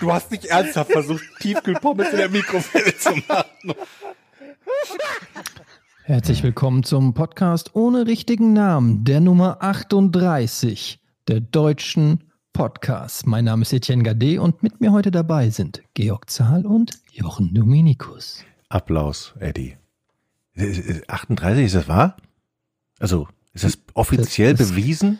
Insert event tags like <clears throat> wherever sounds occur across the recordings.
Du hast nicht ernsthaft versucht, Tiefkühlpommes in der Mikrowelle zu machen. Herzlich willkommen zum Podcast ohne richtigen Namen, der Nummer 38 der deutschen Podcasts. Mein Name ist Etienne Gade und mit mir heute dabei sind Georg Zahl und Jochen Dominikus. Applaus, Eddie. 38, ist das wahr? Also, ist das offiziell Das- das- bewiesen?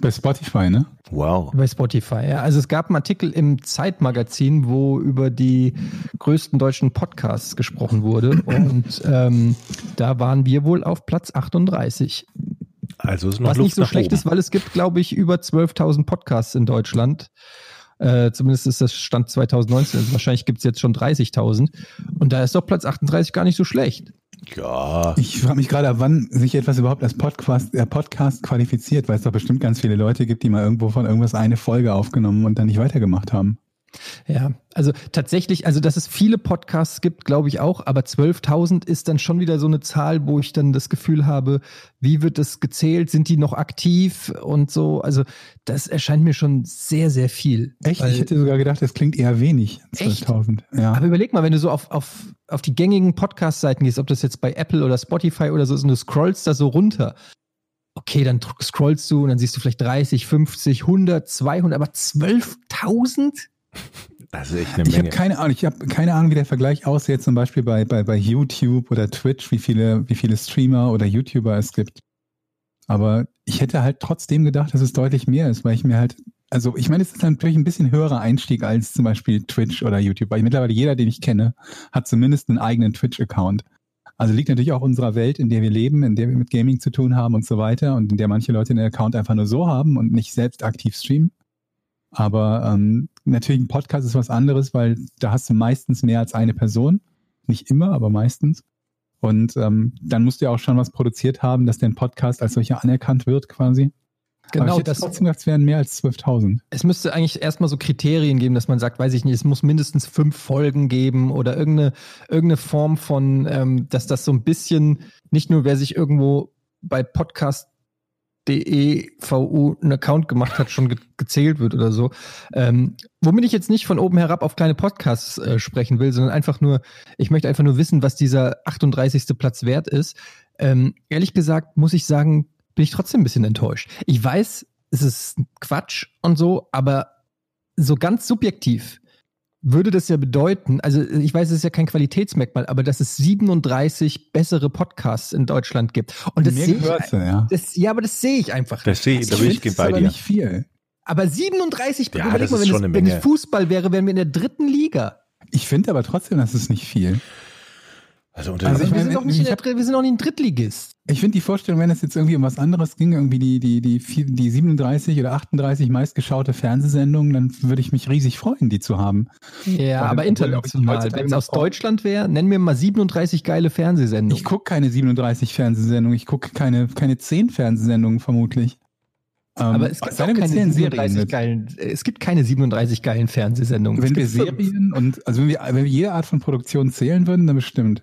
Bei Spotify, ne? Wow. Bei Spotify. Ja. Also es gab einen Artikel im Zeitmagazin, wo über die größten deutschen Podcasts gesprochen wurde. Und ähm, da waren wir wohl auf Platz 38. Also ist noch Was Luft nicht so nach schlecht oben. ist, weil es gibt, glaube ich, über 12.000 Podcasts in Deutschland. Äh, zumindest ist das Stand 2019. Also wahrscheinlich gibt es jetzt schon 30.000. Und da ist doch Platz 38 gar nicht so schlecht. Ja, Ich frage mich gerade, wann sich etwas überhaupt als Podcast, äh, Podcast qualifiziert, weil es doch bestimmt ganz viele Leute gibt, die mal irgendwo von irgendwas eine Folge aufgenommen und dann nicht weitergemacht haben. Ja, also tatsächlich, also dass es viele Podcasts gibt, glaube ich auch, aber 12.000 ist dann schon wieder so eine Zahl, wo ich dann das Gefühl habe, wie wird das gezählt? Sind die noch aktiv und so? Also das erscheint mir schon sehr, sehr viel. Echt? Weil- ich hätte sogar gedacht, das klingt eher wenig. Echt? 12.000. Ja. Aber überleg mal, wenn du so auf, auf, auf die gängigen Podcast-Seiten gehst, ob das jetzt bei Apple oder Spotify oder so ist, und du scrollst da so runter. Okay, dann scrollst du und dann siehst du vielleicht 30, 50, 100, 200, aber 12.000? Das ist echt eine Ich habe Menge. keine Ahnung, ich habe keine Ahnung, wie der Vergleich aussieht, zum Beispiel bei, bei, bei YouTube oder Twitch, wie viele, wie viele Streamer oder YouTuber es gibt. Aber ich hätte halt trotzdem gedacht, dass es deutlich mehr ist, weil ich mir halt, also ich meine, es ist natürlich ein bisschen höherer Einstieg als zum Beispiel Twitch oder YouTube, weil mittlerweile jeder, den ich kenne, hat zumindest einen eigenen Twitch-Account. Also liegt natürlich auch unserer Welt, in der wir leben, in der wir mit Gaming zu tun haben und so weiter und in der manche Leute den Account einfach nur so haben und nicht selbst aktiv streamen. Aber ähm, natürlich ein Podcast ist was anderes, weil da hast du meistens mehr als eine Person. Nicht immer, aber meistens. Und ähm, dann musst du ja auch schon was produziert haben, dass dein Podcast als solcher anerkannt wird quasi. aber Genau, ich hätte das, trotzdem gedacht, es wären mehr als 12.000. es müsste eigentlich erstmal so Kriterien geben, dass man sagt, weiß ich nicht, es muss mindestens fünf Folgen geben oder irgendeine, irgendeine Form von, ähm, dass das so ein bisschen, nicht nur wer sich irgendwo bei podcast.de VU einen Account gemacht hat, schon ge gezählt wird oder so. Ähm, womit ich jetzt nicht von oben herab auf kleine Podcasts äh, sprechen will, sondern einfach nur, ich möchte einfach nur wissen, was dieser 38. Platz wert ist. Ähm, ehrlich gesagt, muss ich sagen, bin ich trotzdem ein bisschen enttäuscht. Ich weiß, es ist Quatsch und so, aber so ganz subjektiv würde das ja bedeuten, also ich weiß, es ist ja kein Qualitätsmerkmal, aber dass es 37 bessere Podcasts in Deutschland gibt. Und das sehe ich, ja. das, ja, aber das sehe ich einfach. Das sehe ich, da bin ich es bei aber dir. nicht viel. Aber 37, Ja, überleg mal, wenn, schon es, wenn es. Fußball wäre, wären wir in der dritten Liga. Ich finde aber trotzdem, das ist nicht viel. Also unter Also Aber ich wir, meine, sind noch nicht ich in der, hab- wir sind noch nicht ein Drittligist. Ich finde die Vorstellung, wenn es jetzt irgendwie um was anderes ging, irgendwie die, die, die, die 37 oder 38 meistgeschaute Fernsehsendungen, dann würde ich mich riesig freuen, die zu haben. Ja, Weil- aber international. Wenn es aus Deutschland wäre, nennen wir mal 37 geile Fernsehsendungen. Ich gucke keine 37 Fernsehsendungen, ich gucke keine, keine 10 Fernsehsendungen vermutlich. Ähm, aber es gibt wir keine zählen 37 mit. geilen, äh, es gibt keine 37 geilen Fernsehsendungen. Wenn wir. Serien und also wenn wir, wenn wir jede Art von Produktion zählen würden, dann bestimmt.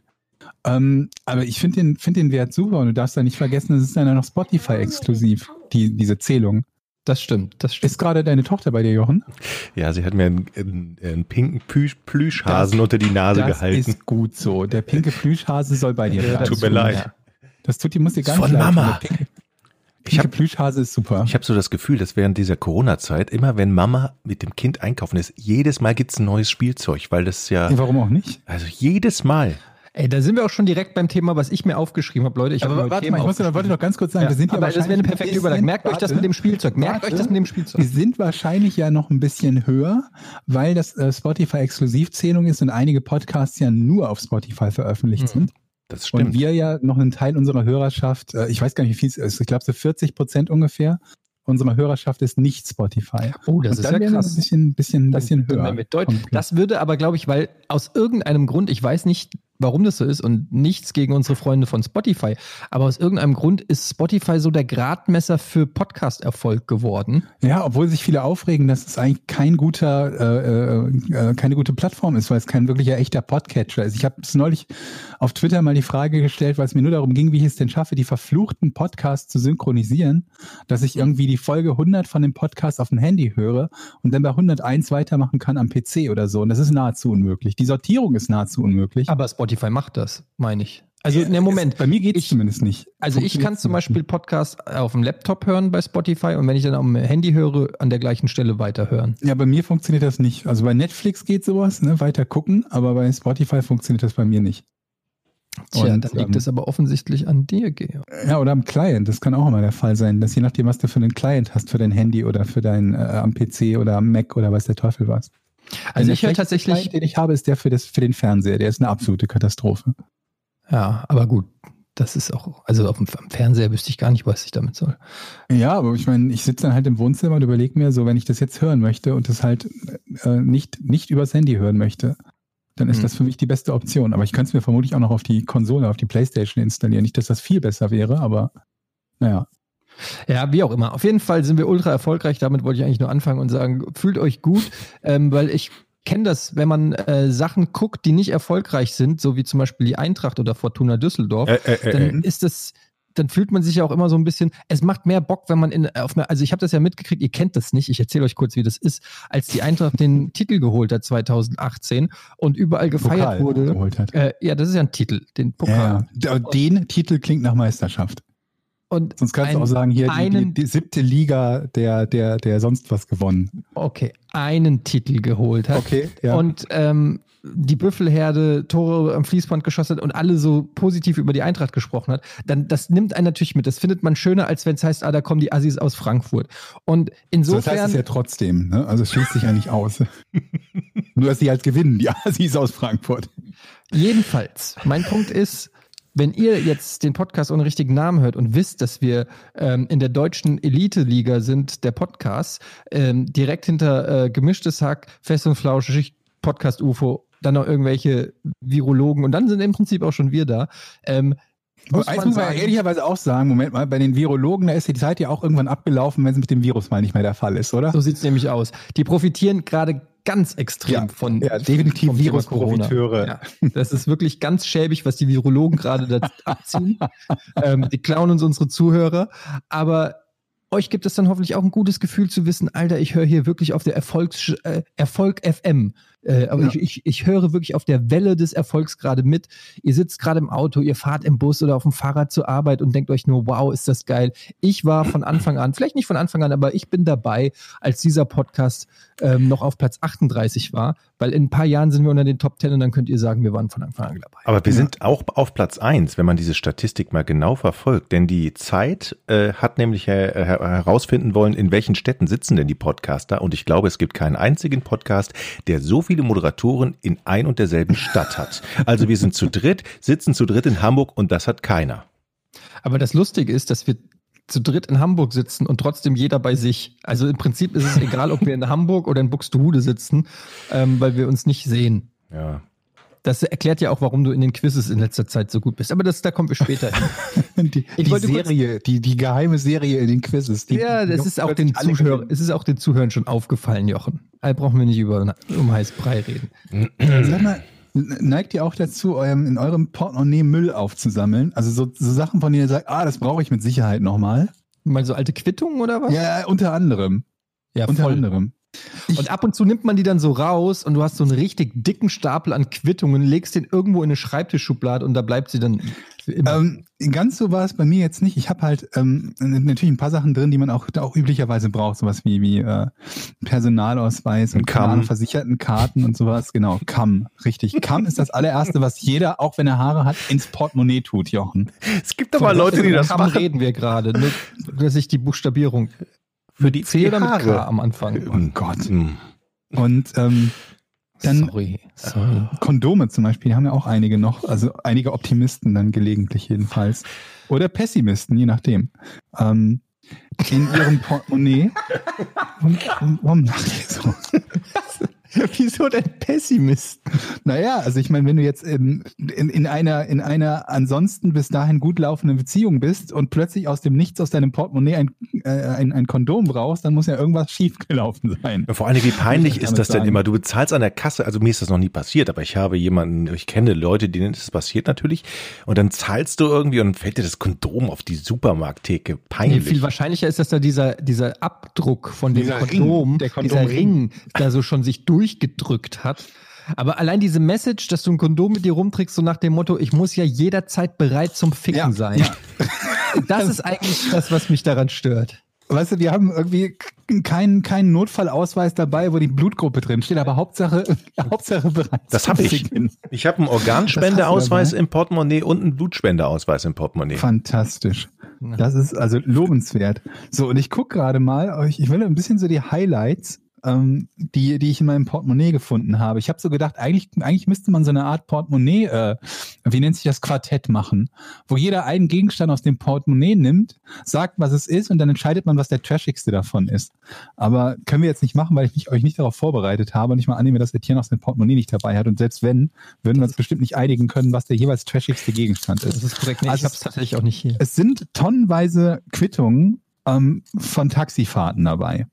Ähm, aber ich finde den, find den Wert super und du darfst da nicht vergessen, es ist dann ja noch Spotify-exklusiv, die, diese Zählung. Das stimmt, das stimmt. Ist gerade deine Tochter bei dir, Jochen? Ja, sie hat mir einen, einen, einen pinken Plüsch, Plüschhasen Das- unter die Nase das gehalten. ist gut so. Der pinke Plüschhase soll bei dir bleiben. Tut mir leid. Das tut dir, muss dir gar Von nicht leid tun. Mama. Der pinke, Ich pinke hab- Plüschhase ist super. Ich habe so das Gefühl, dass während dieser Corona-Zeit, immer wenn Mama mit dem Kind einkaufen ist, jedes Mal gibt's ein neues Spielzeug, weil das ja, Ja, warum auch nicht? also jedes Mal. Ey, da sind wir auch schon direkt beim Thema, was ich mir aufgeschrieben habe, Leute. Ich habe Aber warte Themen mal, ich muss, wollte noch ganz kurz sagen, ja, wir sind ja aber das wäre eine wahrscheinlich- perfekte wir Überleitung. Merkt euch das warte. mit dem Spielzeug. Merkt Warte. euch das mit dem Wir Spielzeug. sind wahrscheinlich ja noch ein bisschen höher, weil das äh, Spotify-Exklusivzählung ist und einige Podcasts ja nur auf Spotify veröffentlicht Mhm. sind. Das Und stimmt. wir ja noch einen Teil unserer Hörerschaft, äh, ich weiß gar nicht, wie viel es ist, ich glaube so 40 Prozent ungefähr, unserer Hörerschaft ist nicht Spotify. Oh, das und ist dann ja wir krass. ein bisschen, bisschen, Dann- bisschen höher. wir. Das würde aber, glaube ich, weil aus irgendeinem Grund, ich weiß nicht warum das so ist und nichts gegen unsere Freunde von Spotify. Aber aus irgendeinem Grund ist Spotify so der Gradmesser für Podcast-Erfolg geworden. Ja, obwohl sich viele aufregen, dass es eigentlich kein guter, äh, äh, äh, keine gute Plattform ist, weil es kein wirklicher echter Podcatcher ist. Ich habe es neulich auf Twitter mal die Frage gestellt, weil es mir nur darum ging, wie ich es denn schaffe, die verfluchten Podcasts zu synchronisieren, dass ich irgendwie die Folge 100 von dem Podcast auf dem Handy höre und dann bei 101 weitermachen kann am PC oder so. Und das ist nahezu unmöglich. Die Sortierung ist nahezu unmöglich. Aber Spotify macht das, meine ich. Also, ne, Moment. Ist, bei mir geht es zumindest nicht. Also ich kann zum. Beispiel Podcast auf dem Laptop hören bei Spotify und wenn ich dann am Handy höre, an der gleichen Stelle weiterhören. Ja, bei mir funktioniert das nicht. Also bei Netflix geht sowas, ne, weiter gucken, aber bei Spotify funktioniert das bei mir nicht. Tja, Und, dann liegt ähm, es aber offensichtlich an dir, Georg. Ja, oder am Client. Das kann auch immer der Fall sein, dass je nachdem, was du für einen Client hast, für dein Handy oder für dein äh, am PC oder am Mac oder weiß der Teufel was. Also Der ich höre tatsächlich, Client, den ich habe, ist der für, das, für den Fernseher. Der ist eine absolute Katastrophe. ja, aber gut, das ist auch, also auf dem Fernseher wüsste ich gar nicht, was ich damit soll. Ja, aber ich meine, ich sitze dann halt im Wohnzimmer und überlege mir so, wenn ich das jetzt hören möchte und das halt äh, nicht, nicht übers Handy hören möchte, dann ist Hm. das für mich die beste Option. Aber ich könnte es mir vermutlich auch noch auf die Konsole, auf die Playstation installieren. Nicht, dass das viel besser wäre, aber naja. Ja, wie auch immer. Auf jeden Fall sind wir ultra erfolgreich. Damit wollte ich eigentlich nur anfangen und sagen, fühlt euch gut, ähm, weil ich kenne das, wenn man äh, Sachen guckt, die nicht erfolgreich sind, so wie zum Beispiel die Eintracht oder Fortuna Düsseldorf, Äh, äh, dann ist das, dann fühlt man sich ja auch immer so ein bisschen, es macht mehr Bock, wenn man in, auf einer, also ich habe das ja mitgekriegt, ihr kennt das nicht, ich erzähle euch kurz, wie das ist, als die Eintracht den <laughs> Titel geholt hat 2018 und überall gefeiert Pokal wurde. Äh, ja, das ist ja ein Titel, den Pokal. Ja, den Titel klingt nach Meisterschaft. Und Sonst kannst ein- du auch sagen, hier die, die, einen- die siebte Liga der, der, der sonst was gewonnen. okay, einen Titel geholt hat. Okay, ja. Und ähm, die Büffelherde Tore am Fließband geschossen hat und alle so positiv über die Eintracht gesprochen hat, dann das nimmt einen natürlich mit. Das findet man schöner, als wenn es heißt, ah, da kommen die Assis aus Frankfurt. Und so, das insofern, heißt es ja trotzdem, ne? Also es schließt sich ja nicht aus. <laughs> Nur, dass sie halt gewinnen, die Assis aus Frankfurt. jedenfalls, mein Punkt ist, wenn ihr jetzt den Podcast ohne richtigen Namen hört und wisst, dass wir ähm, in der deutschen Elite-Liga sind, der Podcast, ähm, direkt hinter äh, gemischtes Hack, fest und flauschig, Podcast UFO, dann noch irgendwelche Virologen und dann sind im Prinzip auch schon wir da. Ähm, muss Eins man muss man ehrlicherweise auch sagen, Moment mal, bei den Virologen, da ist die Zeit ja auch irgendwann abgelaufen, wenn es mit dem Virus mal nicht mehr der Fall ist, oder? So sieht's nämlich aus. Die profitieren gerade ganz extrem Ja, von ja, definitiv. Corona. Ja, das ist wirklich ganz schäbig, was die Virologen gerade da abziehen. <laughs> ähm, die klauen uns unsere Zuhörer, aber euch gibt es dann hoffentlich auch ein gutes Gefühl zu wissen, Alter, ich höre hier wirklich auf der Erfolgs äh, Erfolg FM. Äh, aber Ja. ich, ich, ich höre wirklich auf der Welle des Erfolgs gerade mit. Ihr sitzt gerade im Auto, ihr fahrt im Bus oder auf dem Fahrrad zur Arbeit und denkt euch nur, wow, ist das geil. Ich war von Anfang an, vielleicht nicht von Anfang an, aber ich bin dabei, als dieser Podcast ähm, noch auf Platz 38 war, weil in ein paar Jahren sind wir unter den Top 10 und dann könnt ihr sagen, wir waren von Anfang an dabei. Aber wir sind auch auf Platz eins, wenn man diese Statistik mal genau verfolgt. Denn die Zeit äh, hat nämlich her her herausfinden wollen, in welchen Städten sitzen denn die Podcaster. Und ich glaube, es gibt keinen einzigen Podcast, der so viele Moderatoren in ein und derselben Stadt hat. Also wir sind zu dritt, sitzen zu dritt in Hamburg und das hat keiner. Aber das Lustige ist, dass wir zu dritt in Hamburg sitzen und trotzdem jeder bei sich. Also im Prinzip ist es egal, ob wir in Hamburg oder in Buxtehude sitzen, ähm, weil wir uns nicht sehen. Ja. Das erklärt ja auch, warum du in den Quizzes in letzter Zeit so gut bist. Aber das, da kommen wir später hin. <laughs> Die, die wollte kurz- Serie, die, die geheime Serie in den Quizzes. Die, ja, das ist auch den gewinnen. es ist auch den Zuhörern schon aufgefallen, Jochen. Da brauchen wir nicht über um heiß Brei reden. Sag mal, neigt ihr auch dazu, eurem, in eurem Portemonnaie Müll aufzusammeln? Also so, so Sachen, von denen ihr sagt, ah, das brauche ich mit Sicherheit nochmal. Mal so alte Quittungen oder was? Ja, unter anderem. ja Unter voll. anderem. Und ab und zu nimmt man die dann so raus und du hast so einen richtig dicken Stapel an Quittungen, legst den irgendwo in eine Schreibtischschublade und da bleibt sie dann. Ähm, ganz so war es bei mir jetzt nicht. Ich habe halt ähm, natürlich ein paar Sachen drin, die man auch, auch üblicherweise braucht. Sowas wie, wie äh, Personalausweis und Kamm. keine Ahnung, Versichertenkarten und sowas. Genau, Kamm. Richtig. Kamm ist das allererste, was jeder, auch wenn er Haare hat, ins Portemonnaie tut, Jochen. Es gibt aber Leute, die das Kamm machen. reden wir gerade, nur dass ich die Buchstabierung Für die, C oder mit K am Anfang. Oh Gott. Hm. Und ähm, dann sorry, sorry. Kondome zum Beispiel, die haben ja auch einige noch, also einige Optimisten dann gelegentlich jedenfalls. Oder Pessimisten, je nachdem. Ähm, in ihrem Portemonnaie. <laughs> Warum, warum lacht ihr so? <laughs> Wieso denn Pessimist? Naja, also ich meine, wenn du jetzt in, in, in, einer, in einer ansonsten bis dahin gut laufenden Beziehung bist und plötzlich aus dem Nichts aus deinem Portemonnaie ein, äh, ein, ein Kondom brauchst, dann muss ja irgendwas schiefgelaufen sein. Vor allem, wie peinlich ich ist das denn sagen. immer? Du bezahlst an der Kasse, also mir ist das noch nie passiert, aber ich habe jemanden, ich kenne Leute, denen ist das passiert natürlich, und dann zahlst du irgendwie und fällt dir das Kondom auf die Supermarkttheke. Nee, Peinlich. viel wahrscheinlicher ist, dass da dieser, dieser Abdruck von dem Dieser Kondom, Ring, der dieser Kondomring. Ring, da so schon sich durchgedrückt hat. Aber allein diese Message, dass du ein Kondom mit dir rumträgst, so nach dem Motto, ich muss ja jederzeit bereit zum Ficken Ja, sein. ja. <laughs> Das ist eigentlich das, was mich daran stört. Weißt du, wir haben irgendwie keinen keinen Notfallausweis dabei, wo die Blutgruppe drin steht, aber Hauptsache, <laughs> Hauptsache bereit. Das habe ich. Ich habe einen Organspendeausweis im Portemonnaie und einen Blutspendeausweis im Portemonnaie. Fantastisch. Das ist also lobenswert. So, und ich gucke gerade mal, ich, ich will ein bisschen so die Highlights, ähm, die, die ich in meinem Portemonnaie gefunden habe. Ich habe so gedacht, eigentlich, eigentlich müsste man so eine Art Portemonnaie, äh, wie nennt sich das, Quartett machen, wo jeder einen Gegenstand aus dem Portemonnaie nimmt, sagt, was es ist und dann entscheidet man, was der trashigste davon ist. Aber können wir jetzt nicht machen, weil ich mich, euch nicht darauf vorbereitet habe und ich mal annehme, dass Etienne aus dem Portemonnaie nicht dabei hat. Und selbst wenn, würden wir uns bestimmt nicht einigen können, was der jeweils trashigste Gegenstand ist. Das ist korrekt. Nee, Also ich habe es tatsächlich auch nicht hier. Es sind tonnenweise Quittungen ähm, von Taxifahrten dabei.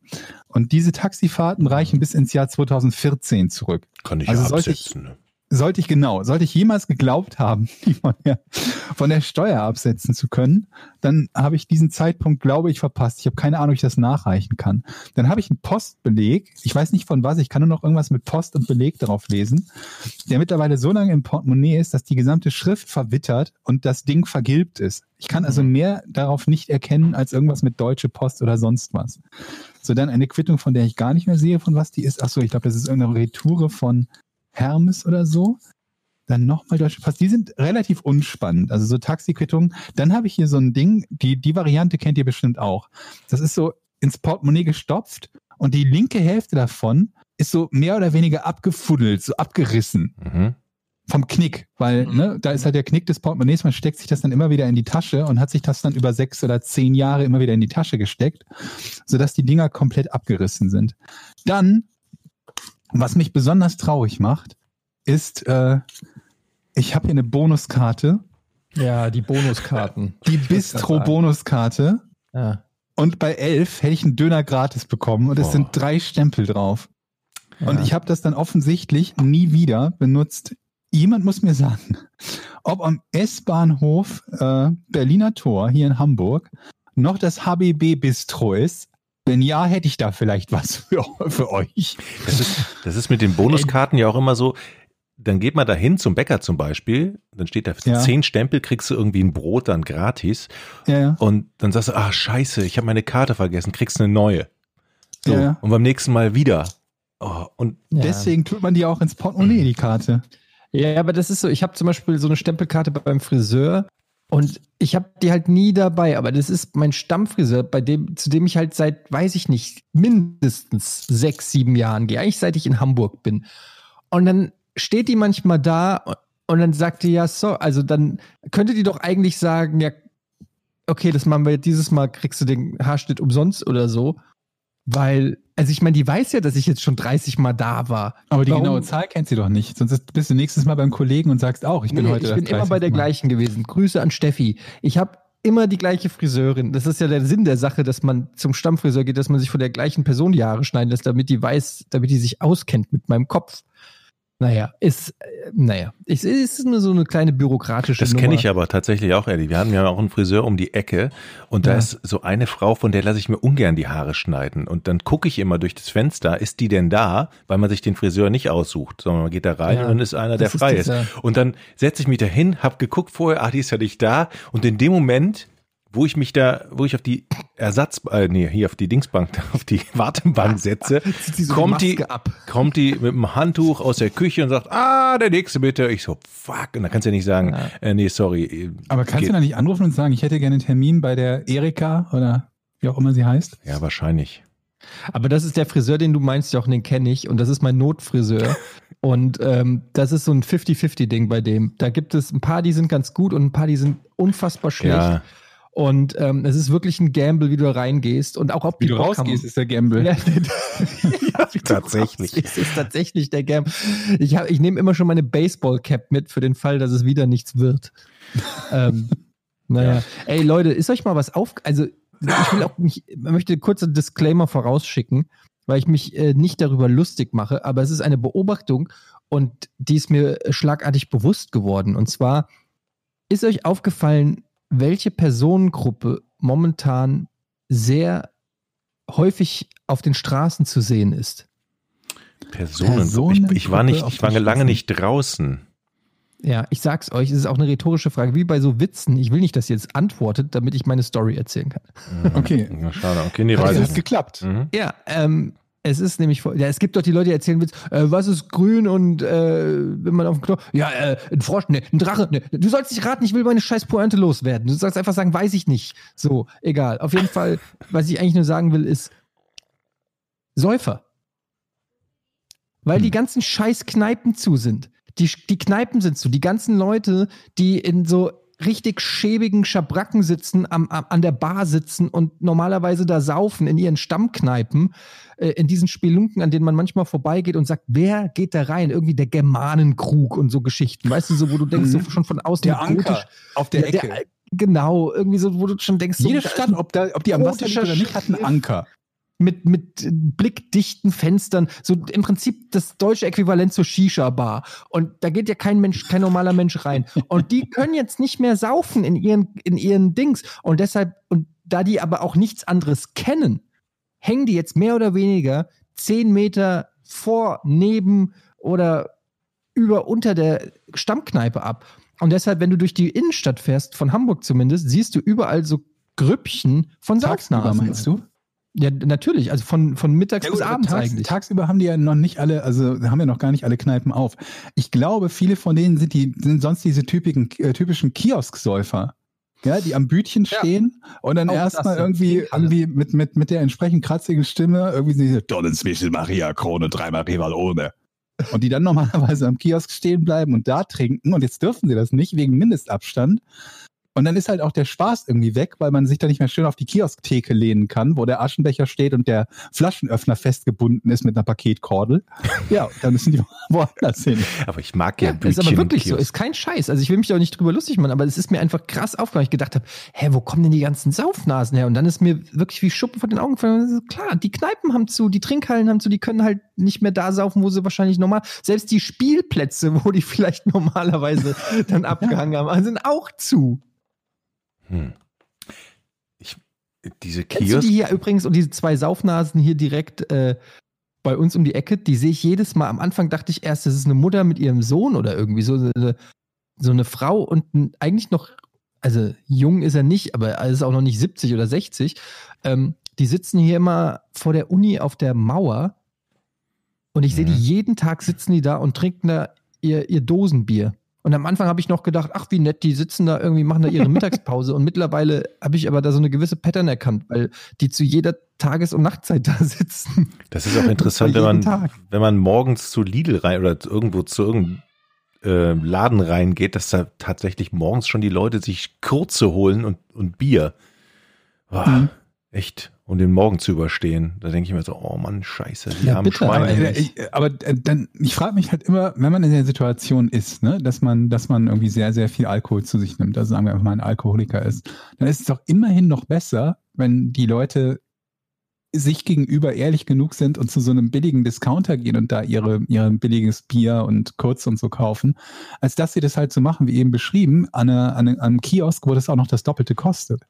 Und diese Taxifahrten reichen bis ins Jahr 2014 zurück. Kann ich Also absetzen. ne? Sollte ich genau, sollte ich jemals geglaubt haben, <laughs> die von der, von der Steuer absetzen zu können, dann habe ich diesen Zeitpunkt, glaube ich, verpasst. Ich habe keine Ahnung, wie ich das nachreichen kann. Dann habe ich einen Postbeleg, ich weiß nicht von was, ich kann nur noch irgendwas mit Post und Beleg darauf lesen, der mittlerweile so lange im Portemonnaie ist, dass die gesamte Schrift verwittert und das Ding vergilbt ist. Ich kann also mehr darauf nicht erkennen als irgendwas mit Deutsche Post oder sonst was. So, dann eine Quittung, von der ich gar nicht mehr sehe, von was die ist. Ach so, ich glaube, das ist irgendeine Retoure von Hermes oder so. Dann nochmal Deutsche Post. Die sind relativ unspannend. Also so Taxiquittungen. Dann habe ich hier so ein Ding, die, die Variante kennt ihr bestimmt auch. Das ist so ins Portemonnaie gestopft und die linke Hälfte davon ist so mehr oder weniger abgefuddelt, so abgerissen Mhm. vom Knick, weil ne, da ist halt der Knick des Portemonnaies, man steckt sich das dann immer wieder in die Tasche und hat sich das dann über sechs oder zehn Jahre immer wieder in die Tasche gesteckt, sodass die Dinger komplett abgerissen sind. Dann, was mich besonders traurig macht, ist, äh, ich habe hier eine Bonuskarte, Ja, die Bonuskarten. <laughs> die. Bistro-Bonuskarte Ja. und bei elf hätte ich einen Döner gratis bekommen und es Boah. sind drei Stempel drauf. Und Ja. ich habe das dann offensichtlich nie wieder benutzt. Jemand muss mir sagen, <laughs> ob am S-Bahnhof äh, Berliner Tor hier in Hamburg noch das HBB Bistro ist. Wenn ja, hätte ich da vielleicht was <laughs> für, für euch. Das ist, das ist mit den Bonuskarten ja auch immer so. Dann geht man da hin zum Bäcker zum Beispiel, dann steht da für Ja. zehn Stempel, kriegst du irgendwie ein Brot dann gratis Ja, ja. und dann sagst du, ah scheiße, ich habe meine Karte vergessen, kriegst eine neue. So, Ja, ja. und beim nächsten Mal wieder. Oh, und Ja. Deswegen tut man die auch ins Portemonnaie, die Karte. Ja, aber das ist so, ich habe zum Beispiel so eine Stempelkarte beim Friseur und ich habe die halt nie dabei, aber das ist mein Stammfriseur, bei dem, zu dem ich halt seit, weiß ich nicht, mindestens sechs, sieben Jahren gehe, eigentlich seit ich in Hamburg bin. Und dann steht die manchmal da und dann sagt die, ja, so, also dann könnte die doch eigentlich sagen, ja, okay, das machen wir jetzt dieses Mal, kriegst du den Haarschnitt umsonst oder so. Weil, also ich meine, die weiß ja, dass ich jetzt schon 30 Mal da war. Aber die Warum- genaue Zahl kennt sie doch nicht. Sonst ist- bist du nächstes Mal beim Kollegen und sagst auch, ich bin Nee, heute ich bin immer bei 30. der Mal. gleichen gewesen. Grüße an Steffi. Ich habe immer die gleiche Friseurin. Das ist ja der Sinn der Sache, dass man zum Stammfriseur geht, dass man sich von der gleichen Person die Haare schneiden lässt, damit die weiß, damit die sich auskennt mit meinem Kopf. Naja, ist, äh, naja, es ist nur so eine kleine bürokratische das kenne ich aber tatsächlich auch, Eddie. Wir haben ja auch einen Friseur um die Ecke und da Ja. ist so eine Frau, von der lasse ich mir ungern die Haare schneiden. Und dann gucke ich immer durch das Fenster, ist die denn da? Weil man sich den Friseur nicht aussucht, sondern man geht da rein Ja, und dann ist einer, der ist frei ist. dieser- Und dann setze ich mich da hin, hab geguckt vorher, ah, die ist ja nicht da. Und in dem Moment, wo ich mich da, wo ich auf die Ersatz, äh, nee, hier auf die Dingsbank, <laughs> auf die Wartebank setze, <laughs> sie so kommt die die, ab. kommt die mit dem Handtuch aus der Küche und sagt, ah, der nächste bitte. Ich so, fuck. Und dann kannst du ja nicht sagen, äh, nee, sorry. Aber kannst geht- du da nicht anrufen und sagen, ich hätte gerne einen Termin bei der Erika oder wie auch immer sie heißt? Ja, wahrscheinlich. Aber das ist der Friseur, den du meinst, Jochen, den kenne ich. Und das ist mein Notfriseur. <laughs> und ähm, das ist so ein 50-50-Ding bei dem. Da gibt es ein paar, die sind ganz gut und ein paar, die sind unfassbar schlecht. Ja, Und ähm, es ist wirklich ein Gamble, wie du da reingehst und auch ob Wie die du Bock haben- rausgehst, ist der Gamble. Ja, <laughs> ja, Tatsächlich. rausgehst, ist tatsächlich der Gamble. Ich, hab- ich nehme immer schon meine Baseball-Cap mit für den Fall, dass es wieder nichts wird. <laughs> ähm, naja. Ey, Leute, ist euch mal was auf. Also, ich will auch man möchte kurz einen Disclaimer vorausschicken, weil ich mich äh, nicht darüber lustig mache, aber es ist eine Beobachtung und die ist mir schlagartig bewusst geworden. Und zwar ist euch aufgefallen, welche Personengruppe momentan sehr häufig auf den Straßen zu sehen ist? Personen. Personengruppe ich, ich war nicht, ich war lange Straßen. nicht draußen. Ja, ich sag's euch, es ist auch eine rhetorische Frage, wie bei so Witzen. Ich will nicht, dass ihr jetzt antwortet, damit ich meine Story erzählen kann. Okay. Ja, schade. Okay, nee, Hat weiß das nicht. geklappt? Mhm. Ja, ähm, es ist nämlich, ja, es gibt doch die Leute, die erzählen Witz, äh, was ist grün und äh, wenn man auf den Knopf, ja, äh, ein Frosch, ne, ein Drache, ne, du sollst nicht raten, ich will meine scheiß Pointe loswerden. Du sollst einfach sagen, weiß ich nicht. So, egal. Auf jeden Fall, <laughs> was ich eigentlich nur sagen will, ist Säufer. Weil die ganzen scheiß Kneipen zu sind. Die, die Kneipen sind zu. Die ganzen Leute, die in so richtig schäbigen Schabracken sitzen, am, am, an der Bar sitzen und normalerweise da saufen in ihren Stammkneipen, äh, in diesen Spelunken, an denen man manchmal vorbeigeht und sagt, wer geht da rein? Irgendwie der Germanenkrug und so Geschichten. Weißt du, so, wo du denkst, so schon von außen Der Anker gotisch- auf der Ja, Ecke. genau, irgendwie so, wo du schon denkst, so, Jede ist Stadt, ob, da, ob die am Wasser liegt oder nicht, hat einen. Anker. Mit, mit blickdichten Fenstern, so im Prinzip das deutsche Äquivalent zur Shisha-Bar. Und da geht ja kein Mensch, kein normaler Mensch rein. Und die <laughs> können jetzt nicht mehr saufen in ihren, in ihren Dings. Und deshalb, und da die aber auch nichts anderes kennen, hängen die jetzt mehr oder weniger zehn Meter vor, neben oder über unter der Stammkneipe ab. Und deshalb, wenn du durch die Innenstadt fährst, von Hamburg zumindest, siehst du überall so Grüppchen von Tagsüber Saufnasen. meinst du? Ja, natürlich, also von, von mittags Ja, bis gut, aber abends tags, eigentlich. Tagsüber haben die ja noch nicht alle, also haben ja noch gar nicht alle Kneipen auf. Ich glaube, viele von denen sind die sind sonst diese typischen, äh, typischen Kiosksäufer. Ja, die am Bütchen Ja. stehen und dann erstmal ja. irgendwie, irgendwie mit, mit, mit der entsprechend kratzigen Stimme irgendwie diese Dollensmichel Maria Krone dreimal Rival ohne. Und die dann normalerweise am Kiosk stehen bleiben und da trinken und jetzt dürfen sie das nicht wegen Mindestabstand. Und dann ist halt auch der Spaß irgendwie weg, weil man sich da nicht mehr schön auf die Kiosktheke lehnen kann, wo der Aschenbecher steht und der Flaschenöffner festgebunden ist mit einer Paketkordel. <laughs> Ja, dann müssen die <laughs> woanders hin. Aber ich mag ja, Ja, Bütchen ist aber im wirklich so, ist kein Scheiß. Also ich will mich da auch nicht drüber lustig machen, aber es ist mir einfach krass aufgefallen. Ich gedacht habe, hä, wo kommen denn die ganzen Saufnasen her? Und dann ist mir wirklich wie Schuppen von den Augen gefallen. Ist Klar, die Kneipen haben zu, die Trinkhallen haben zu, die können halt nicht mehr da saufen, wo sie wahrscheinlich normal, selbst die Spielplätze, <laughs> wo die vielleicht normalerweise dann abgehangen haben, sind auch zu. Hm. Ich, diese Kennst du Kiosk. die hier übrigens und diese zwei Saufnasen hier direkt äh, bei uns um die Ecke? Die sehe ich jedes Mal. Am Anfang dachte ich erst, das ist eine Mutter mit ihrem Sohn oder irgendwie so eine, so eine Frau und ein, eigentlich noch, also jung ist er nicht, aber er ist auch noch nicht 70 oder 60. Ähm, die sitzen hier immer vor der Uni auf der Mauer und ich sehe die Mhm. jeden Tag sitzen die da und trinken da ihr, ihr Dosenbier. Und am Anfang habe ich noch gedacht, ach wie nett, die sitzen da irgendwie, machen da ihre <laughs> Mittagspause. Und mittlerweile habe ich aber da so eine gewisse Pattern erkannt, weil die zu jeder Tages- und Nachtzeit da sitzen. Das ist auch interessant, wenn man, Tag. wenn man morgens zu Lidl rein oder irgendwo zu irgendeinem äh, Laden reingeht, dass da tatsächlich morgens schon die Leute sich Kurze holen und, und Bier. Boah, Mhm. Echt, um den Morgen zu überstehen. Da denke ich mir so, oh Mann, scheiße, die Ja, armen bitte, Schweine. Aber, äh, ich, aber äh, dann, ich frage mich halt immer, wenn man in der Situation ist, ne, dass man, dass man irgendwie sehr, sehr viel Alkohol zu sich nimmt, also sagen wir einfach mal ein Alkoholiker ist, dann ist es doch immerhin noch besser, wenn die Leute sich gegenüber ehrlich genug sind und zu so einem billigen Discounter gehen und da ihre, ihr billiges Bier und Kurz und so kaufen, als dass sie das halt so machen, wie eben beschrieben, an, einer, an einem- Kiosk, wo das auch noch das Doppelte kostet.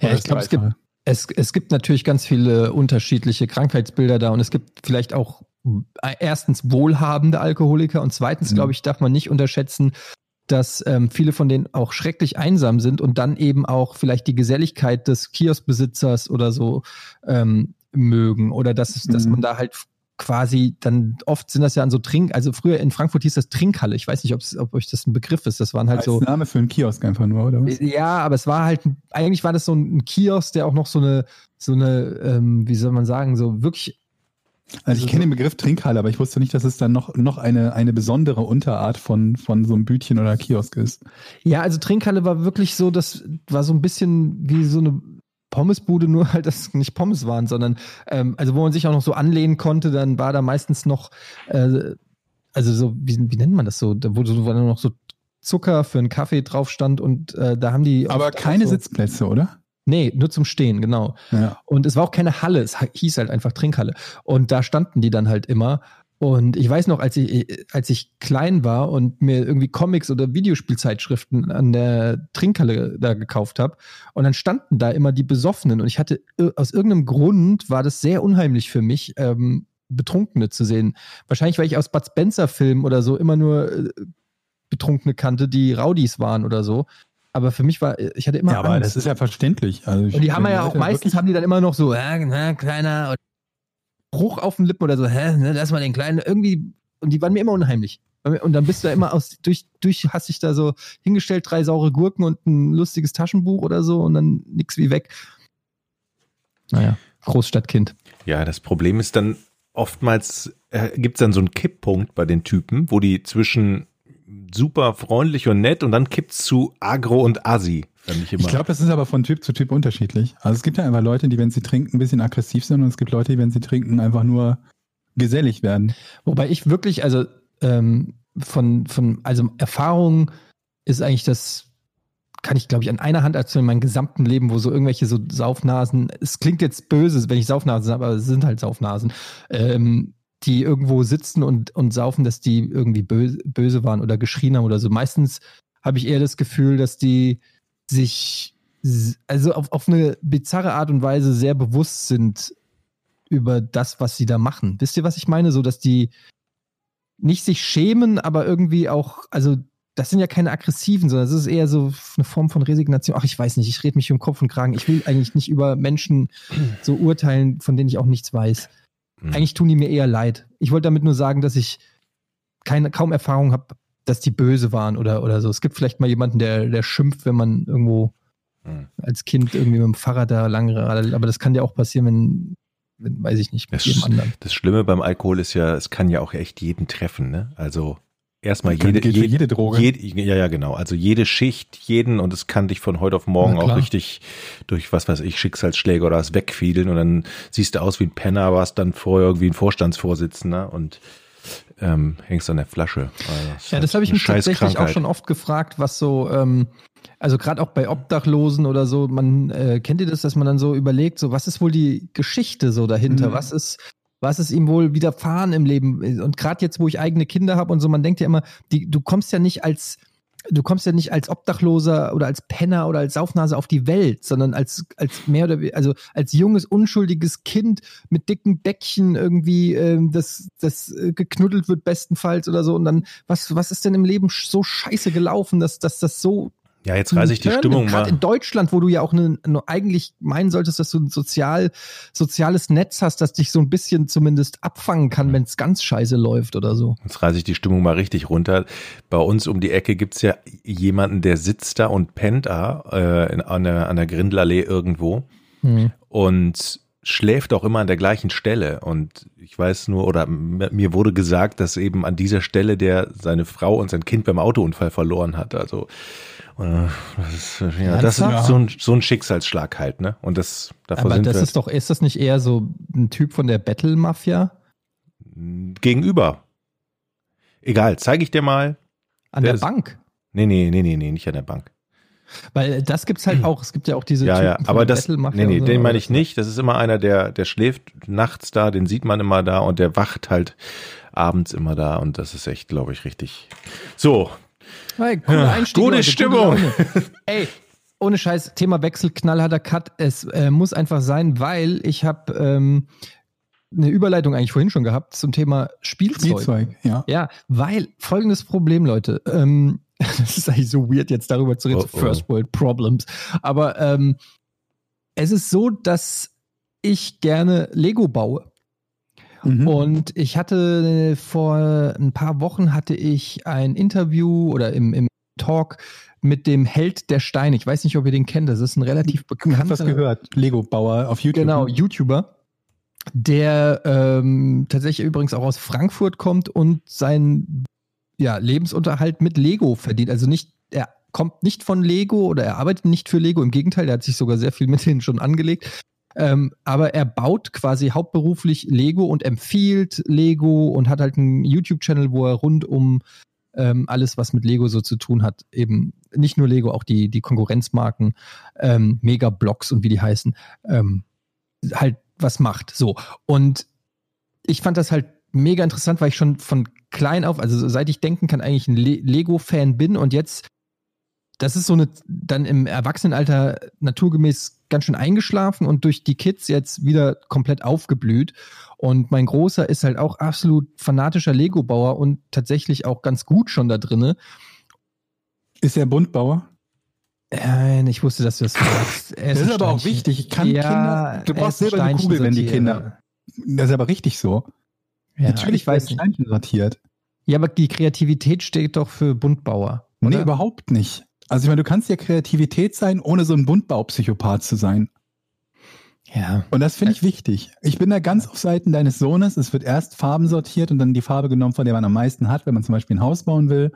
Ja, Oder ich glaube, es gibt. Es, es gibt natürlich ganz viele unterschiedliche Krankheitsbilder da und es gibt vielleicht auch äh, erstens wohlhabende Alkoholiker und zweitens, Mhm. glaube ich, darf man nicht unterschätzen, dass ähm, viele von denen auch schrecklich einsam sind und dann eben auch vielleicht die Geselligkeit des Kioskbesitzers oder so ähm, mögen oder dass, es- dass Mhm. man da halt quasi dann oft sind das ja an so Trink, also früher in Frankfurt hieß das Trinkhalle. Ich weiß nicht, ob euch das ein Begriff ist. Das waren halt Als so Name für einen Kiosk einfach nur, oder was? ja, aber es war halt, eigentlich war das so ein Kiosk, der auch noch so eine, so eine, ähm, wie soll man sagen, so wirklich Also ich kenne den Begriff Trinkhalle, aber ich wusste nicht, dass es dann noch, noch eine, eine besondere Unterart von, von so einem Bütchen oder Kiosk ist. Ja, also Trinkhalle war wirklich so, das war so ein bisschen wie so eine Pommesbude, nur halt, dass es nicht Pommes waren, sondern ähm, also wo man sich auch noch so anlehnen konnte, dann war da meistens noch, äh, also so, wie, wie nennt man das so, da wurde so, war noch so Zucker für einen Kaffee drauf stand und äh, da haben die. Aber keine so, Sitzplätze, oder? Nee, nur zum Stehen, genau. Ja. Und es war auch keine Halle, es hieß halt einfach Trinkhalle. Und da standen die dann halt immer. Und ich weiß noch, als ich, als ich klein war und mir irgendwie Comics oder Videospielzeitschriften an der Trinkhalle da gekauft habe, und dann standen da immer die Besoffenen. Und ich hatte aus irgendeinem Grund war das sehr unheimlich für mich, ähm, Betrunkene zu sehen. Wahrscheinlich, weil ich aus Bud Spencer-Filmen oder so immer nur äh, Betrunkene kannte, die Rowdies waren oder so. Aber für mich war, ich hatte immer Ja, aber Angst. das ist ja verständlich. Also Und die haben ja auch meistens haben die dann immer noch so, äh, na, kleiner Bruch auf den Lippen oder so, hä, ne, lass mal den kleinen irgendwie. Und die waren mir immer unheimlich. Und dann bist du da immer aus, durch, durch hast dich da so hingestellt, drei saure Gurken und ein lustiges Taschenbuch oder so und dann nix wie weg. Naja, Großstadtkind. Ja, das Problem ist dann oftmals äh, gibt es dann so einen Kipppunkt bei den Typen, wo die zwischen super freundlich und nett und dann kippt's zu agro und assi. Ich. Ich glaube, das ist aber von Typ zu Typ unterschiedlich. Also es gibt ja einfach Leute, die, wenn sie trinken, ein bisschen aggressiv sind und es gibt Leute, die, wenn sie trinken, einfach nur gesellig werden. Wobei ich wirklich, also ähm, von, von, also Erfahrung ist eigentlich das, kann ich glaube ich an einer Hand erzählen, in meinem gesamten Leben, wo so irgendwelche so Saufnasen, es klingt jetzt böse, wenn ich Saufnasen sage, aber es sind halt Saufnasen, ähm, die irgendwo sitzen und, und saufen, dass die irgendwie böse, böse waren oder geschrien haben oder so. Meistens habe ich eher das Gefühl, dass die sich also auf, auf eine bizarre Art und Weise sehr bewusst sind über das, was sie da machen. Wisst ihr, was ich meine? So, dass die nicht sich schämen, aber irgendwie auch, also das sind ja keine aggressiven, sondern es ist eher so eine Form von Resignation. Ach, ich weiß nicht, ich rede mich um Kopf und Kragen. Ich will eigentlich nicht über Menschen so urteilen, von denen ich auch nichts weiß. Mhm. Eigentlich tun die mir eher leid. Ich wollte damit nur sagen, dass ich keine, kaum Erfahrung habe, dass die böse waren oder, oder so. Es gibt vielleicht mal jemanden, der, der schimpft, wenn man irgendwo Mhm. als Kind irgendwie mit dem Fahrrad da lang radelt. Aber das kann ja auch passieren, wenn, wenn weiß ich nicht, mit Das jedem anderen. Das Schlimme beim Alkohol ist ja, es kann ja auch echt jeden treffen. Ne? Also erstmal jede, jede, jede Droge. jede- ja, ja, genau. Also jede Schicht, jeden und es kann dich von heute auf morgen auch richtig durch was weiß ich Schicksalsschläge oder was wegfiedeln und dann siehst du aus wie ein Penner, warst dann vorher irgendwie ein Vorstandsvorsitzender und ähm, hängst an der Flasche. Ist Ja, das habe ich mich tatsächlich auch schon oft gefragt, was so, ähm, also gerade auch bei Obdachlosen oder so, man äh, kennt ihr das, dass man dann so überlegt, so was ist wohl die Geschichte so dahinter? Mhm. Was ist, was ist ihm wohl widerfahren im Leben? Und gerade jetzt, wo ich eigene Kinder habe und so, man denkt ja immer, die, du kommst ja nicht als Du kommst ja nicht als Obdachloser oder als Penner oder als Saufnase auf die Welt, sondern als, als mehr oder also als junges, unschuldiges Kind mit dicken Bäckchen irgendwie, ähm, das, das äh, geknuddelt wird bestenfalls oder so. Und dann, was, was ist denn im Leben so scheiße gelaufen, dass, dass das so Ja, jetzt reiße ich die Turn Stimmung mal. Gerade in Deutschland, wo du ja auch eine, eine, eigentlich meinen solltest, dass du ein sozial, soziales Netz hast, das dich so ein bisschen zumindest abfangen kann, wenn es ganz scheiße läuft oder so. Jetzt reiße ich die Stimmung mal richtig runter. Bei uns um die Ecke gibt's ja jemanden, der sitzt da und pennt da äh, in, an, der, an der Grindelallee irgendwo und schläft auch immer an der gleichen Stelle. Und ich weiß nur, oder mir wurde gesagt, dass eben an dieser Stelle der seine Frau und sein Kind beim Autounfall verloren hat. Also das ist, ja, das ist so ein, so ein Schicksalsschlag halt, ne? Und das davor Aber sind das wir ist doch, ist das nicht eher so ein Typ von der Battle-Mafia? gegenüber. Egal, zeige ich dir mal. An Der der ist- Bank? Nee, nee, nee, nee, nee, nicht an der Bank. Weil das gibt's halt auch. Es gibt ja auch diese Ja, Typen ja, aber das, Battle-Mafia nee, nee, und so. den meine ich nicht. Das ist immer einer, der, der schläft nachts da, den sieht man immer da und der wacht halt abends immer da und das ist echt, glaube ich, richtig. So, Hey, cooler Ja, gute Leute, Stimmung. Laune. Ey, ohne Scheiß, Thema Wechsel, knallharter Cut. Es äh, muss einfach sein, weil ich habe ähm, eine Überleitung eigentlich vorhin schon gehabt zum Thema Spielzeug. Spielzeug, ja. Ja, weil folgendes Problem, Leute. Ähm, <laughs> das ist eigentlich so weird, jetzt darüber zu reden. Oh, oh. First World Problems. Aber ähm, es ist so, dass ich gerne Lego baue. Mhm. Und ich hatte vor ein paar Wochen hatte ich ein Interview oder im, im Talk mit dem Held der Steine. Ich weiß nicht, ob ihr den kennt. Das ist ein relativ Ich habe was bekannter gehört. Lego-Bauer auf YouTube. Genau, YouTuber. der ähm, tatsächlich übrigens auch aus Frankfurt kommt und seinen ja, Lebensunterhalt mit Lego verdient. Also nicht, er kommt nicht von Lego oder er arbeitet nicht für Lego. Im Gegenteil, er hat sich sogar sehr viel mit denen schon angelegt. Ähm, aber er baut quasi hauptberuflich Lego und empfiehlt Lego und hat halt einen YouTube-Channel, wo er rund um ähm, alles, was mit Lego so zu tun hat, eben nicht nur Lego, auch die, die Konkurrenzmarken, ähm, Mega-Blocks und wie die heißen, ähm, halt was macht. So. Und ich fand das halt mega interessant, weil ich schon von klein auf, also seit ich denken kann, eigentlich ein Le Lego-Fan bin und jetzt, das ist so eine, dann im Erwachsenenalter naturgemäß ganz schön eingeschlafen und durch die Kids jetzt wieder komplett aufgeblüht. Und mein Großer ist halt auch absolut fanatischer Lego-Bauer und tatsächlich auch ganz gut schon da drinne. Ist er Buntbauer? Nein, ich wusste, dass du das fragst. das ist aber auch wichtig. Ich kann ja, Kinder, du brauchst selber eine Kugel, wenn die Kinder. Das ist aber richtig so. Ja, Natürlich weiß Steinchen sortiert. Ja, aber die Kreativität steht doch für Buntbauer. Oder? Nee, überhaupt nicht. Also ich meine, du kannst ja Kreativität sein, ohne so ein Buntbaupsychopath zu sein. Ja. Und das finde ich wichtig. Ich bin da ganz auf Seiten deines Sohnes. Es wird erst Farben sortiert und dann die Farbe genommen, von der man am meisten hat. Wenn man zum Beispiel ein Haus bauen will,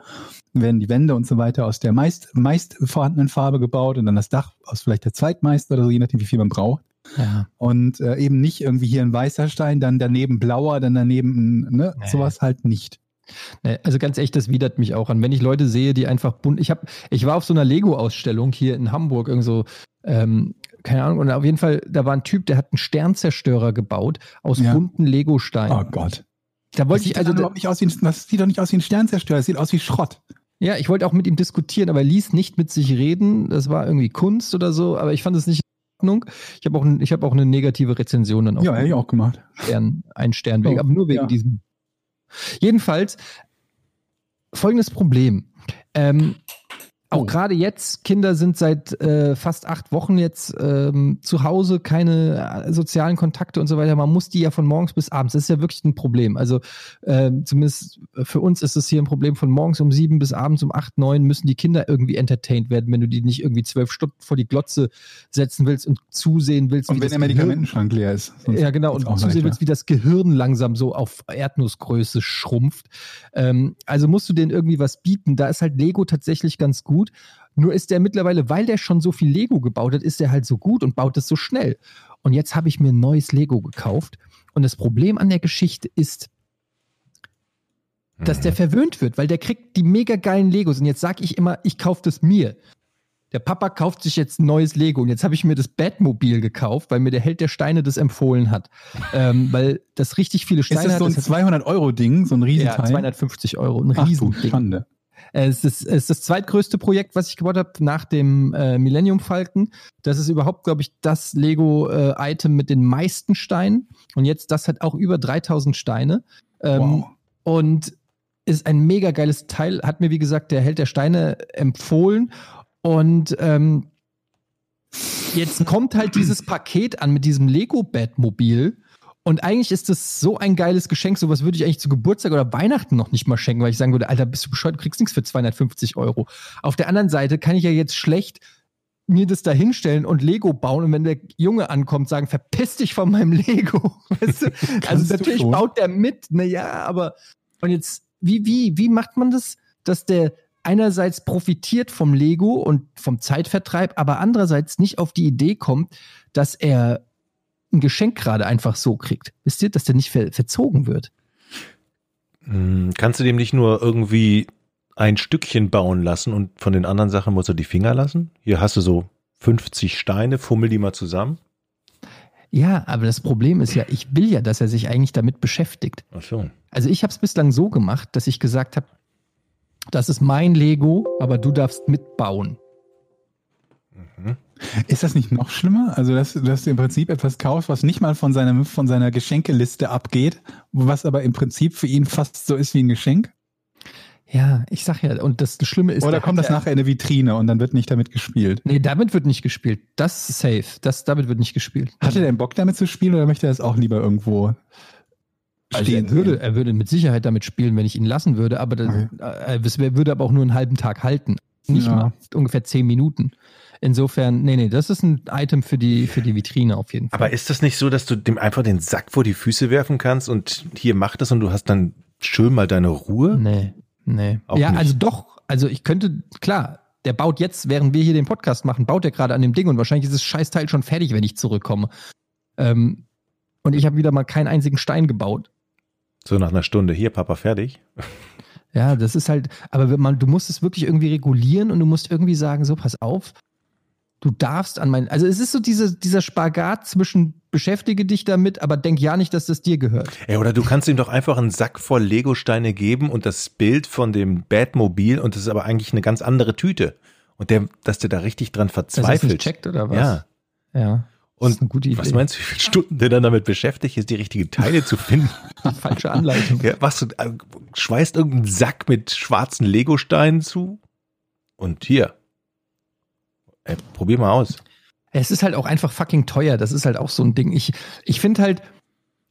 werden die Wände und so weiter aus der meist, meist vorhandenen Farbe gebaut und dann das Dach aus vielleicht der zweitmeisten oder so, je nachdem, wie viel man braucht. Ja. Und äh, eben nicht irgendwie hier ein weißer Stein, dann daneben blauer, dann daneben, ne, nee. sowas halt nicht. Also ganz echt, das widert mich auch an. Wenn ich Leute sehe, die einfach bunt. Ich habe, ich war auf so einer Lego-Ausstellung hier in Hamburg, irgend so, ähm, keine Ahnung, und auf jeden Fall, da war ein Typ, der hat einen Sternzerstörer gebaut aus ja. bunten Lego-Steinen. Oh Gott. Da wollte ich also. Nicht aus wie, das sieht doch nicht aus wie ein Sternzerstörer, das sieht aus wie Schrott. Ja, ich wollte auch mit ihm diskutieren, aber er ließ nicht mit sich reden. Das war irgendwie Kunst oder so, aber ich fand es nicht in Ordnung. Ich habe auch, ich hab auch eine negative Rezension dann auch. Ja, hätte ich auch gemacht. Stern, ein Stern wegen, oh, aber nur wegen ja. diesem. Jedenfalls, folgendes Problem. Ähm, auch oh. gerade jetzt, Kinder sind seit äh, fast acht Wochen jetzt ähm, zu Hause, keine äh, sozialen Kontakte und so weiter. Man muss die ja von morgens bis abends. Das ist ja wirklich ein Problem. Also äh, zumindest für uns ist es hier ein Problem von morgens um sieben bis abends um acht, neun müssen die Kinder irgendwie entertained werden, wenn du die nicht irgendwie zwölf Stunden vor die Glotze setzen willst und zusehen willst. Und wenn der Medikamentenschrank leer ist. Ja, genau. Und zusehen willst, wie das Gehirn langsam so auf Erdnussgröße schrumpft. Ähm, also musst du denen irgendwie was bieten. Da ist halt Lego tatsächlich ganz gut gut. Nur ist der mittlerweile, weil der schon so viel Lego gebaut hat, ist der halt so gut und baut es so schnell. Und jetzt habe ich mir ein neues Lego gekauft. Und das Problem an der Geschichte ist, dass der mhm. verwöhnt wird, weil der kriegt die mega geilen Legos. Und jetzt sage ich immer, ich kaufe das mir. Der Papa kauft sich jetzt ein neues Lego und jetzt habe ich mir das Batmobil gekauft, weil mir der Held der Steine das empfohlen hat. ähm, weil das richtig viele Steine hat. Ist das so ein 200-Euro-Ding, so ein Riesenteil? Ja, 250 Euro, ein Riesending. Ach, du Schande. Es ist, es ist das zweitgrößte Projekt, was ich gebaut habe, nach dem äh, Millennium Falcon. Das ist überhaupt, glaube ich, das Lego-Item äh, mit den meisten Steinen. Und jetzt, das hat auch über 3000 Steine. Ähm, wow. Und ist ein mega geiles Teil. Hat mir, wie gesagt, der Held der Steine empfohlen. Und ähm, jetzt kommt halt dieses Paket an mit diesem Lego-Batmobil. Und eigentlich ist das so ein geiles Geschenk, sowas würde ich eigentlich zu Geburtstag oder Weihnachten noch nicht mal schenken, weil ich sagen würde, Alter, bist du bescheuert, du kriegst nichts für 250 Euro. Auf der anderen Seite kann ich ja jetzt schlecht mir das da hinstellen und Lego bauen und wenn der Junge ankommt, sagen, verpiss dich von meinem Lego. <laughs> Weißt du? <laughs> also natürlich baut der mit, naja, aber und jetzt, wie, wie, wie macht man das, dass der einerseits profitiert vom Lego und vom Zeitvertreib, aber andererseits nicht auf die Idee kommt, dass er ein Geschenk gerade einfach so kriegt. Wisst ihr, dass der nicht ver verzogen wird? Hm, kannst du dem nicht nur irgendwie ein Stückchen bauen lassen und von den anderen Sachen muss er die Finger lassen? Hier hast du so 50 Steine, fummel die mal zusammen. Ja, aber das Problem ist ja, ich will ja, dass er sich eigentlich damit beschäftigt. Ach so. Also ich habe es bislang so gemacht, dass ich gesagt habe, das ist mein Lego, aber du darfst mitbauen. Mhm. Ist das nicht noch schlimmer? Also, dass, dass du im Prinzip etwas kaufst, was nicht mal von, seiner von seiner Geschenkeliste abgeht, was aber im Prinzip für ihn fast so ist wie ein Geschenk? Ja, ich sag ja, und das, das Schlimme ist. Oder kommt das nachher in eine Vitrine und dann wird nicht damit gespielt? Nee, damit wird nicht gespielt. Das ist safe. Das, damit wird nicht gespielt. Hat er denn Bock damit zu spielen oder möchte er es auch lieber irgendwo also er würde, er würde mit Sicherheit damit spielen, wenn ich ihn lassen würde, aber das, okay. äh, es würde aber auch nur einen halben Tag halten. Nicht Ja. mal. Ungefähr zehn Minuten. Insofern, nee, nee, das ist ein Item für die, für die Vitrine auf jeden Fall. Aber ist das nicht so, dass du dem einfach den Sack vor die Füße werfen kannst und hier macht das und du hast dann schön mal deine Ruhe? Nee, nee. Auch ja, nicht. also doch. Also ich könnte, klar, der baut jetzt, während wir hier den Podcast machen, baut er gerade an dem Ding und wahrscheinlich ist das Scheißteil schon fertig, wenn ich zurückkomme. Ähm, und ich habe wieder mal keinen einzigen Stein gebaut. So nach einer Stunde, hier Papa, fertig. Ja, das ist halt, aber man, du musst es wirklich irgendwie regulieren und du musst irgendwie sagen, so, pass auf, du darfst an mein, also es ist so diese, dieser Spagat zwischen beschäftige dich damit, aber denk ja nicht, dass das dir gehört. Ey, oder du kannst ihm doch einfach einen Sack voll Legosteine geben und das Bild von dem Batmobil und das ist aber eigentlich eine ganz andere Tüte. Und der, dass der da richtig dran Dass er verzweifelt. nicht checkt oder was? Ja. Ja. Das Und ist eine gute Idee. Was meinst du, wie viele Stunden der dann damit beschäftigt ist, die richtigen Teile zu finden? <laughs> Falsche Anleitung. Ja, was, du, äh, schweißt irgendeinen Sack mit schwarzen Legosteinen zu und hier. Ey, probier mal aus. Es ist halt auch einfach fucking teuer. Das ist halt auch so ein Ding. Ich, ich finde halt,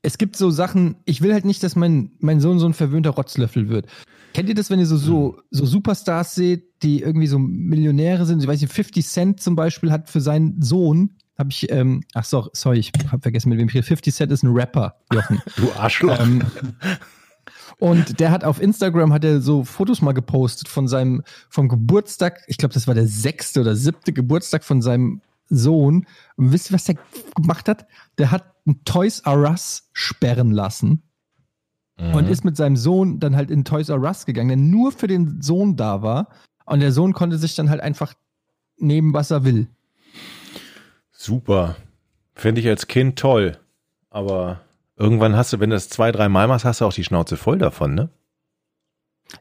es gibt so Sachen, ich will halt nicht, dass mein, mein Sohn so ein verwöhnter Rotzlöffel wird. Kennt ihr das, wenn ihr so, so, so Superstars seht, die irgendwie so Millionäre sind? Ich weiß nicht, 50 Cent zum Beispiel hat für seinen Sohn, habe ich, ähm, ach so, sorry, ich habe vergessen, mit wem ich rede. 50 Cent ist ein Rapper, Jochen. Du Arschloch. ähm, <laughs> und der hat auf Instagram hat er so Fotos mal gepostet von seinem vom Geburtstag. Ich glaube, das war der sechste oder siebte Geburtstag von seinem Sohn. Und wisst ihr, was der gemacht hat? Der hat ein Toys R Us sperren lassen Mhm. und ist mit seinem Sohn dann halt in Toys R Us gegangen, der nur für den Sohn da war. Und der Sohn konnte sich dann halt einfach nehmen, was er will. Super. Finde ich als Kind toll. Aber irgendwann hast du, wenn du das zwei, drei Mal machst, hast du auch die Schnauze voll davon, ne?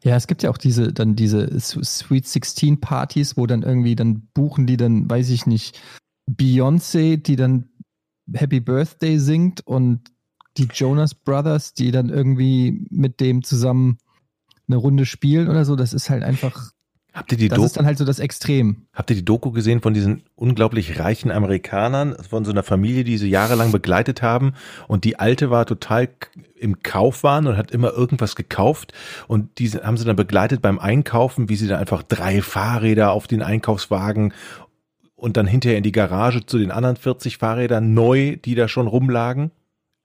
Ja, es gibt ja auch diese, dann diese Sweet 16 Partys, wo dann irgendwie, dann buchen die dann, weiß ich nicht, Beyoncé, die dann Happy Birthday singt und die Jonas Brothers, die dann irgendwie mit dem zusammen eine Runde spielen oder so. Das ist halt einfach, Habt ihr die das Doku, ist dann halt so das Extrem. habt ihr die Doku gesehen von diesen unglaublich reichen Amerikanern, von so einer Familie, die sie jahrelang begleitet haben und die alte war total im Kaufwahn und hat immer irgendwas gekauft und diese haben sie dann begleitet beim Einkaufen, wie sie dann einfach drei Fahrräder auf den Einkaufswagen und dann hinterher in die Garage zu den anderen 40 Fahrrädern neu, die da schon rumlagen.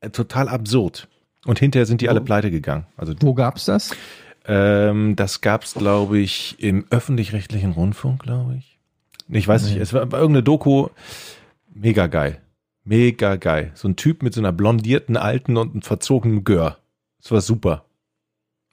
Äh, Total absurd. Und hinterher sind die alle pleite gegangen. Also Wo gab's das? Ähm, das gab's, glaube ich, im öffentlich-rechtlichen Rundfunk, glaube ich. Ich weiß nicht, es war, irgendeine Doku. Mega geil. Mega geil. So ein Typ mit so einer blondierten Alten und einem verzogenen Gör. Das war super.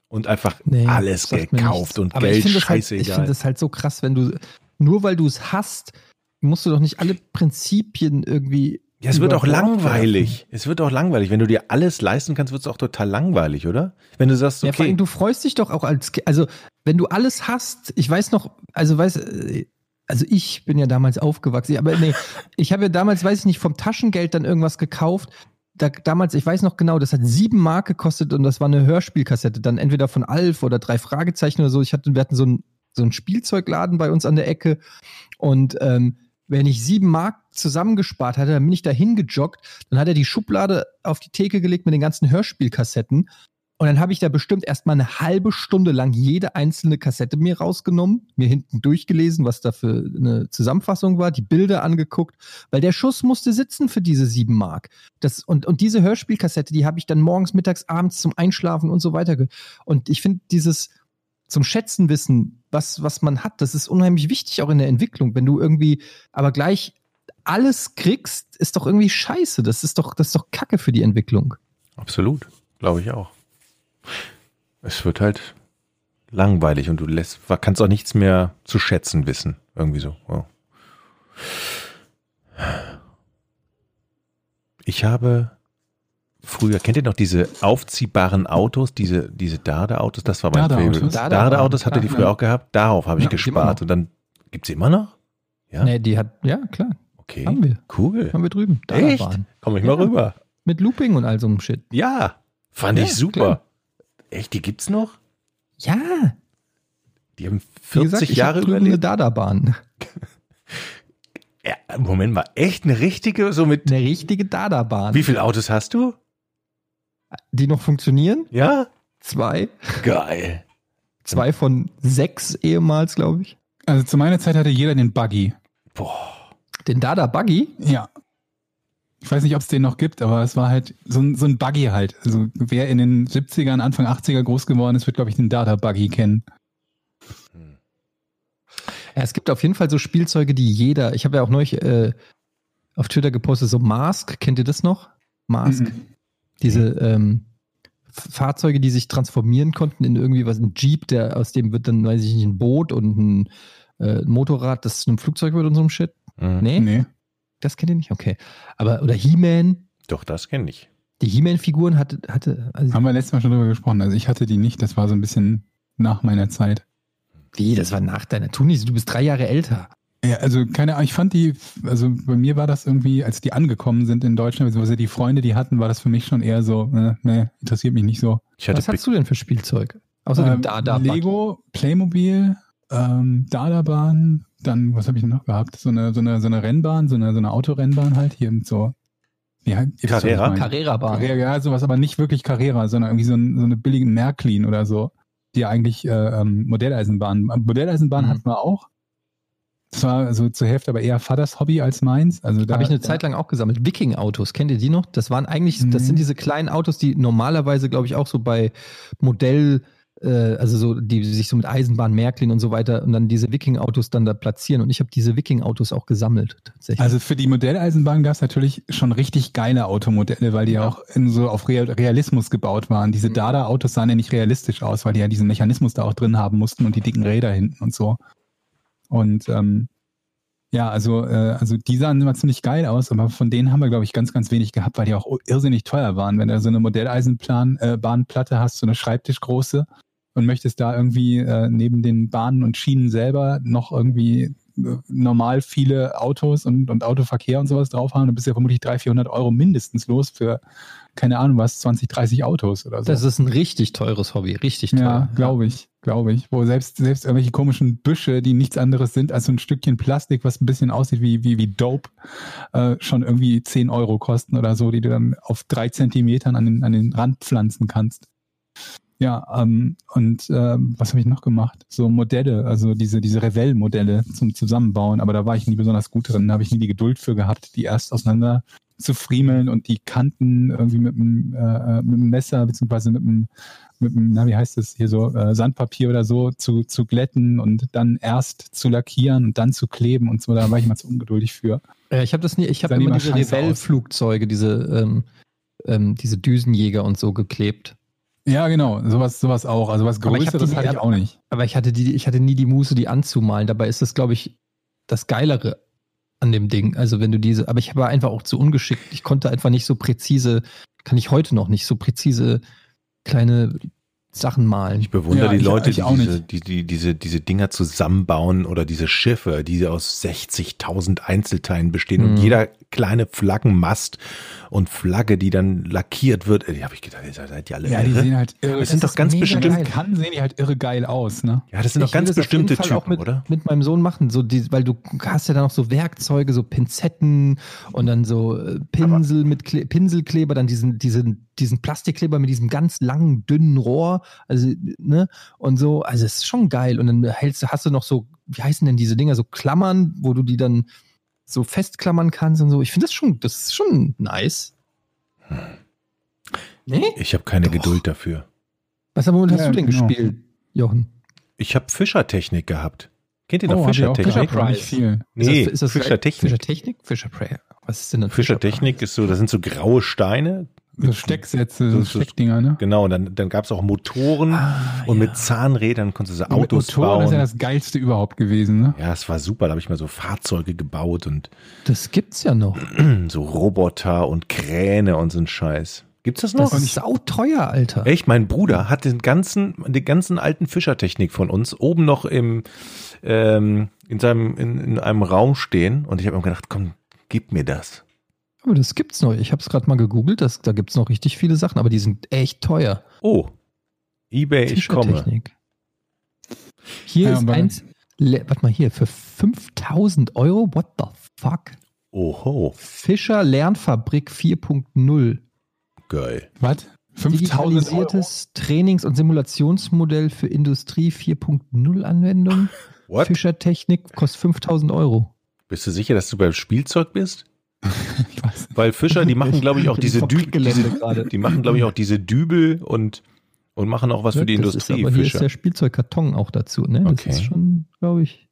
Und einfach Nee, alles gekauft und Aber ich Geld halt, ich scheißegal. finde das halt so krass, wenn du, nur weil du es hast, musst du doch nicht alle Prinzipien irgendwie. Ja, es wird auch langweilig. Es wird auch langweilig. Wenn du dir alles leisten kannst, wird es auch total langweilig, oder? Wenn du sagst, Ja, vor okay, allem, du freust dich doch auch als, also wenn du alles hast, ich weiß noch, also weiß, äh, also ich bin ja damals aufgewachsen, aber nee, <laughs> ich habe ja damals, weiß ich nicht, vom Taschengeld dann irgendwas gekauft. Da, damals, ich weiß noch genau, das hat sieben Mark gekostet und das war eine Hörspielkassette, dann entweder von Alf oder drei Fragezeichen oder so. Ich hatte, wir hatten so einen so einen Spielzeugladen bei uns an der Ecke und ähm, wenn ich sieben Mark zusammengespart hatte, dann bin ich da hingejoggt. Dann hat er die Schublade auf die Theke gelegt mit den ganzen Hörspielkassetten. Und dann habe ich da bestimmt erstmal eine halbe Stunde lang jede einzelne Kassette mir rausgenommen, mir hinten durchgelesen, was da für eine Zusammenfassung war, die Bilder angeguckt, weil der Schuss musste sitzen für diese sieben Mark. Das, und, und diese Hörspielkassette, die habe ich dann morgens, mittags, abends zum Einschlafen und so weiter. Und ich finde dieses zum Schätzen wissen, was, was man hat, das ist unheimlich wichtig auch in der Entwicklung. Wenn du irgendwie aber gleich alles kriegst, ist doch irgendwie scheiße. Das ist doch, das ist doch Kacke für die Entwicklung. absolut, glaube ich auch. Es wird halt langweilig und du lässt, kannst auch nichts mehr zu schätzen wissen. Irgendwie so. Oh. Ich habe früher, kennt ihr noch diese aufziehbaren Autos, diese, diese Darda-Autos? Das war mein? Favorite. Hattet ihr klar, früher auch gehabt? Darauf habe ich Ja, gespart. Und dann gibt's sie immer noch? Ja, Nee, die hat, ja, klar, okay. haben wir. Cool. Haben wir drüben. Echt? Darda-Bahn. Komm ich mal Ja. rüber. Mit Looping und all so einem Shit. Ja, fand Ja, ich super. klar. Echt, die gibt's noch? Ja, Die haben wie 40 gesagt, ich Jahre hab drüben eine überlebt. Dada-Bahn. <laughs> Ja, Moment mal, echt eine richtige, so mit, Eine richtige Dada-Bahn. wie viele Autos hast du? Die noch funktionieren? Ja? Zwei. Geil. Zwei von sechs ehemals, glaube ich. Also zu meiner Zeit hatte jeder den Buggy. Boah. Den Dada Buggy? Ja. Ich weiß nicht, ob es den noch gibt, aber es war halt so ein, so ein Buggy halt. Also wer in den 70ern, Anfang 80er groß geworden ist, wird, glaube ich, den Dada Buggy kennen. Ja, es gibt auf jeden Fall so Spielzeuge, die jeder. Ich habe ja auch neulich äh, auf Twitter gepostet, so Mask, kennt ihr das noch? Mask. Mhm. Diese ähm, Fahrzeuge, die sich transformieren konnten in irgendwie was, ein Jeep, der aus dem wird dann, weiß ich nicht, ein Boot und ein äh, Motorrad, das zu einem Flugzeug wird und so einem Shit. Mhm. Nee, Nee. das kennt ihr nicht? Okay. Aber, oder He-Man. Doch, das kenne ich. Die He-Man-Figuren hatte, hatte, also, Haben wir letztes Mal schon drüber gesprochen. Also ich hatte die nicht, das war so ein bisschen nach meiner Zeit. wie, das war nach deiner Tunis, du bist drei Jahre älter. Ja, also keine Ahnung, ich fand die, also bei mir war das irgendwie, als die angekommen sind in Deutschland, beziehungsweise die Freunde, die hatten, war das für mich schon eher so, äh, nee, interessiert mich nicht so. Ich hatte Was hast du denn für Spielzeug? Außer dem Ähm, Dada Lego, Playmobil, ähm, Dada-Bahn, dann, was habe ich denn noch gehabt? So eine, so eine, so eine Rennbahn, so eine, so eine Autorennbahn halt, hier mit so, ja, Carrera? Carrera-Bahn. Carrera, ja, sowas, aber nicht wirklich Carrera, sondern irgendwie so, ein, so eine billige Märklin oder so, die eigentlich äh, ähm, Modelleisenbahn, Modelleisenbahn Mhm. hatten wir auch. Das war so zur Hälfte aber eher Vaters Hobby als meins. Also da Habe ich eine Zeit lang auch gesammelt. Viking-Autos, kennt ihr die noch? Das waren eigentlich, das sind diese kleinen Autos, die normalerweise, glaube ich, auch so bei Modell, äh, also so, die sich so mit Eisenbahn, Märklin und so weiter und dann diese Viking-Autos dann da platzieren. Und ich habe diese Viking-Autos auch gesammelt, tatsächlich. Also für die Modelleisenbahn gab es natürlich schon richtig geile Automodelle, weil die ja, auch in so auf Real Realismus gebaut waren. Diese Mhm. Dada-Autos sahen ja nicht realistisch aus, weil die ja diesen Mechanismus da auch drin haben mussten und die dicken Räder hinten und so. Und ähm, ja, also, äh, also die sahen immer ziemlich geil aus, aber von denen haben wir, glaube ich, ganz, ganz wenig gehabt, weil die auch irrsinnig teuer waren. Wenn du so eine Modelleisenplan, äh, hast, so eine Schreibtischgroße und möchtest da irgendwie äh, neben den Bahnen und Schienen selber noch irgendwie äh, normal viele Autos und, und Autoverkehr und sowas drauf haben, dann bist du ja vermutlich 300, 400 Euro mindestens los für, keine Ahnung was, 20, 30 Autos oder so. das ist ein richtig teures Hobby, richtig teuer. Ja, glaube ich, glaube ich. Wo selbst, selbst irgendwelche komischen Büsche, die nichts anderes sind als so ein Stückchen Plastik, was ein bisschen aussieht wie, wie, wie Dope, äh, schon irgendwie 10 Euro kosten oder so, die du dann auf drei Zentimetern an den, an den Rand pflanzen kannst. Ja, ähm, und ähm, was habe ich noch gemacht? So Modelle, also diese, diese Revell-Modelle zum Zusammenbauen, aber da war ich nie besonders gut drin, da habe ich nie die Geduld für gehabt, die erst auseinander zu friemeln und die Kanten irgendwie mit einem, äh, mit einem Messer beziehungsweise mit einem, mit einem, na wie heißt das hier so, äh, Sandpapier oder so zu, zu glätten und dann erst zu lackieren und dann zu kleben und so, da war ich mal zu ungeduldig für. Äh, ich habe das nie, ich habe immer immer diese. Revell-Flugzeuge, diese, ähm, ähm, diese Düsenjäger und so geklebt. Ja, genau, sowas, sowas auch. Also was ich Größeres die- hatte ich auch nicht. Aber ich hatte die, ich hatte nie die Muße, die anzumalen. Dabei ist das, glaube ich, das Geilere an dem Ding. Also wenn du diese, aber ich war einfach auch zu ungeschickt. Ich konnte einfach nicht so präzise, kann ich heute noch nicht so präzise kleine Sachen malen. Ich bewundere Ja, die ich- Leute, ich die auch diese, die, die, diese, diese Dinger zusammenbauen oder diese Schiffe, die aus 60.000 Einzelteilen bestehen und Mhm. jeder kleine Flaggenmast und Flagge, die dann lackiert wird. Die habe ich gedacht, ihr seid ja alle Ja, die irre. sehen halt irre. Das sind doch ist ganz bestimmt, kann, sehen die halt irre geil aus, ne? ja, das sind doch Ich ganz das auf jeden bestimmte Typen, mit, oder? mit meinem Sohn machen, so die, weil du hast ja da noch so Werkzeuge, so Pinzetten und dann so äh, Pinsel mit Kle Pinselkleber, dann diesen, diesen, diesen Plastikkleber mit diesem ganz langen, dünnen Rohr, also, ne, und so, also es ist schon geil. Und dann hältst du, hast du noch so, wie heißen denn diese Dinger, so Klammern, wo du die dann so festklammern kannst und so. Ich finde das schon, das ist schon nice. Nee? Ich habe keine Doch. Geduld dafür. Was womit hast Ja, du denn genau. gespielt, Jochen? Ich habe Fischertechnik gehabt. Kennt ihr noch Oh, ich auch Fischertechnik? aber viel. Nee, ist das, ist das Fischertechnik. Fischertechnik? Fischerprayer. Was ist denn ein Fischertechnik ist so, das sind so graue Steine. So Stecksätze, so, So- Steckdinger, ne? Genau, und dann, dann gab es auch Motoren Ah, und ja. mit Zahnrädern konntest du so Mit Autos Motoren ist ja bauen. das geilste überhaupt gewesen, ne? Ja, es war super. Da habe ich mal so Fahrzeuge gebaut und Das gibt's ja noch. <clears throat> so Roboter und Kräne und so ein Scheiß. Gibt's das noch? Das ist sauteuer, Alter. Echt, mein Bruder hat den ganzen, den ganzen alten Fischertechnik von uns oben noch im, ähm, in seinem, in, in einem Raum stehen und ich habe mir gedacht, komm, gib mir das. Aber das gibt's noch. Ich habe es gerade mal gegoogelt. Das, da gibt's noch richtig viele Sachen, aber die sind echt teuer. Oh, eBay, ich komme. Fischertechnik. Hier Ja, ist eins. Le- Warte mal hier, für 5000 Euro? What the fuck? Oho, Fischer Lernfabrik 4.0. geil. Was? 5000 Euro? Digitalisiertes Trainings- und Simulationsmodell für Industrie 4.0 Anwendung. What? Fischertechnik kostet 5000 Euro. Bist du sicher, dass du beim Spielzeug bist? <laughs> Weil Fischer, die machen, glaube ich, auch <laughs> diese, Dü diese <laughs> die machen, glaube ich, auch diese Dübel und, und machen auch was für die das Industrie. Ist aber hier ist Fischer. der Spielzeugkarton auch dazu, ne? Das Okay. ist schon, glaube ich.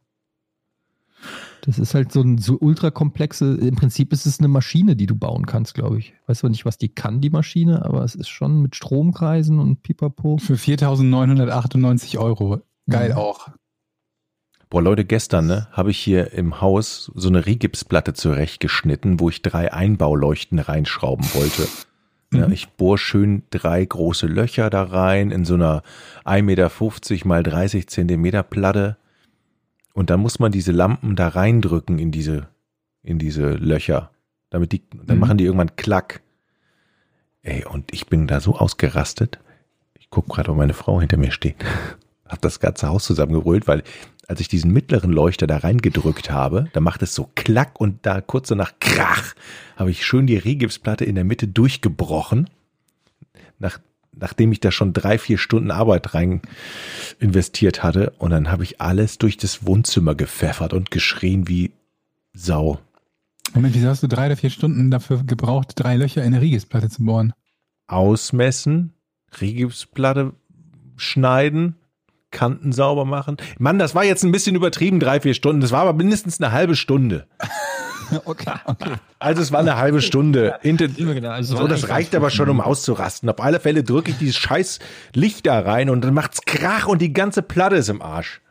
Das ist halt so ein so ultra komplexe, im Prinzip ist es eine Maschine, die du bauen kannst, glaube ich. Weiß zwar nicht, was die kann, die Maschine, aber es ist schon mit Stromkreisen und Pipapo. Für 4.998 Euro. Geil Mhm. auch. Boah, Leute, gestern ne, habe ich hier im Haus so eine Rigipsplatte zurechtgeschnitten, wo ich drei Einbauleuchten reinschrauben wollte. Ja, Mhm. ich bohr schön drei große Löcher da rein in so einer 1,50 Meter mal 30 Zentimeter Platte. Und dann muss man diese Lampen da reindrücken in diese, in diese Löcher. Damit die, dann Mhm. machen die irgendwann Klack. Ey, und ich bin da so ausgerastet. Ich gucke gerade, ob meine Frau hinter mir steht. <laughs> Hab das ganze Haus zusammengerollt, weil als ich diesen mittleren Leuchter da reingedrückt habe, da macht es so Klack und da kurz danach Krach, habe ich schön die Rigipsplatte in der Mitte durchgebrochen. Nach, nachdem ich da schon drei, vier Stunden Arbeit rein investiert hatte. Und dann habe ich alles durch das Wohnzimmer gepfeffert und geschrien wie Sau. Moment, wieso hast du drei oder vier Stunden dafür gebraucht, drei Löcher in eine Rigipsplatte zu bohren? Ausmessen, Rigipsplatte schneiden, Kanten sauber machen. Mann, das war jetzt ein bisschen übertrieben, drei, vier Stunden. Das war aber mindestens eine halbe Stunde. <laughs> Okay, okay. Also es war eine halbe Stunde. Inten Genau, also so, das reicht aber schon, um auszurasten. Auf alle Fälle drücke ich dieses scheiß Licht da rein und dann macht's Krach und die ganze Platte ist im Arsch.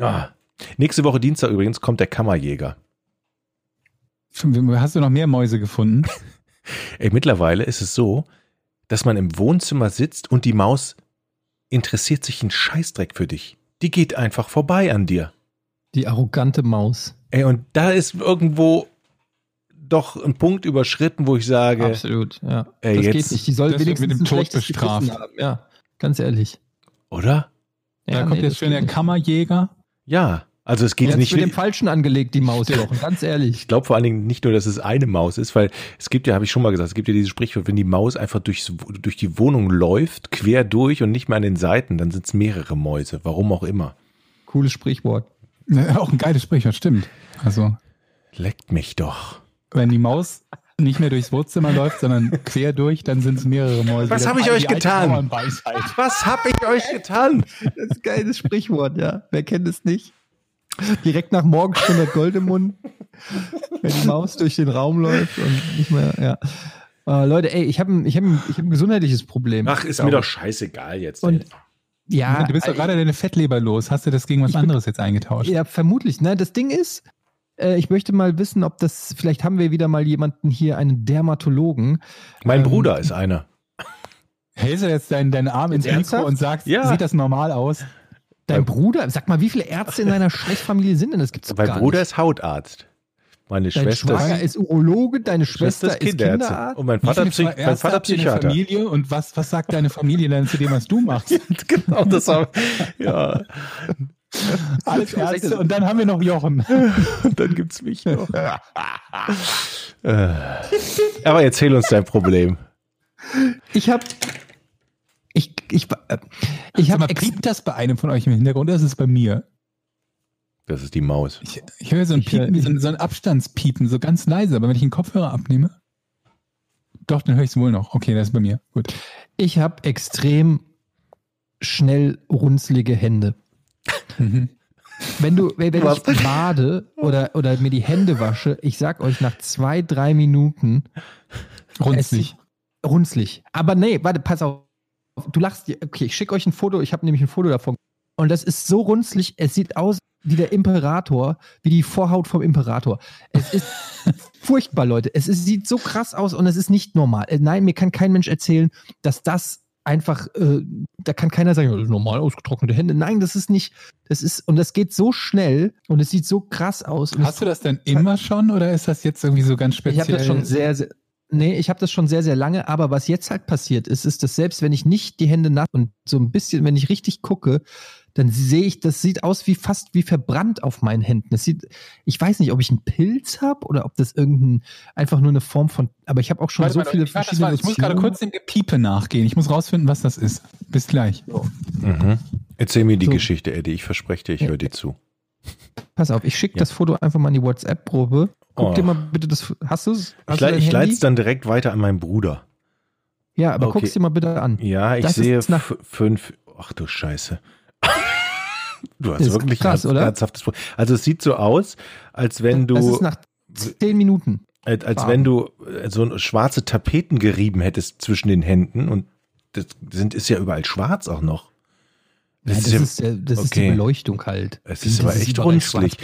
Ah. Nächste Woche Dienstag übrigens kommt der Kammerjäger. Hast du noch mehr Mäuse gefunden? <laughs> Ey, mittlerweile ist es so, dass man im Wohnzimmer sitzt und die Maus interessiert sich einen Scheißdreck für dich. Die geht einfach vorbei an dir. Die arrogante Maus. Ey, und da ist irgendwo doch ein Punkt überschritten, wo ich sage, Absolut, ja. Ey, das jetzt- geht nicht. Die soll wenigstens mit dem ein Tod bestraft. Haben. Ja, ganz ehrlich. oder? Ja, da kommt nee, jetzt das schön der. Kammerjäger. Ja, also es geht nicht mit dem Falschen angelegt, die Maus doch, ganz ehrlich. Ich glaube vor allen Dingen nicht nur, dass es eine Maus ist, weil es gibt ja, habe ich schon mal gesagt, es gibt ja dieses Sprichwort, wenn die Maus einfach durchs, durch die Wohnung läuft, quer durch und nicht mehr an den Seiten, dann sind es mehrere Mäuse, warum auch immer. Cooles Sprichwort. Ja, Auch ein geiles Sprichwort, stimmt. Also, Leckt mich doch. wenn die Maus nicht mehr durchs Wohnzimmer läuft, sondern quer durch, dann sind es mehrere Mäuse. Was Das hab ich euch getan? Was hab ich euch getan? Das ist ein geiles Sprichwort, ja. Wer kennt es nicht? Direkt nach Morgenstunde hat Gold im Mund, wenn die Maus durch den Raum läuft und nicht mehr, ja. Äh, Leute, ey, ich habe ein, ich hab ein, ich hab ein gesundheitliches Problem. Ach, ist mir doch scheißegal jetzt. Und ja, du bist doch gerade deine Fettleber los. Hast du das gegen was anderes jetzt eingetauscht? Ja, vermutlich. Ne? Das Ding ist, äh, ich möchte mal wissen, ob das, vielleicht haben wir wieder mal jemanden hier, einen Dermatologen. mein ähm, Bruder ist einer. Hältst du jetzt deinen, deinen Arm ins Mikro und sagst, Ja. sieht das normal aus? Dein Bruder, sag mal, wie viele Ärzte in deiner Schwestfamilie sind denn? Das gibt's doch Mein gar Bruder nicht. ist Hautarzt. Meine Dein Schwester Schwager ist Urologe, deine Schwester, ist Kinderärztin. Kinderarzt. Und mein Wie Vater, viele Psych mein Vater Psychiater. Familie und was, was sagt deine Familie dann zu dem, was du machst? <laughs> genau, das hab, ja. Alles Ärzte und dann haben wir noch Jochen. Und <laughs> dann gibt's mich noch. Äh. Aber erzähl uns dein Problem. Ich habe ich, ich, äh, ich habe mal, piept das bei einem von euch im Hintergrund oder ist es bei mir? Das ist die Maus. Ich, ich höre so ein Ich, Piepen, äh, so ein, so ein Abstandspiepen, so ganz leise, aber wenn ich den Kopfhörer abnehme, doch, dann höre ich es wohl noch. Okay, das ist bei mir. Gut. ich habe extrem schnell runzlige Hände. Mhm. Wenn du, wenn wenn ich bade oder, oder mir die Hände wasche, ich sag euch, nach zwei, drei Minuten Runzlig. Es, runzlig. Aber nee, warte, pass auf. Du lachst, okay, ich schicke euch ein Foto, ich habe nämlich ein Foto davon. Und das ist so runzlig, es sieht aus wie der Imperator, wie die Vorhaut vom Imperator. Es ist <laughs> furchtbar, Leute. Es ist, sieht so krass aus und es ist nicht normal. Äh, Nein, mir kann kein Mensch erzählen, dass das einfach, äh, da kann keiner sagen, ja, normal ausgetrocknete Hände. Nein, das ist nicht, das ist, und das geht so schnell und es sieht so krass aus. Hast du das denn immer schon oder ist das jetzt irgendwie so ganz ich speziell? habe das schon sehr, sehr. Nee, ich habe das schon sehr, sehr lange, aber was jetzt halt passiert ist, ist, dass selbst wenn ich nicht die Hände nass und so ein bisschen, wenn ich richtig gucke, dann sehe ich, das sieht aus wie fast wie verbrannt auf meinen Händen. Das sieht, ich weiß nicht, ob ich einen Pilz habe oder ob das irgendein einfach nur eine Form von, aber ich habe auch schon Warte so mal, viele ich, warte, verschiedene ich muss gerade kurz dem Gepiepe nachgehen. Ich muss rausfinden, was das ist. Bis gleich. Mhm. Erzähl mir die So. Geschichte, Eddie. Ich verspreche dir, ich höre dir zu. Pass auf, ich schicke Ja. das Foto einfach mal in die WhatsApp-Gruppe. Guck Oh. dir mal bitte das, hast du es? Ich, le ich leite es dann direkt weiter an meinen Bruder. Ja, aber Okay. guck's dir mal bitte an. Ja, ich Das sehe fünf. Ach du Scheiße. <laughs> Du hast Das wirklich krass, ein oder? ernsthaftes Problem. Also es sieht so aus, als wenn das du, ist nach zehn Minuten. als, als wenn du äh, so schwarze Tapeten gerieben hättest zwischen den Händen und das sind, ist ja überall schwarz auch noch. Ja, das, ja- ist, ja, das ist die okay. Beleuchtung halt. Es ist aber echt runzlig.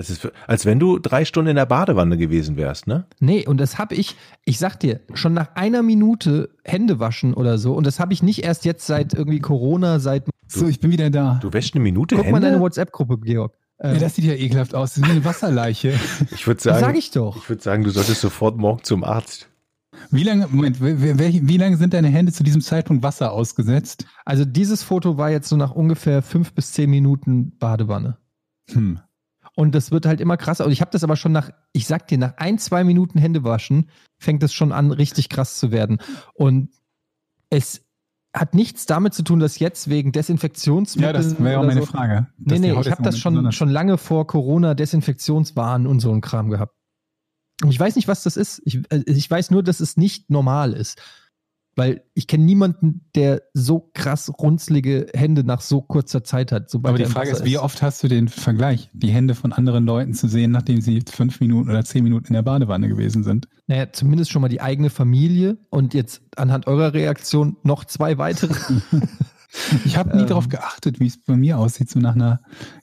Es ist, als wenn du drei Stunden in der Badewanne gewesen wärst, ne? Nee, und das habe ich, ich sag dir, schon nach einer Minute Hände waschen oder so. Und das habe ich nicht erst jetzt seit irgendwie Corona, seit. <laughs> So, ich bin wieder da. Du wäschst eine Minute Guck mal in deine Hände? WhatsApp-Gruppe, Georg. Ja, Äh, das sieht ja ekelhaft aus. Das ist wie eine Wasserleiche. <laughs> Ich würde das sagen, sag ich doch. ich würde sagen, du solltest sofort morgen zum Arzt. Wie lange, Moment, wie, wie, wie lange sind deine Hände zu diesem Zeitpunkt Wasser ausgesetzt? Also dieses Foto war jetzt so nach ungefähr fünf bis zehn Minuten Badewanne. Hm. Und das wird halt immer krasser. Und ich habe das aber schon nach, ich sag dir, nach ein, zwei Minuten Hände waschen, fängt es schon an, richtig krass zu werden. Und es hat nichts damit zu tun, dass jetzt wegen Ja, Desinfektionsmitteln. das wäre auch meine so, Frage. Nee, nee, ich habe das schon, schon lange vor Corona Desinfektionswahn und so ein Kram gehabt. Und ich weiß nicht, was das ist. Ich, äh, ich weiß nur, dass es nicht normal ist. Weil ich kenne niemanden, der so krass runzlige Hände nach so kurzer Zeit hat. Aber die Frage Wasser ist, wie oft hast du den Vergleich, die Hände von anderen Leuten zu sehen, nachdem sie fünf Minuten oder zehn Minuten in der Badewanne gewesen sind? Naja, zumindest schon mal die eigene Familie und jetzt anhand eurer Reaktion noch zwei weitere. <laughs> Ich habe nie Ähm. darauf geachtet, wie es bei mir aussieht, so nach einer,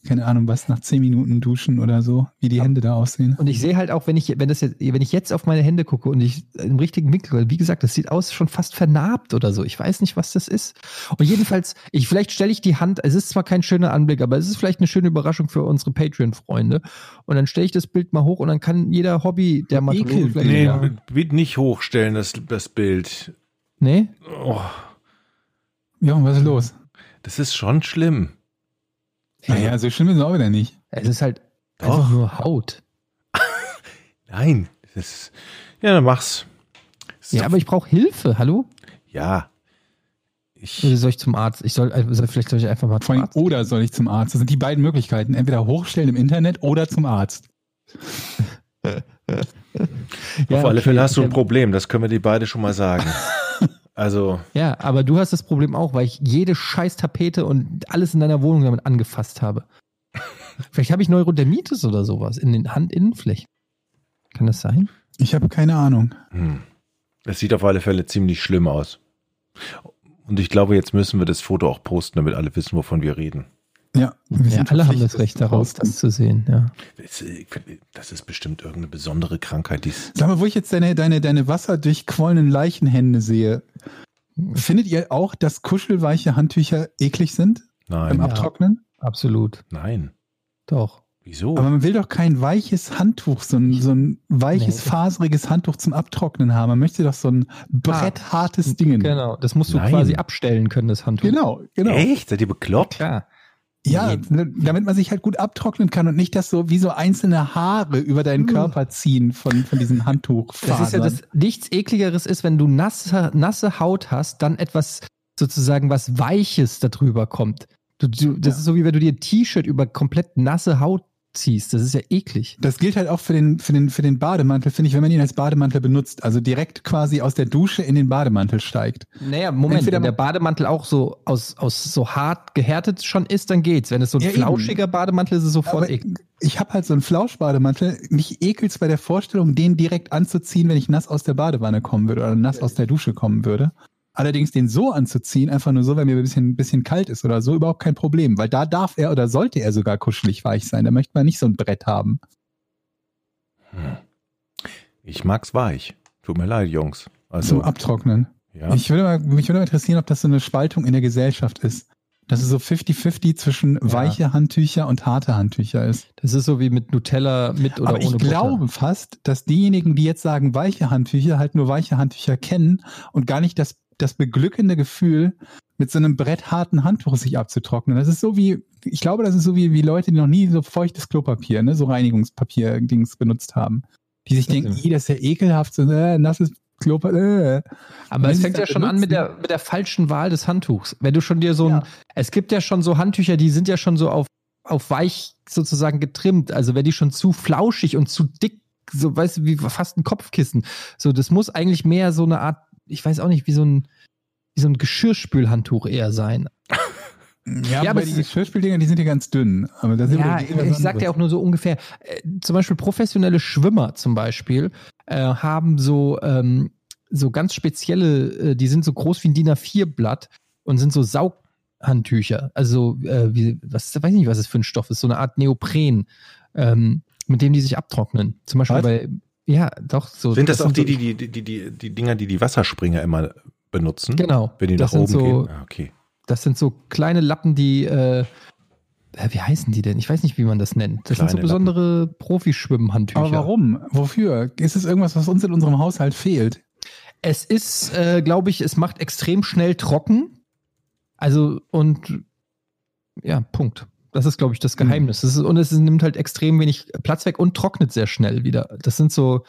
keine Ahnung, was, nach zehn Minuten Duschen oder so, wie die Hände da aussehen. Und ich sehe halt auch, wenn ich, wenn das jetzt, wenn ich jetzt auf meine Hände gucke und ich im richtigen Winkel, wie gesagt, das sieht aus schon fast vernarbt oder so. Ich weiß nicht, was das ist. Und jedenfalls, ich, vielleicht stelle ich die Hand, es ist zwar kein schöner Anblick, aber es ist vielleicht eine schöne Überraschung für unsere Patreon-Freunde. Und dann stelle ich das Bild mal hoch und dann kann jeder Hobby der Ekel, vielleicht. Nee, Ja. bitte nicht hochstellen, das, das Bild. Nee? Oh, Ja, und was ist los? das ist schon schlimm. Naja, so schlimm ist es auch wieder nicht. Es ist halt Doch. einfach nur Haut. <laughs> Nein, das ist, ja, dann mach's. Ja, aber ich brauche Hilfe, hallo? ja. Ich, Oder soll ich zum Arzt? Ich soll, also vielleicht soll ich einfach mal Vor zum allem, Arzt. oder soll ich zum Arzt? Das sind die beiden Möglichkeiten. Entweder hochstellen im Internet oder zum Arzt. <laughs> Ja, auf alle okay. Fälle hast du ein Problem, das können wir dir beide schon mal sagen. <laughs> Also, Ja, aber du hast das Problem auch, weil ich jede scheiß Tapete und alles in deiner Wohnung damit angefasst habe. <laughs> Vielleicht habe ich Neurodermitis oder sowas in den Handinnenflächen. Kann das sein? Ich habe keine Ahnung. hm. das sieht auf alle Fälle ziemlich schlimm aus. Und ich glaube, jetzt müssen wir das Foto auch posten, damit alle wissen, wovon wir reden. Ja, wir Ja, alle haben das Recht darauf, das zu sehen. Ja. Das, äh, das ist bestimmt irgendeine besondere Krankheit, die. Sag mal, wo ich jetzt deine, deine, deine wasserdurchquollenen Leichenhände sehe, findet ihr auch, dass kuschelweiche Handtücher eklig sind Nein, beim Ja. Abtrocknen? Absolut. nein. Doch. Wieso? Aber man will doch kein weiches Handtuch, so ein, so ein weiches, Nee. faseriges Handtuch zum Abtrocknen haben. Man möchte doch so ein bretthartes Ding. Genau. Das musst du Nein. quasi abstellen können, das Handtuch. Genau, genau. Echt? Seid ihr bekloppt? Klar. Ja, ne, damit man sich halt gut abtrocknen kann und nicht das so wie so einzelne Haare über deinen Körper ziehen von, von diesem Handtuch. Das ist ja das, nichts ekligeres ist, wenn du nasse, nasse Haut hast, dann etwas sozusagen was Weiches darüber kommt. Du, du, das Ja. ist so wie wenn du dir ein T-Shirt über komplett nasse Haut ziehst. Das ist ja eklig. Das gilt halt auch für den, für den, für den Bademantel, finde ich, wenn man ihn als Bademantel benutzt. Also direkt quasi aus der Dusche in den Bademantel steigt. Naja, Moment, Entweder wenn der man- Bademantel auch so aus, aus so hart gehärtet schon ist, dann geht's. Wenn es so ein Ja, eben. flauschiger Bademantel ist, ist es sofort eklig. ich habe halt so einen Flauschbademantel. Mich ekelt's bei der Vorstellung, den direkt anzuziehen, wenn ich nass aus der Badewanne kommen würde oder nass aus der Dusche kommen würde. Allerdings den so anzuziehen, einfach nur so, weil mir ein bisschen, ein bisschen kalt ist oder so, überhaupt kein Problem. Weil da darf er oder sollte er sogar kuschelig weich sein. Da möchte man nicht so ein Brett haben. Hm. Ich mag's weich. Tut mir leid, Jungs. Also, Zum Abtrocknen. ja. Ich würde mal, mich würde mal interessieren, ob das so eine Spaltung in der Gesellschaft ist. Dass es so 50-50 zwischen weiche Handtücher und harte Handtücher ist. Das ist so wie mit Nutella mit oder Aber ich ohne glaube fast, dass diejenigen, die jetzt sagen weiche Handtücher, halt nur weiche Handtücher kennen und gar nicht das das beglückende Gefühl, mit so einem brettharten Handtuch sich abzutrocknen. Das ist so wie, ich glaube, das ist so wie, wie Leute, die noch nie so feuchtes Klopapier, ne, so Reinigungspapier-Dings benutzt haben. Die sich denken, das ist ja ekelhaft, so, äh, nasses Klopapier. Äh. Aber es fängt ja dann schon an mit benutzen- der, mit der falschen Wahl des Handtuchs. Wenn du schon dir so ein, Ja. es gibt ja schon so Handtücher, die sind ja schon so auf, auf weich sozusagen getrimmt. Also wenn die schon zu flauschig und zu dick, so weißt du, wie fast ein Kopfkissen. So, das muss eigentlich mehr so eine Art, ich weiß auch nicht, wie so ein, wie so ein Geschirrspülhandtuch eher sein. <laughs> Ja, Ja, aber die es- Geschirrspüldinger, die sind ja ganz dünn. Aber das Ja, ich, ich sag dir auch nur so ungefähr. Äh, zum Beispiel professionelle Schwimmer zum Beispiel äh, haben so ähm, so ganz spezielle, äh, die sind so groß wie ein DIN A4-Blatt und sind so Saughandtücher. Also äh, wie, was weiß ich nicht, was es für ein Stoff ist, so eine Art Neopren, ähm, mit dem die sich abtrocknen. Zum Beispiel Was? bei ja, doch so. Sind das, auch sind die, so, die, die, die, die, die Dinger, die die Wasserspringer immer benutzen? Genau. Wenn die das nach oben so, gehen? Ah, okay. Das sind so kleine Lappen, die, äh, wie heißen die denn? Ich weiß nicht, wie man das nennt. Das sind so Kleine besondere Profischwimmhandtücher. Aber warum? Wofür? Ist es irgendwas, was uns in unserem Haushalt fehlt? Es ist, äh, glaube ich, es macht extrem schnell trocken. Also, und ja, Punkt. Das ist, glaube ich, das Geheimnis. Das ist, und es nimmt halt extrem wenig Platz weg und trocknet sehr schnell wieder. Das sind so,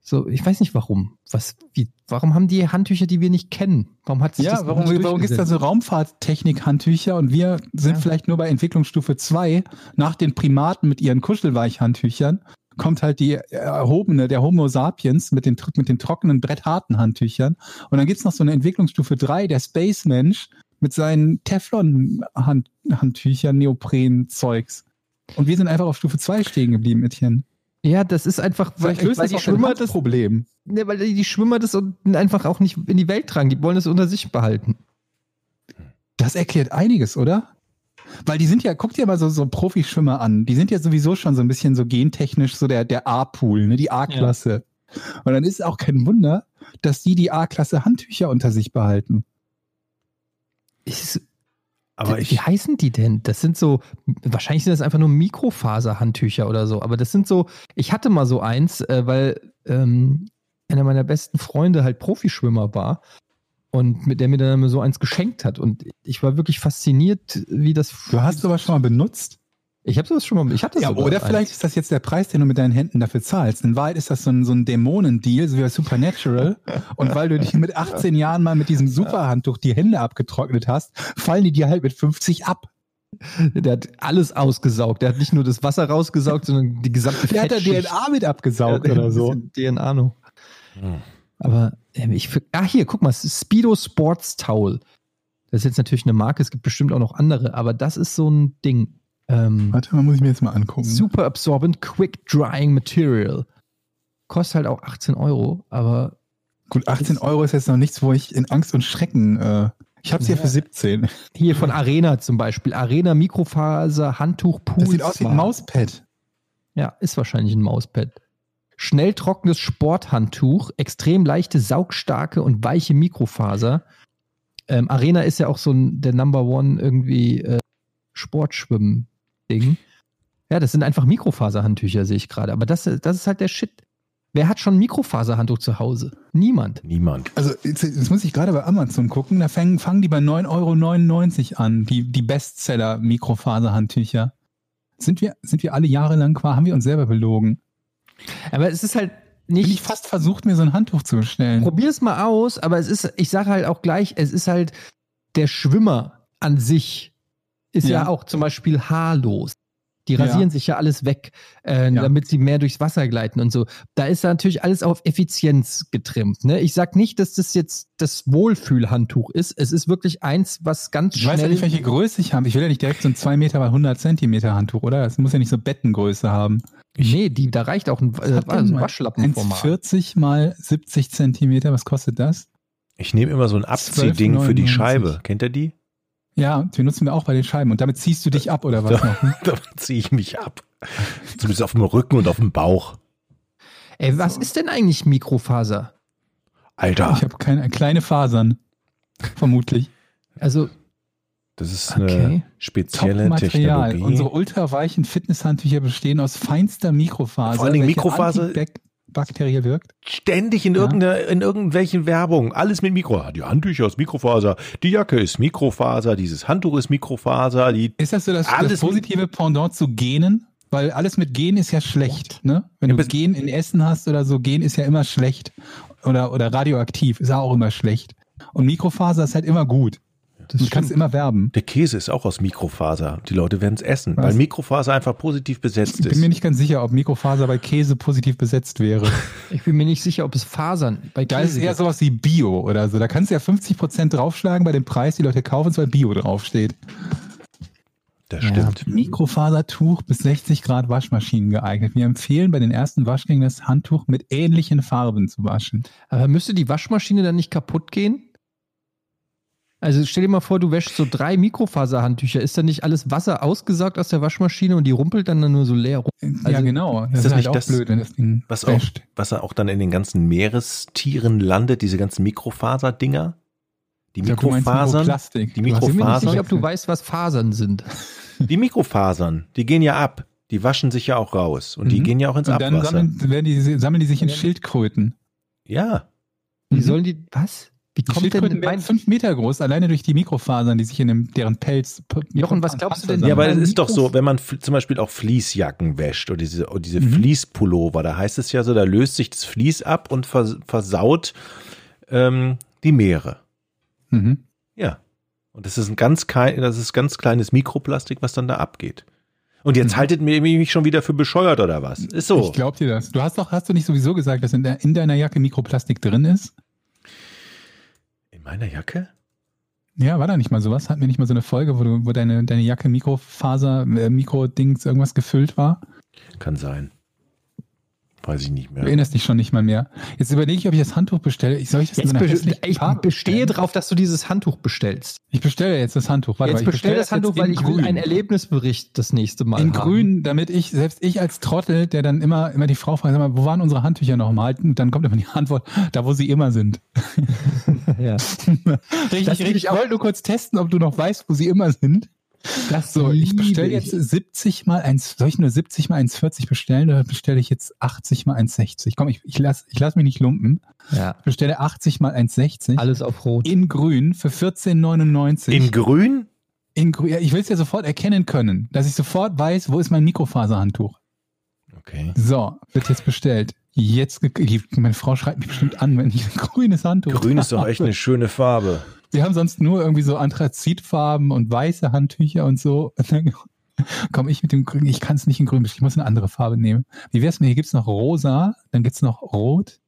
so, ich weiß nicht warum. Was, wie, warum haben die Handtücher, die wir nicht kennen? Warum hat sich Ja, das warum, warum gibt es da so Raumfahrttechnik-Handtücher und wir sind Ja. vielleicht nur bei Entwicklungsstufe 2 nach den Primaten mit ihren Kuschelweichhandtüchern kommt halt die erhobene, der Homo sapiens mit den, mit den trockenen, brettharten Handtüchern. Und dann gibt's noch so eine Entwicklungsstufe 3, der Space-Mensch mit seinen Teflon-Handtüchern, Neopren-Zeugs. Und wir sind einfach auf Stufe 2 stehen geblieben, Etienne. Ja, das ist einfach, weil, löst weil das die Schwimmer das Problem. ne, weil die Schwimmer das einfach auch nicht in die Welt tragen. Die wollen es unter sich behalten. Das erklärt einiges, oder? Weil die sind ja, guck dir mal so, so Profischwimmer an. Die sind ja sowieso schon so ein bisschen so gentechnisch so der, der A-Pool, ne, die A-Klasse. Und dann ist auch kein Wunder, dass die die A-Klasse Handtücher unter sich behalten. Ist, Aber wie ich, heißen die denn? Das sind so, wahrscheinlich sind das einfach nur Mikrofaserhandtücher oder so. Aber das sind so, ich hatte mal so eins, äh, weil ähm, einer meiner besten Freunde halt Profischwimmer war und mit der mir dann so eins geschenkt hat. Und ich war wirklich fasziniert, wie das. Du hast sowas schon mal benutzt? Ich habe sowas schon mal. Ich hatte Ja, sogar oder eins. vielleicht ist das jetzt der Preis, den du mit deinen Händen dafür zahlst. In Wahrheit ist das so ein, so ein Dämonendeal, so wie bei Supernatural. Und weil du dich mit 18 Jahren mal mit diesem Superhandtuch die Hände abgetrocknet hast, fallen die dir halt mit 50 ab. Der hat alles ausgesaugt. Der hat nicht nur das Wasser rausgesaugt, sondern die gesamte Der hat da. DNA mit abgesaugt oder so. DNA noch. Hm. Aber ähm, ich, ah, hier, guck mal, Speedo Sports Towel. Das ist jetzt natürlich eine Marke, es gibt bestimmt auch noch andere, aber das ist so ein Ding. Ähm, Warte mal, muss ich mir jetzt mal angucken. super absorbent, quick drying material. Kostet halt auch 18 Euro, aber Gut, 18 Euro ist jetzt noch nichts, wo ich in Angst und Schrecken. Äh, ich habe es hier Ja. für 17. hier von Arena zum Beispiel. Arena Mikrofaser Handtuch Pool. Das sieht aus wie ein. Mauspad. Ja, ist wahrscheinlich ein Mauspad. Schnell trockenes Sporthandtuch, extrem leichte, saugstarke und weiche Mikrofaser. Ähm, Arena ist ja auch so ein, der Number One irgendwie äh, Sportschwimmen-Ding. Ja, das sind einfach Mikrofaserhandtücher, sehe ich gerade. Aber das, das ist halt der Shit. Wer hat schon ein Mikrofaserhandtuch zu Hause? Niemand. niemand. Also jetzt, jetzt muss ich gerade bei Amazon gucken, da fangen, fangen die bei 9,99 Euro an, die, die Bestseller-Mikrofaserhandtücher. Sind wir, sind wir alle jahrelang qua, haben wir uns selber belogen? Aber es ist halt Bin ich nicht. fast versucht, mir so ein Handtuch zu bestellen. Probier es mal aus, aber es ist, ich sage halt auch gleich, es ist halt der Schwimmer an sich ist ja, Ja. auch zum Beispiel haarlos. Die Ja. rasieren sich ja alles weg, äh, Ja. damit sie mehr durchs Wasser gleiten und so. Da ist natürlich alles auf Effizienz getrimmt. Ne? Ich sag nicht, dass das jetzt das Wohlfühlhandtuch ist. Es ist wirklich eins, was ganz Ich schnell. weiß ja nicht, welche Größe ich habe. Ich will ja nicht direkt so ein 2 Meter mal 100 Zentimeter Handtuch, oder? Das muss ja nicht so Bettengröße haben. nee, die, da reicht auch ein, äh, also mal Waschlappenformat. 1,40 mal 70 Zentimeter, was kostet das? Ich nehme immer so ein Abziehding für die 12,99. Scheibe. Kennt ihr die? Ja, die nutzen wir auch bei den Scheiben. Und damit ziehst du dich ab, oder was noch? ne? <laughs> Da ziehe ich mich ab. Zumindest auf dem Rücken und auf dem Bauch. Ey, was ist denn eigentlich Mikrofaser? Alter, Ich habe keine kleine Fasern. Vermutlich. Also, das ist Okay. eine spezielle Top-Material. Technologie. Unsere ultraweichen Fitnesshandtücher bestehen aus feinster Mikrofaser. Vor allen Dingen welche Mikrofaser- antibakteriell wirkt? Ständig in, Ja. irgendeiner, in irgendwelchen Werbungen. Alles mit Mikro. Die Handtücher aus Mikrofaser. Die Jacke ist Mikrofaser. Dieses Handtuch ist Mikrofaser. Ist das so das, Alles das positive Pendant zu Genen? Weil alles mit Gen ist ja schlecht, ne? Wenn Ja, du Gen in Essen hast oder so, Gen ist ja immer schlecht. Oder, oder radioaktiv ist ja auch immer schlecht. Und Mikrofaser ist halt immer gut. Du kannst immer werben. Der Käse ist auch aus Mikrofaser. Die Leute werden es essen, Was? weil Mikrofaser einfach positiv besetzt Ich bin mir ist. nicht ganz sicher, ob Mikrofaser bei Käse positiv besetzt wäre. <laughs> Ich bin mir nicht sicher, ob es Fasern bei Da ist Käse eher sowas wie Bio oder so. Da kannst du ja 50% draufschlagen bei dem Preis, die Leute kaufen es, weil Bio draufsteht. Das stimmt. Mikrofasertuch bis 60 Grad Waschmaschinen geeignet. Wir empfehlen bei den ersten Waschgängen das Handtuch mit ähnlichen Farben zu waschen. Aber müsste die Waschmaschine dann nicht kaputt gehen? Also stell dir mal vor, du wäschst so drei Mikrofaserhandtücher. Ist dann nicht alles Wasser ausgesaugt aus der Waschmaschine und die rumpelt dann, dann nur so leer rum? ja, Also, genau. Das ist ist, das halt nicht auch das, blöd, wenn das Ding Was auch, was auch dann in den ganzen Meerestieren landet, diese ganzen Mikrofaserdinger. Die Mikrofasern. Mikroplastik. Die hast- Ich bin mir nicht Mikrofasern? sicher, ob du weißt, was Fasern sind. <laughs> Die Mikrofasern, die gehen ja ab. Die waschen sich ja auch raus. Und die Mhm. gehen ja auch ins Und dann Abwasser. sammeln, werden die, sammeln die sich in Schildkröten. ja. Wie Mhm. sollen die, was? Wie Die kommt denn Schildkröten werden mein, fünf Meter groß, alleine durch die Mikrofasern, die sich in dem, deren Pelz. Jochen, was glaubst du denn, Ja, aber es ist doch so, wenn man zum Beispiel auch Fließjacken wäscht oder diese, oder diese Mhm. Fließpullover, da heißt es ja so, da löst sich das Fließ ab und vers versaut ähm, die Meere. Mhm. Ja. Und das ist ein ganz, das ist ganz kleines Mikroplastik, was dann da abgeht. Und jetzt Mhm. haltet mir mich schon wieder für bescheuert oder was? Ist so. Ich glaub dir das. Du hast doch, hast du nicht sowieso gesagt, dass in, der, in deiner Jacke Mikroplastik drin ist? In meiner Jacke? Ja, war da nicht mal sowas? Hatten wir nicht mal so eine Folge, wo, du, wo deine, deine Jacke Mikrofaser, äh, Mikrodings, irgendwas gefüllt war? Kann sein. Weiß ich nicht Du mehr. erinnerst dich schon nicht mal mehr. Jetzt überlege ich, ob ich das Handtuch bestelle. Ich soll ich das in Jetzt so einer ich Farbe bestehe drauf, dass du dieses Handtuch bestellst. Ich bestelle jetzt das Handtuch. Warte jetzt mal, ich bestell das Handtuch, weil in ich will grün. einen Erlebnisbericht das nächste Mal in haben. grün, damit ich, selbst ich als Trottel, der dann immer, immer die Frau fragt, sag mal, wo waren unsere Handtücher noch mal? Und dann kommt immer die Antwort, da wo sie immer sind. <laughs> Ja. <laughs> Richtig, richtig. will Ich wollte nur kurz testen, ob du noch weißt, wo sie immer sind. Das So, ich bestelle jetzt 70 mal 1, soll ich nur 70 mal 1,40 bestellen oder bestelle ich jetzt 80 mal 1,60? Komm, ich, ich lass, ich lass mich nicht lumpen. Ja. Ich bestelle 80 mal 1,60 Alles auf Rot. in grün für 14,99. In grün? in grün. Ja, ich will es ja sofort erkennen können, dass ich sofort weiß, wo ist mein Mikrofaserhandtuch. Okay. So, wird jetzt bestellt. Jetzt, meine Frau schreibt mich bestimmt an, wenn ich ein grünes Handtuch Grün ist doch echt eine schöne Farbe. Wir haben sonst nur irgendwie so Anthrazitfarben und weiße Handtücher und so. <laughs> Und dann komme ich mit dem Grün. Ich kann es nicht in grün. Ich muss eine andere Farbe nehmen. Wie wär's mir? Hier gibt's noch rosa, dann gibt's noch rot.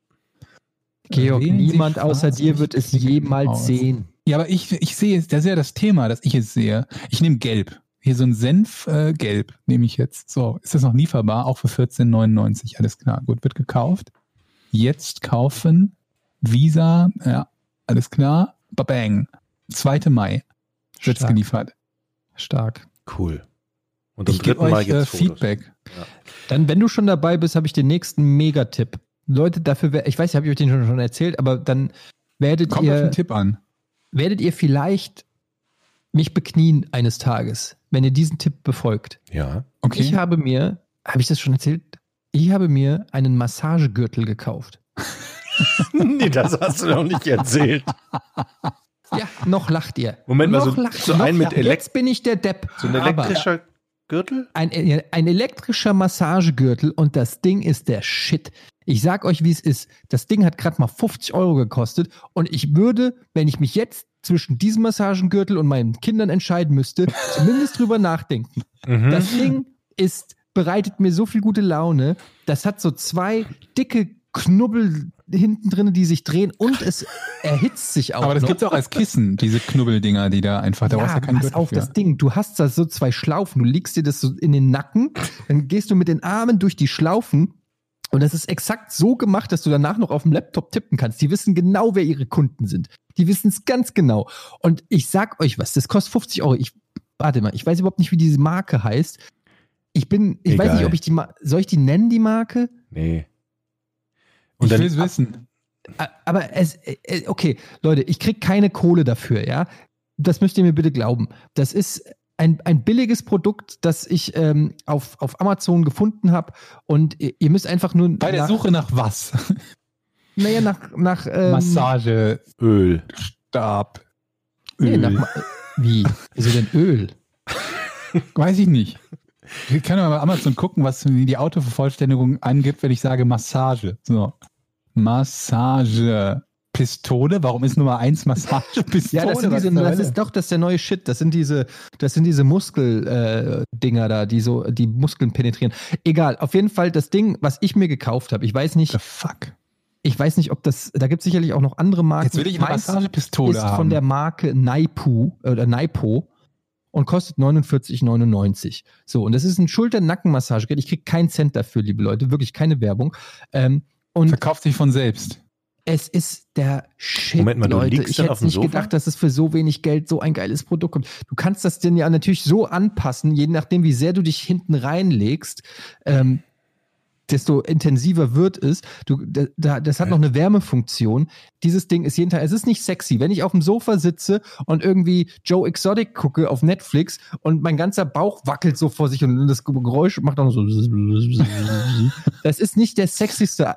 Georg, Sie niemand außer dir wird es jemals aus. sehen. Ja, aber ich, ich sehe es, das ist ja das Thema, dass ich es sehe. Ich nehme gelb. Hier so ein Senf äh, gelb nehme ich jetzt. So, ist das noch lieferbar? Auch für 14,99. Alles klar. Gut, wird gekauft. Jetzt kaufen. Visa. Ja, alles klar. Babang. 2. Mai wird's Stark. geliefert. Stark. Cool. Und am Ich gebe dritten Mal euch äh. Feedback. Dann, wenn du schon dabei bist, habe ich den nächsten Megatipp. Leute, dafür, wär- ich weiß habe ich euch den schon, schon erzählt, aber dann werdet Kommt auf ihr, den Tipp an. werdet ihr vielleicht mich beknien eines Tages, wenn ihr diesen Tipp befolgt. Ja. Okay. Ich habe mir, habe ich das schon erzählt? Ich habe mir einen Massagegürtel gekauft. <laughs> <laughs> nee, das hast du noch nicht erzählt. Ja, noch lacht ihr. Moment mal, noch so- lacht so ein mit lacht ihr. Elek- Jetzt bin ich der Depp. So ein Aber- elektrischer Gürtel? Ein, ein elektrischer Massagegürtel und das Ding ist der Shit. Ich sag euch, wie es ist. Das Ding hat gerade mal 50 Euro gekostet und ich würde, wenn ich mich jetzt zwischen diesem Massagegürtel und meinen Kindern entscheiden müsste, <laughs> zumindest drüber nachdenken. Mhm. Das Ding ist, bereitet mir so viel gute Laune. Das hat so zwei dicke Knubbel hinten drin, die sich drehen und es erhitzt sich auch. Aber das noch. gibt's auch als Kissen, diese Knubbeldinger, die da einfach, da brauchst du ja keinen pass auf, für. das Ding, du hast da so zwei Schlaufen, du legst dir das so in den Nacken, dann gehst du mit den Armen durch die Schlaufen und das ist exakt so gemacht, dass du danach noch auf dem Laptop tippen kannst. Die wissen genau, wer ihre Kunden sind. Die wissen es ganz genau. Und ich sag euch was, das kostet 50 Euro. Ich, warte mal, ich weiß überhaupt nicht, wie diese Marke heißt. Ich bin, ich weiß Egal. nicht, ob ich die, soll ich die nennen, die Marke? Nee. Ich Und dann- will's wissen. A- Aber es, äh, okay, Leute, ich krieg keine Kohle dafür, ja. Das müsst ihr mir bitte glauben. Das ist ein, ein billiges Produkt, das ich ähm, auf, auf Amazon gefunden habe. Und ihr, ihr müsst einfach nur. Bei der nach, Suche nach was? <laughs> Naja, nach. nach ähm, Massage, Öl. Stab, Nee, Öl. nach, Ma- wie? Wieso denn Öl? <laughs> Weiß ich nicht. Ich kann mal bei Amazon gucken, was die Autovervollständigung angibt, wenn ich sage Massage. So. Massage. Pistole? Warum ist Nummer eins Massagepistole? <laughs> Ja, das, sind diese, das ist doch das ist der neue Shit. Das sind diese, das sind diese Muskel-Dinger äh, da, die so die Muskeln penetrieren. Egal, auf jeden Fall das Ding, was ich mir gekauft habe. Ich weiß nicht, The fuck. ich weiß nicht, ob das, da gibt es sicherlich auch noch andere Marken. Jetzt will ich eine Massagepistole ist haben. von der Marke Naipu oder Naipo und kostet 49,99. So, und das ist ein Schulter-Nacken-Massagegerät. Ich kriege keinen Cent dafür, liebe Leute, wirklich keine Werbung. Ähm, und Verkauft sich von selbst. es ist der Shit, Moment mal, du Leute. liegst Ich hätte nicht Sofa? gedacht, dass es für so wenig Geld so ein geiles Produkt kommt. Du kannst das denn ja natürlich so anpassen, je nachdem, wie sehr du dich hinten reinlegst, ähm, desto intensiver wird es. Du, da- da, das hat noch eine Wärmefunktion. Dieses Ding ist jeden Tag, es ist nicht sexy. Wenn ich auf dem Sofa sitze und irgendwie Joe Exotic gucke auf Netflix und mein ganzer Bauch wackelt so vor sich und das Geräusch macht auch noch so. <laughs> Das ist nicht der sexyste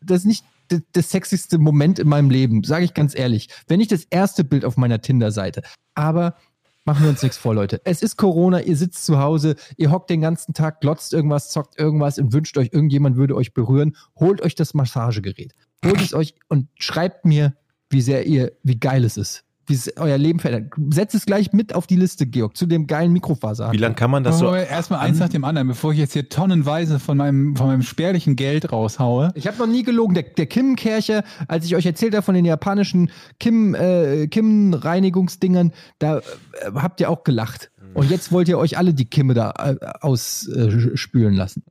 das ist nicht d- das sexyste Moment in meinem Leben, sage ich ganz ehrlich. Wenn nicht das erste Bild auf meiner Tinder-Seite. Aber machen wir uns nichts vor, Leute. Es ist Corona, ihr sitzt zu Hause, ihr hockt den ganzen Tag, glotzt irgendwas, zockt irgendwas und wünscht euch, irgendjemand würde euch berühren. Holt euch das Massagegerät. Holt es <laughs> euch und schreibt mir, wie sehr ihr, wie geil es ist. Wie es euer Leben verändert. Setzt es gleich mit auf die Liste, Georg, zu dem geilen Mikrofaser. Wie lange kann man das so? Erstmal eins nach dem anderen, bevor ich jetzt hier tonnenweise von meinem, von meinem spärlichen Geld raushaue. Ich habe noch nie gelogen. Der, der Kim-Kercher, als ich euch erzählt habe von den japanischen Kim, äh, Kim-Reinigungsdingern, da äh, habt ihr auch gelacht. Und jetzt wollt ihr euch alle die Kimme da äh, ausspülen lassen.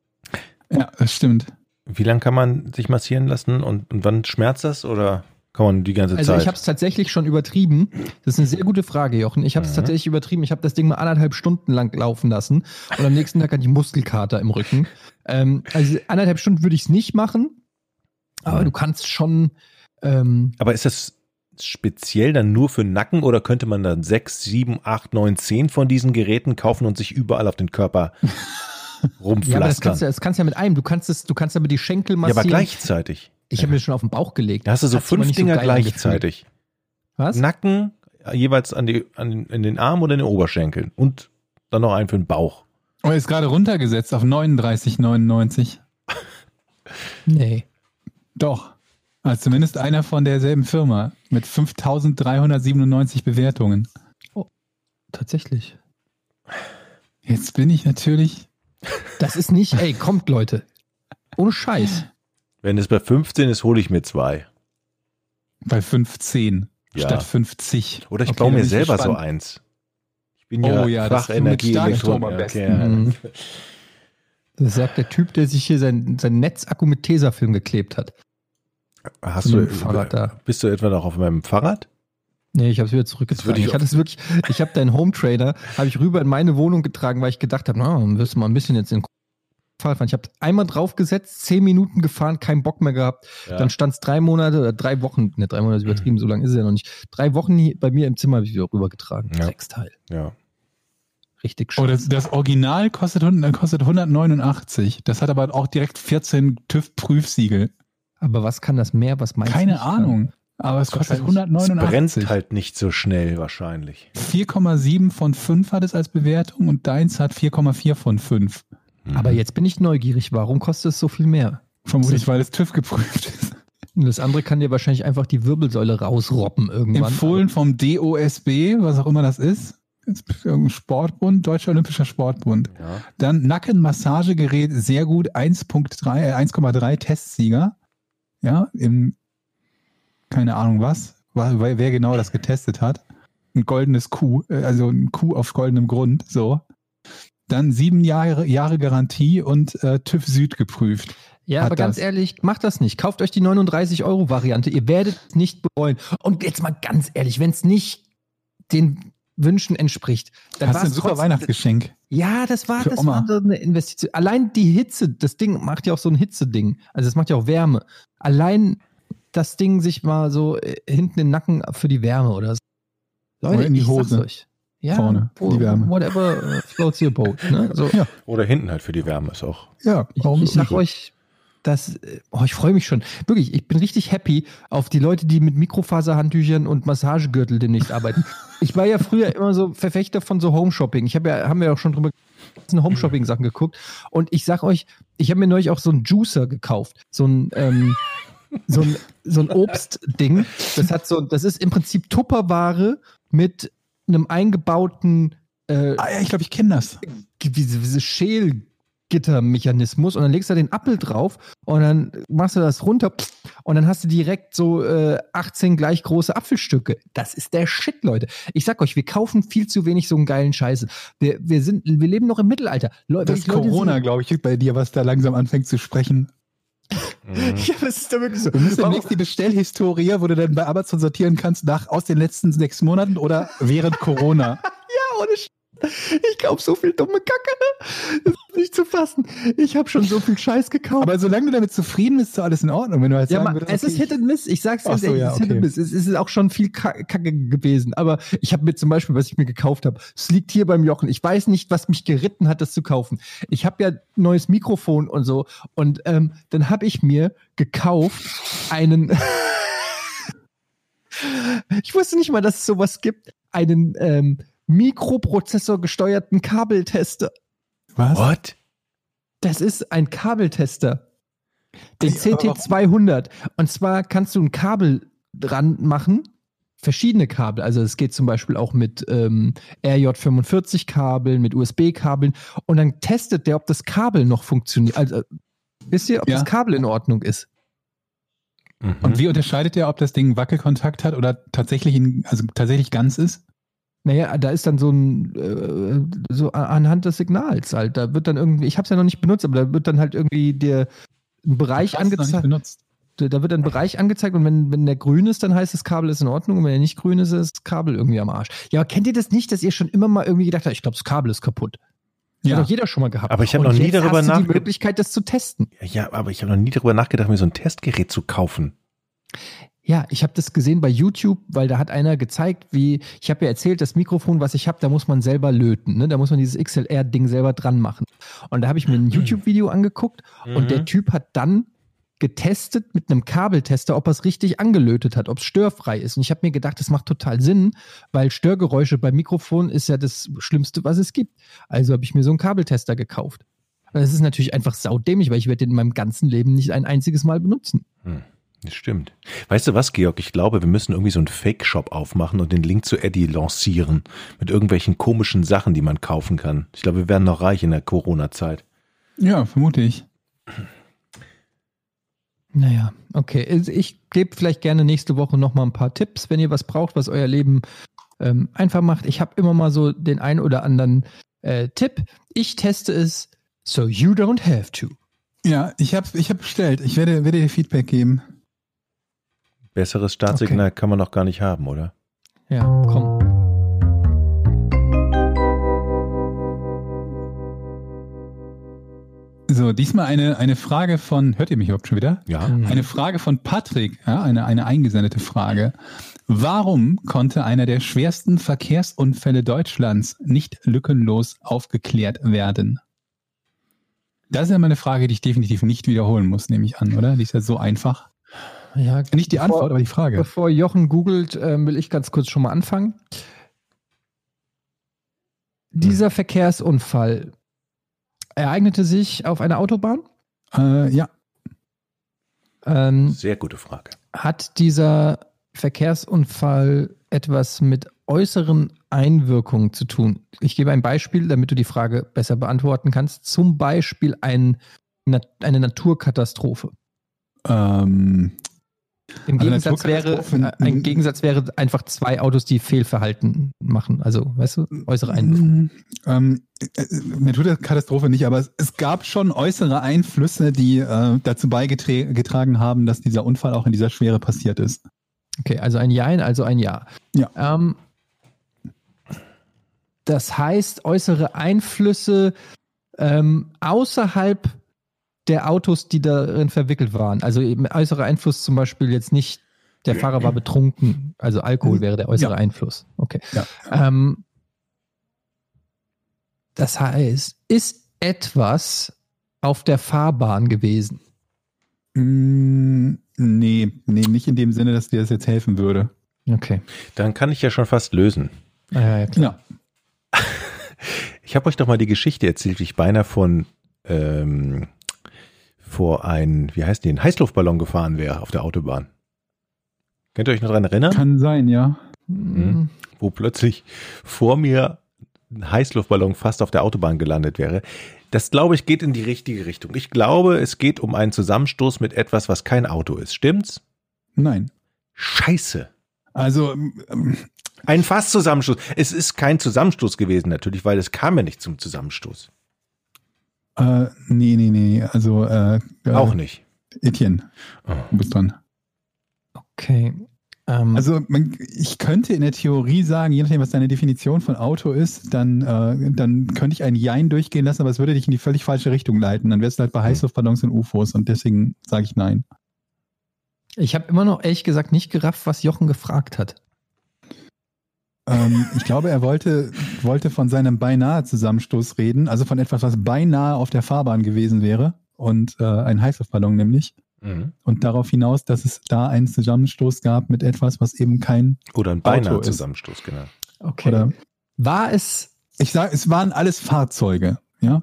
Ja, das stimmt. Wie lange kann man sich massieren lassen und, und wann schmerzt das oder kann man die ganze Also Zeit? ich habe es tatsächlich schon übertrieben. Das ist eine sehr gute Frage, Jochen. Ich habe es Mhm. tatsächlich übertrieben. Ich habe das Ding mal anderthalb Stunden lang laufen lassen und am nächsten Tag hatte ich Muskelkater im Rücken. Ähm, also anderthalb Stunden würde ich es nicht machen, aber Mhm. du kannst schon ähm, Aber ist das speziell dann nur für Nacken oder könnte man dann sechs, sieben, acht, neun, zehn von diesen Geräten kaufen und sich überall auf den Körper <laughs> Ja, aber das kannst, rumpflastern? du, das kannst du ja mit einem. Du kannst es, du kannst aber die Schenkel Ja, massieren. aber gleichzeitig. Ich habe mir schon auf den Bauch gelegt. Da hast du so Hat sich aber fünf so Dinger angefühlt. gleichzeitig. Was? Nacken jeweils an die, an, in den Arm oder in den Oberschenkeln und dann noch einen für den Bauch. Aber ist gerade runtergesetzt auf 39,99. <laughs> Nee. Doch. Also zumindest einer von derselben Firma mit 5397 Bewertungen. Tatsächlich. Jetzt bin ich natürlich. Das ist nicht, ey, kommt Leute. Ohne Scheiß. <laughs> Wenn es bei 15 ist, hole ich mir zwei. Bei 15 Ja. statt 50. Oder ich Okay, baue mir selber so gespannt. eins. Ich bin Oh ja, ja, das Fachenergie mit Starkstrom am besten. Okay. Mhm. <laughs> Das sagt der Typ, der sich hier sein, sein Netzakku mit Tesafilm geklebt hat. Hast du, Fahrrad da. bist du etwa noch auf meinem Fahrrad? Nee, ich habe es wieder zurückgetragen. ich Ich hatte es wirklich, ich habe deinen Home Trainer, habe ich rüber in meine Wohnung getragen, weil ich gedacht habe, na, wirst du mal ein bisschen jetzt in den Fall fahren. Ich habe einmal draufgesetzt, zehn Minuten gefahren, keinen Bock mehr gehabt. Ja. Dann stand es drei Monate oder drei Wochen, ne, drei Monate ist übertrieben, so lange ist es ja noch nicht. Drei Wochen hier bei mir im Zimmer habe ich wieder rübergetragen. Ja. Drecksteil. ja. Richtig schön. Oh, das, das Original kostet, 100 kostet 189. Das hat aber auch direkt 14 TÜV-Prüfsiegel. Aber was kann das mehr? Was meinst du? Keine? Ahnung. Aber es kostet Wahrscheinlich- Es 189. brennt halt nicht so schnell wahrscheinlich. 4,7 von 5 hat es als Bewertung und deins hat 4,4 von 5. Aber jetzt bin ich neugierig. Warum kostet es so viel mehr? Vermutlich, weil es TÜV geprüft ist. Und das andere kann dir wahrscheinlich einfach die Wirbelsäule rausroppen irgendwann. Empfohlen vom DOSB, was auch immer das ist. Irgendein Sportbund, Deutscher Olympischer Sportbund. Ja. Dann Nackenmassagegerät, sehr gut, 1.3, äh, 1,3 Testsieger. Ja, im, keine Ahnung was, wa- wer wer genau das getestet hat. Ein goldenes Kuh, äh, also ein Kuh auf goldenem Grund, so. Dann sieben Jahre, Jahre Garantie und äh, TÜV Süd geprüft. Ja, aber ganz das. ehrlich, macht das nicht. Kauft euch die 39-Euro-Variante. Ihr werdet es nicht bereuen. Und jetzt mal ganz ehrlich, wenn es nicht den Wünschen entspricht, dann war du ein es super trotzdem- Weihnachtsgeschenk. Ja, das war, das Oma. war so eine Investition. Allein die Hitze, das Ding macht ja auch so ein Hitzeding. Also es macht ja auch Wärme. Allein das Ding sich mal so äh, hinten im Nacken für die Wärme oder so. Leute, Oder in die Hose. euch. Ja, Vorne, wo- die Wärme. whatever uh, floats your boat. Ne? So, Ja. Oder hinten halt für die Wärme ist auch. Ja, ich, warum ich sag nicht? euch, dass, äh, oh, ich freue mich schon. Wirklich, ich bin richtig happy auf die Leute, die mit Mikrofaserhandtüchern und Massagegürtel demnächst arbeiten. <laughs> ich war ja früher immer so Verfechter von so Home-Shopping. Ich habe ja, haben wir ja auch schon drüber Home-Shopping-Sachen geguckt. Und ich sag euch, ich habe mir neulich auch so einen Juicer gekauft. So ein, ähm, so ein, so ein Obstding. Das hat so, das ist im Prinzip Tupperware mit einem eingebauten äh, Ah, ja, ich glaube, ich kenne das. diese, diese Schälgittermechanismus und dann legst du da den Apfel drauf und dann machst du das runter und dann hast du direkt so äh, 18 gleich große Apfelstücke. Das ist der Shit, Leute. Ich sag euch, wir kaufen viel zu wenig so einen geilen Scheiße. Wir, wir sind, wir leben noch im Mittelalter. Leu- Das ist Leute Corona, glaube ich, bei dir, was da langsam anfängt zu sprechen. Ja, das ist da wirklich so. Du musst demnächst die Bestellhistorie, wo du dann bei Amazon sortieren kannst, nach aus den letzten sechs Monaten oder während Corona. <laughs> Ja, ohne Sch Ich kauf so viel dumme Kacke. Das ist nicht zu fassen. Ich habe schon so viel Scheiß gekauft. Aber solange du damit zufrieden bist, ist alles in Ordnung. Wenn du halt Ja, sagen würdest, es okay, ist Hit and Miss. Ich sag's ganz so, ja, es ist Hit and okay. Miss. Es ist auch schon viel Ka- Kacke gewesen. Aber ich habe mir zum Beispiel, was ich mir gekauft habe, es liegt hier beim Jochen. Ich weiß nicht, was mich geritten hat, das zu kaufen. Ich habe ja neues Mikrofon und so. Und ähm, dann habe ich mir gekauft einen. <laughs> ich wusste nicht mal, dass es sowas gibt. Einen ähm, Mikroprozessor gesteuerten Kabeltester. was? What? Das ist ein Kabeltester. Den Ey, aber warum? CT200. Und zwar kannst du ein Kabel dran machen, verschiedene Kabel. Also es geht zum Beispiel auch mit ähm, RJ45-Kabeln, mit USB-Kabeln. Und dann testet der, ob das Kabel noch funktioniert. Also, wisst ihr, ob Ja. das Kabel in Ordnung ist? Mhm. Und wie unterscheidet der, ob das Ding Wackelkontakt hat oder tatsächlich, in, also tatsächlich ganz ist? Naja, da ist dann so ein, äh, so anhand des Signals halt. Da wird dann irgendwie, ich habe es ja noch nicht benutzt, aber da wird dann halt irgendwie der ein Bereich angezeigt. Da wird ein Bereich angezeigt und wenn, wenn der grün ist, dann heißt das Kabel ist in Ordnung und wenn er nicht grün ist, ist das Kabel irgendwie am Arsch. Ja, aber kennt ihr das nicht, dass ihr schon immer mal irgendwie gedacht habt, ich glaube, das Kabel ist kaputt? Das Ja. hat doch jeder schon mal gehabt. Aber ich hab Und noch nie darüber du die Möglichkeit, das zu testen. Ja, aber ich habe noch nie darüber nachgedacht, mir so ein Testgerät zu kaufen. Ja, ich habe das gesehen bei YouTube, weil da hat einer gezeigt, wie, ich habe ja erzählt, das Mikrofon, was ich habe, da muss man selber löten. Ne? Da muss man dieses XLR-Ding selber dran machen. Und da habe ich mir ein <clears throat> YouTube-Video angeguckt und der Typ hat dann getestet mit einem Kabeltester, ob er es richtig angelötet hat, ob es störfrei ist. Und ich habe mir gedacht, das macht total Sinn, weil Störgeräusche beim Mikrofon ist ja das Schlimmste, was es gibt. Also habe ich mir so einen Kabeltester gekauft. Und das ist natürlich einfach saudämlich, weil ich werde den in meinem ganzen Leben nicht ein einziges Mal benutzen. Das stimmt. Weißt du was, Georg? Ich glaube, wir müssen irgendwie so einen Fake-Shop aufmachen und den Link zu Eddie lancieren. Mit irgendwelchen komischen Sachen, die man kaufen kann. Ich glaube, wir werden noch reich in der Corona-Zeit. Ja, vermute ich. Naja, okay. Also Ich gebe vielleicht gerne nächste Woche noch mal ein paar Tipps, wenn ihr was braucht, was euer Leben ähm, einfach macht. Ich habe immer mal so den einen oder anderen äh, Tipp. Ich teste es, so you don't have to. Ja, ich habe ich hab bestellt. Ich werde, werde dir Feedback geben. Besseres Startsignal kann man noch gar nicht haben, oder? Ja, komm. So, diesmal eine, eine Frage von, hört ihr mich überhaupt schon wieder? Ja. Eine Frage von Patrick, ja, eine, eine eingesendete Frage. Warum konnte einer der schwersten Verkehrsunfälle Deutschlands nicht lückenlos aufgeklärt werden? Das ist ja mal eine Frage, die ich definitiv nicht wiederholen muss, nehme ich an, oder? Die ist ja so einfach. Ja, Nicht die Antwort, aber die Frage. Bevor Jochen googelt, ähm, will ich ganz kurz schon mal anfangen. Dieser Verkehrsunfall ereignete sich auf einer Autobahn. Äh, ja, Ähm, Sehr gute Frage. hat dieser Verkehrsunfall etwas mit äußeren Einwirkungen zu tun? Ich gebe ein Beispiel, damit du die Frage besser beantworten kannst. Zum Beispiel ein, eine Naturkatastrophe. ähm, Im Also Gegensatz wäre, Naturkatastrophen- äh, ein Gegensatz wäre einfach zwei Autos, die Fehlverhalten machen. Also, weißt du, äußere. Mm, Ähm, äh, Naturkatastrophe nicht, aber es, es gab schon äußere Einflüsse, die äh, dazu beigetragen haben, dass dieser Unfall auch in dieser Schwere passiert ist. Okay, also ein Jein, also ein Ja. Ja. Ähm, das heißt, äußere Einflüsse ähm, außerhalb der Autos, die darin verwickelt waren. Also eben äußerer Einfluss zum Beispiel jetzt nicht, der Fahrer war betrunken, also Alkohol wäre der äußere Ja. Einfluss. Okay. Ja. Ähm, Das heißt, ist etwas auf der Fahrbahn gewesen? Mm, nee, nee, nicht in dem Sinne, dass dir das jetzt helfen würde. Okay. Dann kann ich ja schon fast lösen. Ah, ja, ja, klar. Ja. <laughs> Ich habe euch doch mal die Geschichte erzählt, wie ich beinahe von ähm, vor ein, wie heißt die, ein Heißluftballon gefahren wäre auf der Autobahn. Könnt ihr euch noch dran erinnern? Kann sein, ja. Mhm. wo plötzlich vor mir ein Heißluftballon fast auf der Autobahn gelandet wäre. Das glaube ich geht in die richtige Richtung. Ich glaube, es geht um einen Zusammenstoß mit etwas, was kein Auto ist. Stimmt's? Nein. Scheiße. Also, ähm, Ein Fast-Zusammenstoß. Es ist kein Zusammenstoß gewesen natürlich, weil es kam ja nicht zum Zusammenstoß. Äh, nee, nee, nee. Also, äh, äh, Auch nicht. Etienne, Oh. du bist dran. Okay. Ähm, Also man, ich könnte in der Theorie sagen, je nachdem, was deine Definition von Auto ist, dann, äh, dann könnte ich ein Jein durchgehen lassen, aber es würde dich in die völlig falsche Richtung leiten. Dann wärst du halt bei Heißluftballons und UFOs und deswegen sage ich Nein. ich habe immer noch ehrlich gesagt nicht gerafft, was Jochen gefragt hat. Ähm, ich glaube, er wollte, wollte von seinem beinahe Zusammenstoß reden, also von etwas, was beinahe auf der Fahrbahn gewesen wäre und äh, ein Heißluftballon nämlich. Mhm. Und darauf hinaus, dass es da einen Zusammenstoß gab mit etwas, was eben kein Oder ein beinahe. Zusammenstoß, genau. Okay. oder War es, ich sage, es waren alles Fahrzeuge, ja.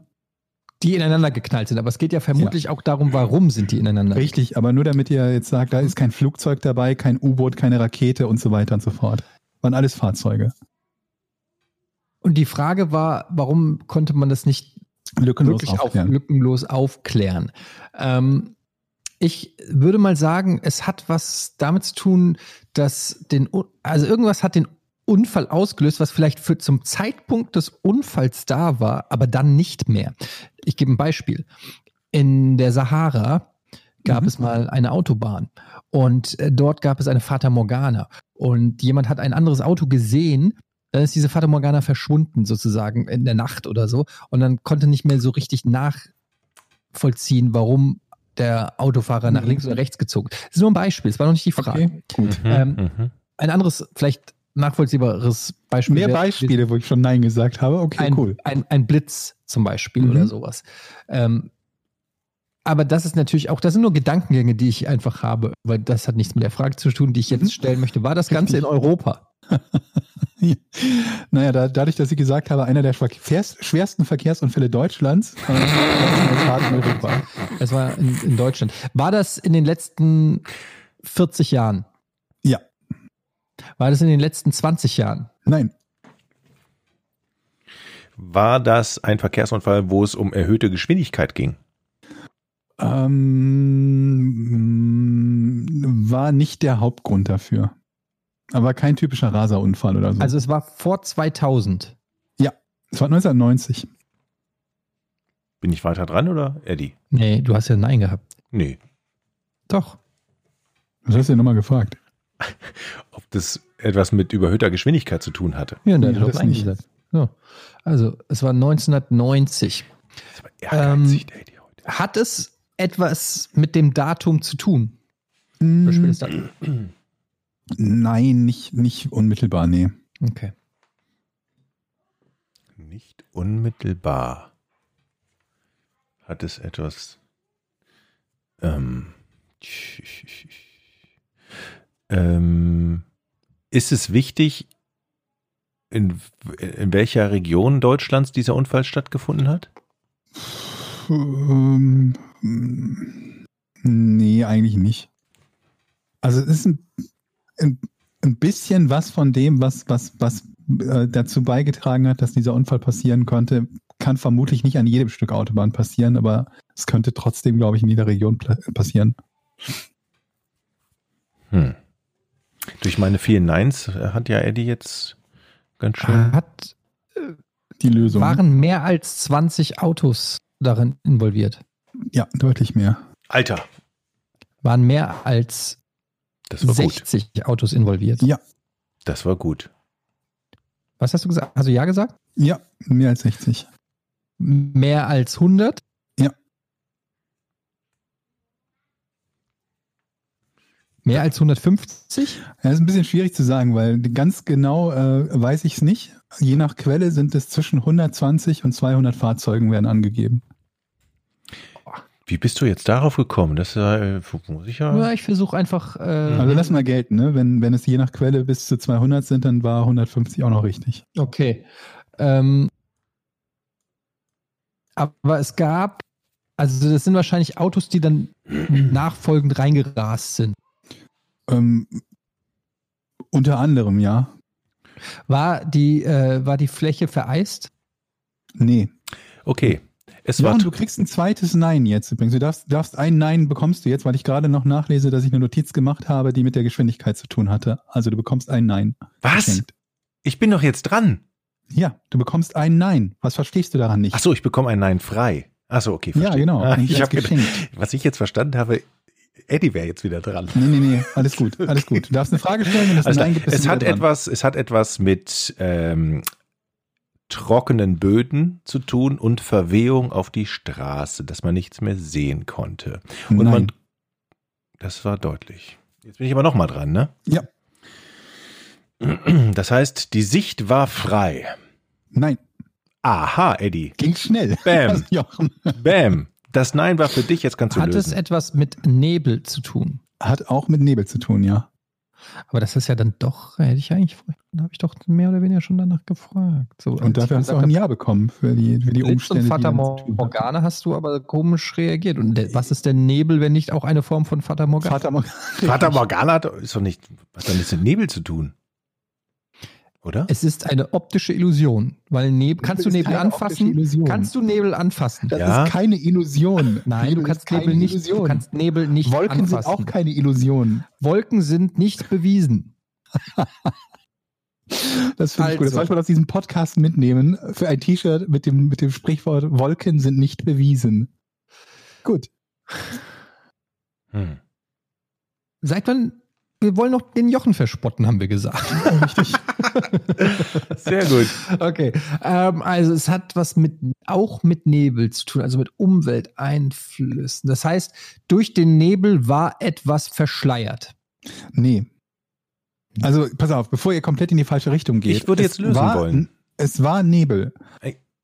die ineinander geknallt sind? Aber es geht ja vermutlich auch darum, warum sind die ineinander? Richtig, aber nur damit ihr jetzt sagt, da ist kein Flugzeug dabei, kein U-Boot, keine Rakete und so weiter und so fort. Waren alles Fahrzeuge. Und die Frage war, warum konnte man das nicht Lückenlos wirklich auf, aufklären. lückenlos aufklären? Ähm, ich würde mal sagen, es hat was damit zu tun, dass den, also irgendwas hat den Unfall ausgelöst, was vielleicht für zum Zeitpunkt des Unfalls da war, aber dann nicht mehr. Ich gebe ein Beispiel. In der Sahara gab Mhm. es mal eine Autobahn und äh, dort gab es eine Fata Morgana und jemand hat ein anderes Auto gesehen, dann ist diese Fata Morgana verschwunden sozusagen in der Nacht oder so und dann konnte nicht mehr so richtig nachvollziehen, warum der Autofahrer nach Mhm. links oder rechts gezogen. ist. Das ist nur ein Beispiel, es war noch nicht die Frage. Okay, gut. Mhm. Ähm, mhm. Ein anderes, vielleicht nachvollziehbares Beispiel. Mehr Beispiele, wo ich schon Nein gesagt habe. Okay, ein, cool. ein, ein Blitz zum Beispiel Mhm. oder sowas. Ähm, aber das ist natürlich auch, das sind nur Gedankengänge, die ich einfach habe, weil das hat nichts mit der Frage zu tun, die ich jetzt stellen möchte. War das Ganze in Europa? <laughs> Naja, da, dadurch, dass ich gesagt habe, einer der Verkehrs schwersten Verkehrsunfälle Deutschlands, äh, in Europa. Es war in, in Deutschland. War das in den letzten 40 Jahren? Ja. War das in den letzten 20 Jahren? Nein, War das ein Verkehrsunfall, wo es um erhöhte Geschwindigkeit ging? Ähm, war nicht der Hauptgrund dafür. Aber kein typischer Raserunfall oder so. Also es war vor 2000. es war 1990. Bin ich weiter dran oder Eddie? Nee, du hast ja Nein gehabt. Nee. Doch. Was hast du denn nochmal gefragt? <laughs> Ob das etwas mit überhöhter Geschwindigkeit zu tun hatte? Ja, da Nee, das nicht. gesagt. So. Also, es war 1990. Das war ehrgeizig, Ähm, der Eddie heute. Hat es etwas mit dem Datum zu tun? Beispiel das Datum. Nein, nicht, nicht unmittelbar, nee. Okay. Nicht unmittelbar. Hat es etwas. Ähm, ähm, ist es wichtig, in, in welcher Region Deutschlands dieser Unfall stattgefunden hat? Ähm, mm, nee, eigentlich nicht. Also es ist ein, ein, ein bisschen was von dem, was, was, was äh, dazu beigetragen hat, dass dieser Unfall passieren konnte, kann vermutlich nicht an jedem Stück Autobahn passieren, aber es könnte trotzdem, glaube ich, in jeder Region passieren. Hm. Durch meine vielen Neins äh, hat ja Eddie jetzt ganz schön. Hat, Die Lösung. waren mehr als 20 Autos darin involviert? ja, deutlich mehr. Alter, Waren mehr als das war gut. 60 Autos involviert? Ja, Das war gut. Was hast du gesagt? Hast du ja gesagt? ja, mehr als 60. Mehr als 100? Mehr als 150? Ja, ist ein bisschen schwierig zu sagen, weil ganz genau äh, weiß ich es nicht. Je nach Quelle sind es zwischen 120 und 200 Fahrzeugen werden angegeben. Wie bist du jetzt darauf gekommen? Das äh, muss ich ja. Ja, ich versuche einfach. Äh, Also lass mal gelten, ne? Wenn, wenn es je nach Quelle bis zu 200 sind, dann war 150 auch noch richtig. Okay. Ähm, aber es gab, also das sind wahrscheinlich Autos, die dann nachfolgend reingerast sind. Ähm, unter anderem, ja. War die, äh, war die Fläche vereist? Nee. Okay. Es Ja, war. und du kriegst ein zweites Nein jetzt übrigens. Du darfst, darfst ein Nein bekommst du jetzt, weil ich gerade noch nachlese, dass ich eine Notiz gemacht habe, die mit der Geschwindigkeit zu tun hatte. Also du bekommst ein Nein. Was? geschenkt. Ich bin doch jetzt dran. Ja, du bekommst ein Nein. Was verstehst du daran nicht? Ach so, ich bekomme ein Nein frei. Ach so, okay. ja, verstehe. genau. <laughs> Ah, ich hab geschenkt. was ich jetzt verstanden habe, Eddie wäre jetzt wieder dran. Nee, nee, nee, alles gut, alles gut. Du darfst eine Frage stellen, wenn es Also, ein Nein gibt, es hat dran. etwas, es hat etwas mit ähm, trockenen Böden zu tun und Verwehung auf die Straße, dass man nichts mehr sehen konnte. Und Nein. man, das war deutlich. Jetzt bin ich aber noch mal dran, ne? Ja. Das heißt, die Sicht war frei. Nein, Aha, Eddie. ging schnell. Bam. <laughs> Jochen. Bam. Das Nein war für dich, jetzt kannst du Hat es lösen. etwas mit Nebel zu tun? Hat auch mit Nebel zu tun, ja. Aber das ist ja dann doch, hätte ich eigentlich, dann habe ich doch mehr oder weniger schon danach gefragt. So, Und dafür hast du auch ein Ja bekommen für die, für die Umstände. und Fata. Morgana hast du aber komisch reagiert. Und der, was ist denn Nebel, wenn nicht auch eine Form von Fata Morgana? Fata Morgana. Vater Morgana hat, ist doch nicht, was hat denn das mit Nebel zu tun? Oder? Es ist eine optische Illusion, weil Nebel, kannst du Nebel anfassen? Kannst du Nebel anfassen? Das Ja. ist keine Illusion. <laughs> Nein, du Nebel kannst ist keine Nebel nicht, du Illusion. kannst Nebel nicht Wolken anfassen. sind auch keine Illusion. Wolken sind nicht bewiesen. <laughs> Das finde ich gut. Das Also. sollte man aus diesem Podcast mitnehmen für ein T-Shirt mit dem, mit dem Sprichwort Wolken sind nicht bewiesen. Gut. Hm. Seit wann? Wir wollen noch den Jochen verspotten, haben wir gesagt. <laughs> Richtig. Sehr gut. Okay, ähm, also es hat was mit auch mit Nebel zu tun, also mit Umwelteinflüssen. Das heißt, durch den Nebel war etwas verschleiert. Nee. Also, pass auf, bevor ihr komplett in die falsche Richtung geht. Ich würde jetzt lösen war, wollen. Es war Nebel.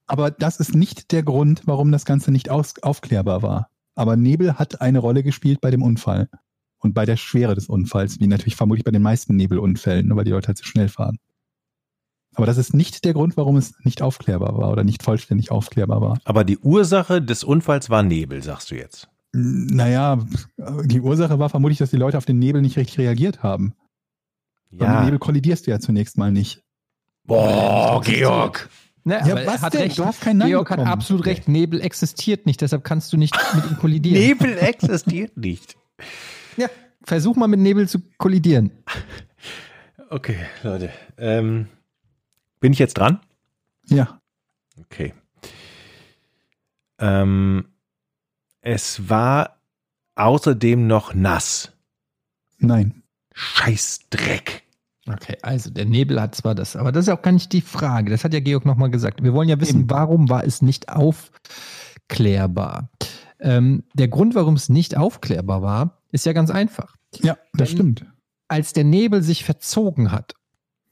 Aber das ist nicht der Grund, warum das Ganze nicht aus, aufklärbar war. Aber Nebel hat eine Rolle gespielt bei dem Unfall. Und bei der Schwere des Unfalls, wie natürlich vermutlich bei den meisten Nebelunfällen, nur weil die Leute halt so schnell fahren. Aber das ist nicht der Grund, warum es nicht aufklärbar war oder nicht vollständig aufklärbar war. Aber die Ursache des Unfalls war Nebel, sagst du jetzt. Naja, die Ursache war vermutlich, dass die Leute auf den Nebel nicht richtig reagiert haben. Beim Ja. Nebel kollidierst du ja zunächst mal nicht. Boah, Georg. Ne, Ja, aber was hat denn? recht. Du hast kein Nein Georg hat bekommen. absolut recht. Nebel existiert nicht, deshalb kannst du nicht mit ihm kollidieren. Nebel existiert nicht. Ja, versuch mal mit Nebel zu kollidieren. <laughs> Okay, Leute. Ähm, bin ich jetzt dran? Ja, Okay. Ähm, es war außerdem noch nass. nein. Scheiß Dreck. Okay, also der Nebel hat zwar das, aber das ist auch gar nicht die Frage. Das hat ja Georg nochmal gesagt. Wir wollen ja wissen, Eben. warum war es nicht aufklärbar? Ähm, der Grund, warum es nicht aufklärbar war, ist ja ganz einfach. Ja, das Wenn- stimmt. Als der Nebel sich verzogen hat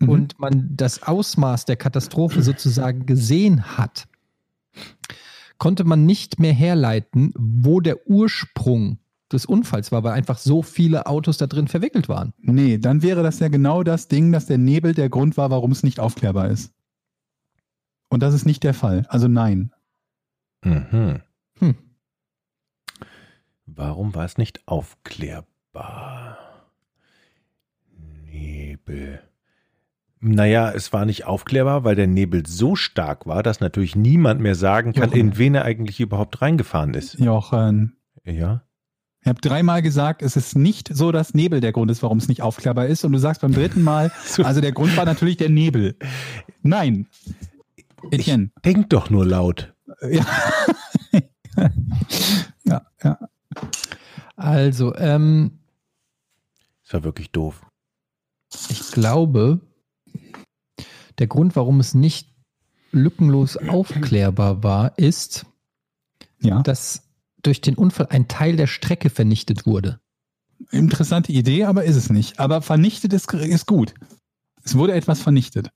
Mhm. und man das Ausmaß der Katastrophe sozusagen gesehen hat, konnte man nicht mehr herleiten, wo der Ursprung des Unfalls war, weil einfach so viele Autos da drin verwickelt waren. Nee, dann wäre das ja genau das Ding, dass der Nebel der Grund war, warum es nicht aufklärbar ist. Und das ist nicht der Fall. Also nein. Mhm. Hm. Warum war es nicht aufklärbar? Nebel. Naja, es war nicht aufklärbar, weil der Nebel so stark war, dass natürlich niemand mehr sagen kann, Jochen. in wen er eigentlich überhaupt reingefahren ist. Jochen. Ja. Ich habe dreimal gesagt, es ist nicht so, dass Nebel der Grund ist, warum es nicht aufklärbar ist. Und du sagst beim dritten Mal, <laughs> also der Grund war natürlich der Nebel. Nein. Etienne. Denk doch nur laut. Ja. <laughs> ja, ja. Also, ähm, Das war wirklich doof. ich glaube, der Grund, warum es nicht lückenlos aufklärbar war, ist, Ja. dass durch den Unfall ein Teil der Strecke vernichtet wurde. Interessante Idee, aber ist es nicht. Aber vernichtet ist, ist gut. Es wurde etwas vernichtet.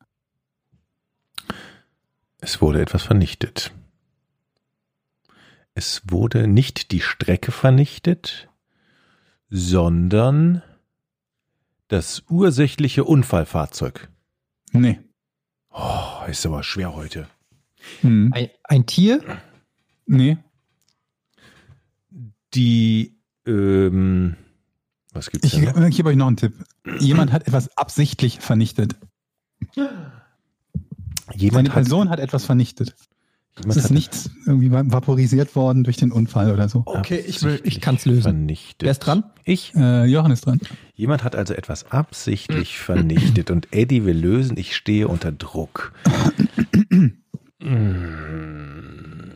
Es wurde etwas vernichtet. Es wurde nicht die Strecke vernichtet, sondern das ursächliche Unfallfahrzeug. Nee. Oh, ist aber schwer heute. Hm. Ein, ein Tier? Nee. Die, ähm, was gibt's Ich, denn noch? ich gebe euch noch einen Tipp. Jemand hat etwas absichtlich vernichtet. Jemand Eine hat, Person hat etwas vernichtet. Es ist hat nicht irgendwie va- vaporisiert worden durch den Unfall oder so. Okay, ich will, ich kann's lösen. Vernichtet. Wer ist dran? Ich. Äh, Johann ist dran. Jemand hat also etwas absichtlich vernichtet und Eddie will lösen, ich stehe unter Druck. Mm.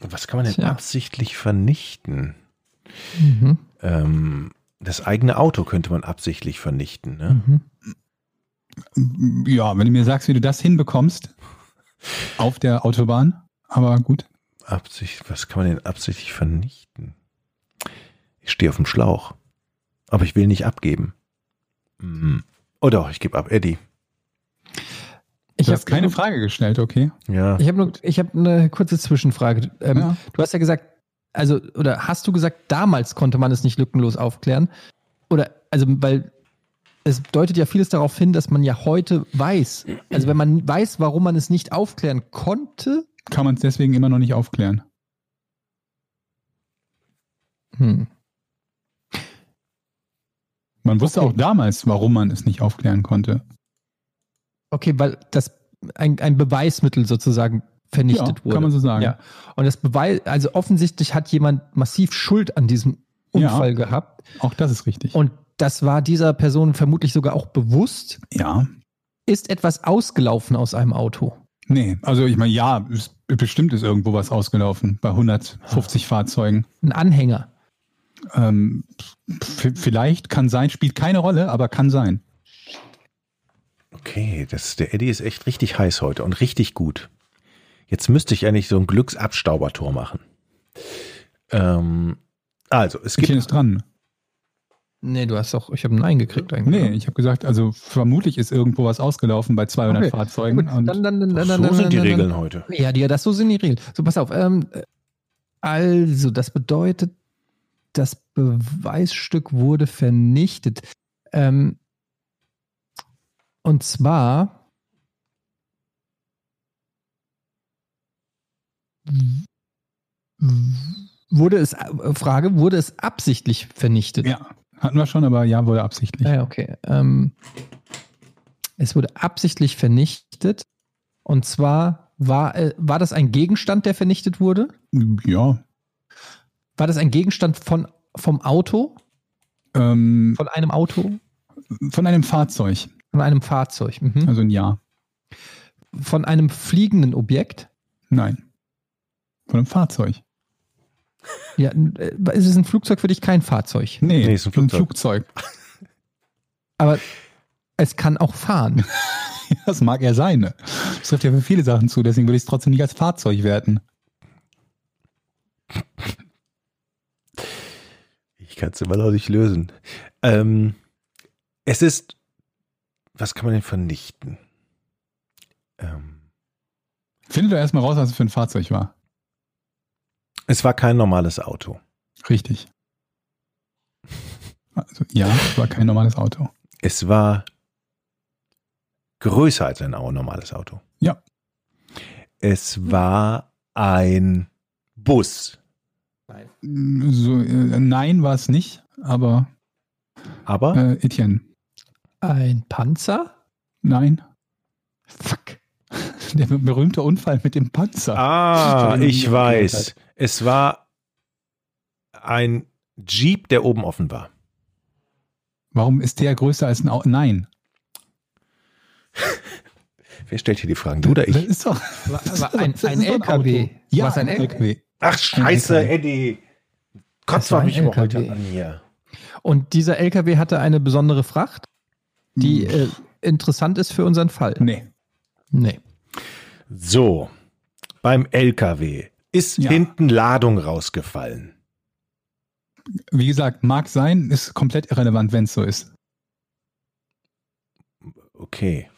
Was kann man denn Tja. absichtlich vernichten? Mhm. Ähm, das eigene Auto könnte man absichtlich vernichten. Ne? Mhm. Ja, wenn du mir sagst, wie du das hinbekommst auf der Autobahn, aber gut. Absicht, was kann man denn absichtlich vernichten? Ich stehe auf dem Schlauch, aber ich will nicht abgeben. Mm. Oh doch, ich gebe ab, Eddie. Ich Du habe hast keine Frage gestellt, okay? Ja. Ich habe nur, ich habe eine kurze Zwischenfrage. Ähm, Ja. Du hast ja gesagt, also oder hast du gesagt, damals konnte man es nicht lückenlos aufklären? Oder also weil es deutet ja vieles darauf hin, dass man ja heute weiß. Also wenn man weiß, warum man es nicht aufklären konnte, Kann man es deswegen immer noch nicht aufklären. hm. Man wusste Okay. auch damals, warum man es nicht aufklären konnte. okay, weil das ein, ein Beweismittel sozusagen vernichtet ja, wurde. kann man so sagen. Ja. Und das Beweis, also offensichtlich hat jemand massiv Schuld an diesem Ja. Unfall gehabt. Auch das ist richtig. Und das war dieser Person vermutlich sogar auch bewusst. ja, Ist etwas ausgelaufen aus einem Auto? nee, also ich meine, ja, es, bestimmt ist irgendwo was ausgelaufen bei 150 Fahrzeugen. Ein Anhänger? Ähm, vielleicht kann sein, spielt keine Rolle, aber kann sein. Okay, das, der Eddie ist echt richtig heiß heute und richtig gut. Jetzt müsste ich eigentlich so ein Glücksabstaubertor machen. Ähm, also, es Etienne gibt. ist dran. Nee, du hast doch, ich habe ein Nein gekriegt eigentlich. Nee, ich habe gesagt, also vermutlich ist irgendwo was ausgelaufen bei 200 Okay, Fahrzeugen. Gut, und dann, dann, dann, dann, So dann, dann, sind die Regeln Dann, heute. ja, die, das so sind die Regeln. So, pass auf. Ähm, äh, also, das bedeutet, das Beweisstück wurde vernichtet. Ähm, und zwar wurde es, äh, Frage, wurde es absichtlich vernichtet? ja, hatten wir schon, aber ja, wurde absichtlich. Ja, okay. Ähm, es wurde absichtlich vernichtet. Und zwar war, äh, war das ein Gegenstand, der vernichtet wurde? Ja, War das ein Gegenstand von, vom Auto? ähm, Von einem Auto? von einem Fahrzeug, Von einem Fahrzeug? Mhm. also ein Ja. Von einem fliegenden Objekt? Nein. Von einem Fahrzeug. Ja, äh, ist es ein Flugzeug für dich kein Fahrzeug? Nee, Nee, ist ein ein Flugzeug. Flugzeug. Aber es kann auch fahren. <laughs> Das mag ja sein. Ne? Das trifft ja für viele Sachen zu, deswegen würde ich es trotzdem nicht als Fahrzeug werten. Ich kann es immer noch nicht lösen. Ähm, es ist. Was kann man denn vernichten? Ähm, Finde doch erstmal raus, was es für ein Fahrzeug war. Es war kein normales Auto. Richtig. Also, ja, es war kein normales Auto. Es war größer als ein normales Auto. Ja. Es war ein Bus. So, äh, nein, war es nicht, aber Aber äh, Etienne, Ein Panzer? nein. Fuck. <laughs> Der berühmte Unfall mit dem Panzer. Ah, ich weiß. Möglichkeit. Es war ein Jeep, der oben offen war. Warum ist der größer als ein Auto? Nein. <laughs> Wer stellt hier die Fragen? Du oder Das ich? ist doch, War, das war ist ein, doch- das ein ist doch LKW. Auto. Ja, Was ein ein LKW. Ach, scheiße, LKW. Eddie. Das Kotzt war doch ein mich heute LKW. an hier. Und dieser LKW hatte eine besondere Fracht, die Hm. äh, interessant ist für unseren Fall. Nee. Nee. So, beim LKW ist Ja. hinten Ladung rausgefallen. wie gesagt, mag sein, ist komplett irrelevant, wenn es so ist. Okay.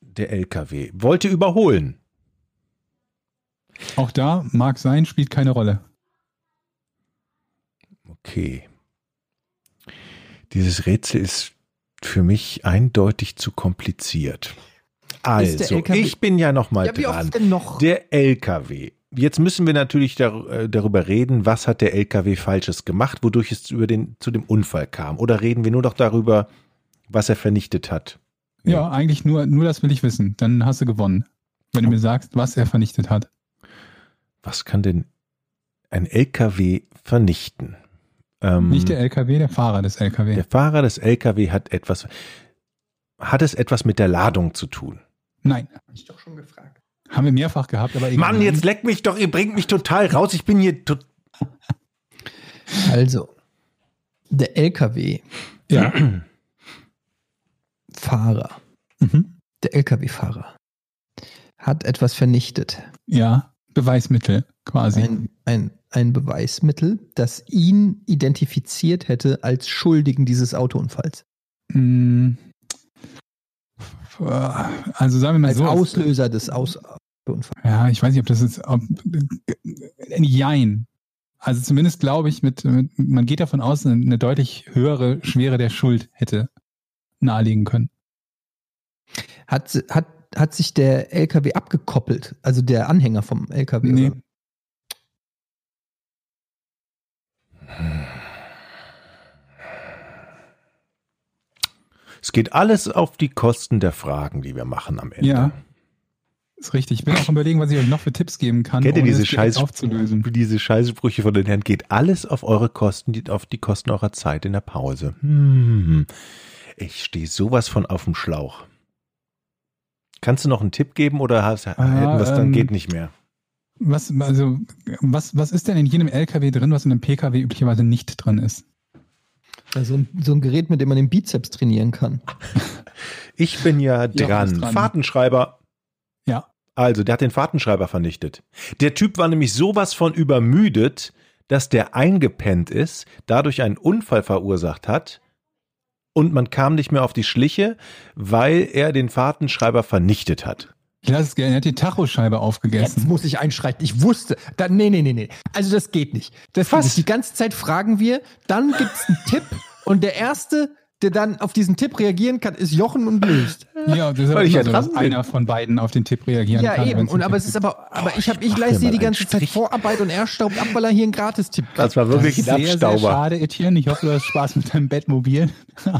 Der LKW wollte überholen. Auch da mag sein, spielt keine Rolle. Okay. Dieses Rätsel ist für mich eindeutig zu kompliziert. Ist der Also, LKW ich bin ja noch mal Ja, wie dran. noch? Der LKW. Jetzt müssen wir natürlich dar äh, darüber reden, was hat der LKW Falsches gemacht, wodurch es über den, zu dem Unfall kam. Oder reden wir nur noch darüber, was er vernichtet hat? Ja, eigentlich nur, nur das will ich wissen. Dann hast du gewonnen. Wenn du mir sagst, was er vernichtet hat. Was kann denn ein LKW vernichten? Ähm, Nicht der LKW, der Fahrer des LKW. der Fahrer des LKW hat etwas. Hat es etwas mit der Ladung zu tun? Nein, Ich doch schon gefragt. haben wir mehrfach gehabt, aber egal. Mann, jetzt leckt mich doch, ihr bringt mich total raus. Ich bin hier tot. Also, der LKW-Fahrer, Ja. Mhm. der LKW-Fahrer hat etwas vernichtet. Ja, Beweismittel quasi. Ein, ein, ein Beweismittel, das ihn identifiziert hätte als Schuldigen dieses Autounfalls. Mm. Also sagen wir mal Als so. Auslöser des Aus Autounfalls. Ja, ich weiß nicht, ob das ist. Ob, jein. Also zumindest glaube ich, mit, mit, man geht davon aus, eine, eine deutlich höhere Schwere der Schuld hätte nahelegen können. Hat, hat, hat sich der LKW abgekoppelt, also der Anhänger vom LKW? Nee. oder? Es geht alles auf die Kosten der Fragen, die wir machen am Ende. Ja. Ist richtig. Ich bin auch überlegen, was ich euch noch für Tipps geben kann, Kennt ihr diese Scheiß, aufzulösen. diese Scheißsprüche von den Herren? Geht alles auf eure Kosten, auf die Kosten eurer Zeit in der Pause. Hm. Ich stehe sowas von auf dem Schlauch. Kannst du noch einen Tipp geben oder hast, hätten wir es dann ähm, geht nicht mehr? Was, also, was, was ist denn in jedem LKW drin, was in einem PKW üblicherweise nicht drin ist? Also ein- so ein Gerät, mit dem man den Bizeps trainieren kann. <laughs> Ich bin ja dran. dran. Fahrtenschreiber. Ja. Also, der hat den Fahrtenschreiber vernichtet. Der Typ war nämlich sowas von übermüdet, dass der eingepennt ist, dadurch einen Unfall verursacht hat und man kam nicht mehr auf die Schliche, weil er den Fahrtenschreiber vernichtet hat. Ich lasse es gerne. Er hat die Tachoscheibe Jetzt aufgegessen. muss ich einschreiten. Ich wusste. Da, nee, nee, nee, nee. Also das geht nicht. Das geht Was? nicht. Die ganze Zeit fragen wir, dann gibt's einen Tipp und der Erste, der dann auf diesen Tipp reagieren kann, ist Jochen und löst. Ja, das ist Weil aber ich ja so, dass bin. einer von beiden auf den Tipp reagieren Ja, kann. eben. wenn's Und aber Tipp es ist aber, aber ich, hab, ich mach leiste die ganze Zeit. Vorarbeit und er staubt ab, weil er hier einen Gratis-Tipp. Das war Das wirklich ist ein sehr, sehr Abstauber. schade, Etienne. Ich hoffe, du hast Spaß mit deinem Bettmobil. <laughs>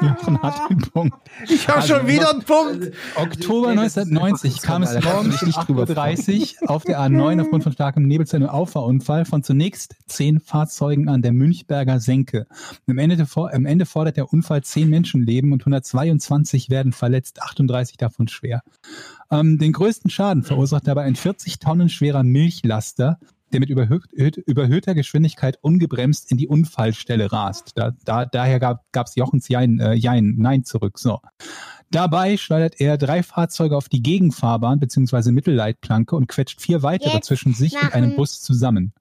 Jochen hat den Punkt. Ich habe Also, schon wieder einen Punkt. Oktober Nee, das ist 1990 einfach kam es morgens um nicht drüber 8.30 Uhr <laughs> auf der A9 aufgrund von starkem Nebel zu einem Auffahrunfall von zunächst zehn Fahrzeugen an der Münchberger Senke. Am Ende, vor- am Ende fordert der Unfall zehn Menschenleben und 122 werden verletzt, 38 davon schwer. Ähm, den größten Schaden verursacht dabei ein 40 Tonnen schwerer Milchlaster, der mit überhöht, überhöhter Geschwindigkeit ungebremst in die Unfallstelle rast. Da, da, daher gab es Jochens Jein, äh, Jein, Nein zurück. So. Dabei schleudert er drei Fahrzeuge auf die Gegenfahrbahn bzw. Mittelleitplanke und quetscht vier weitere Jetzt zwischen sich und einem. Bus zusammen.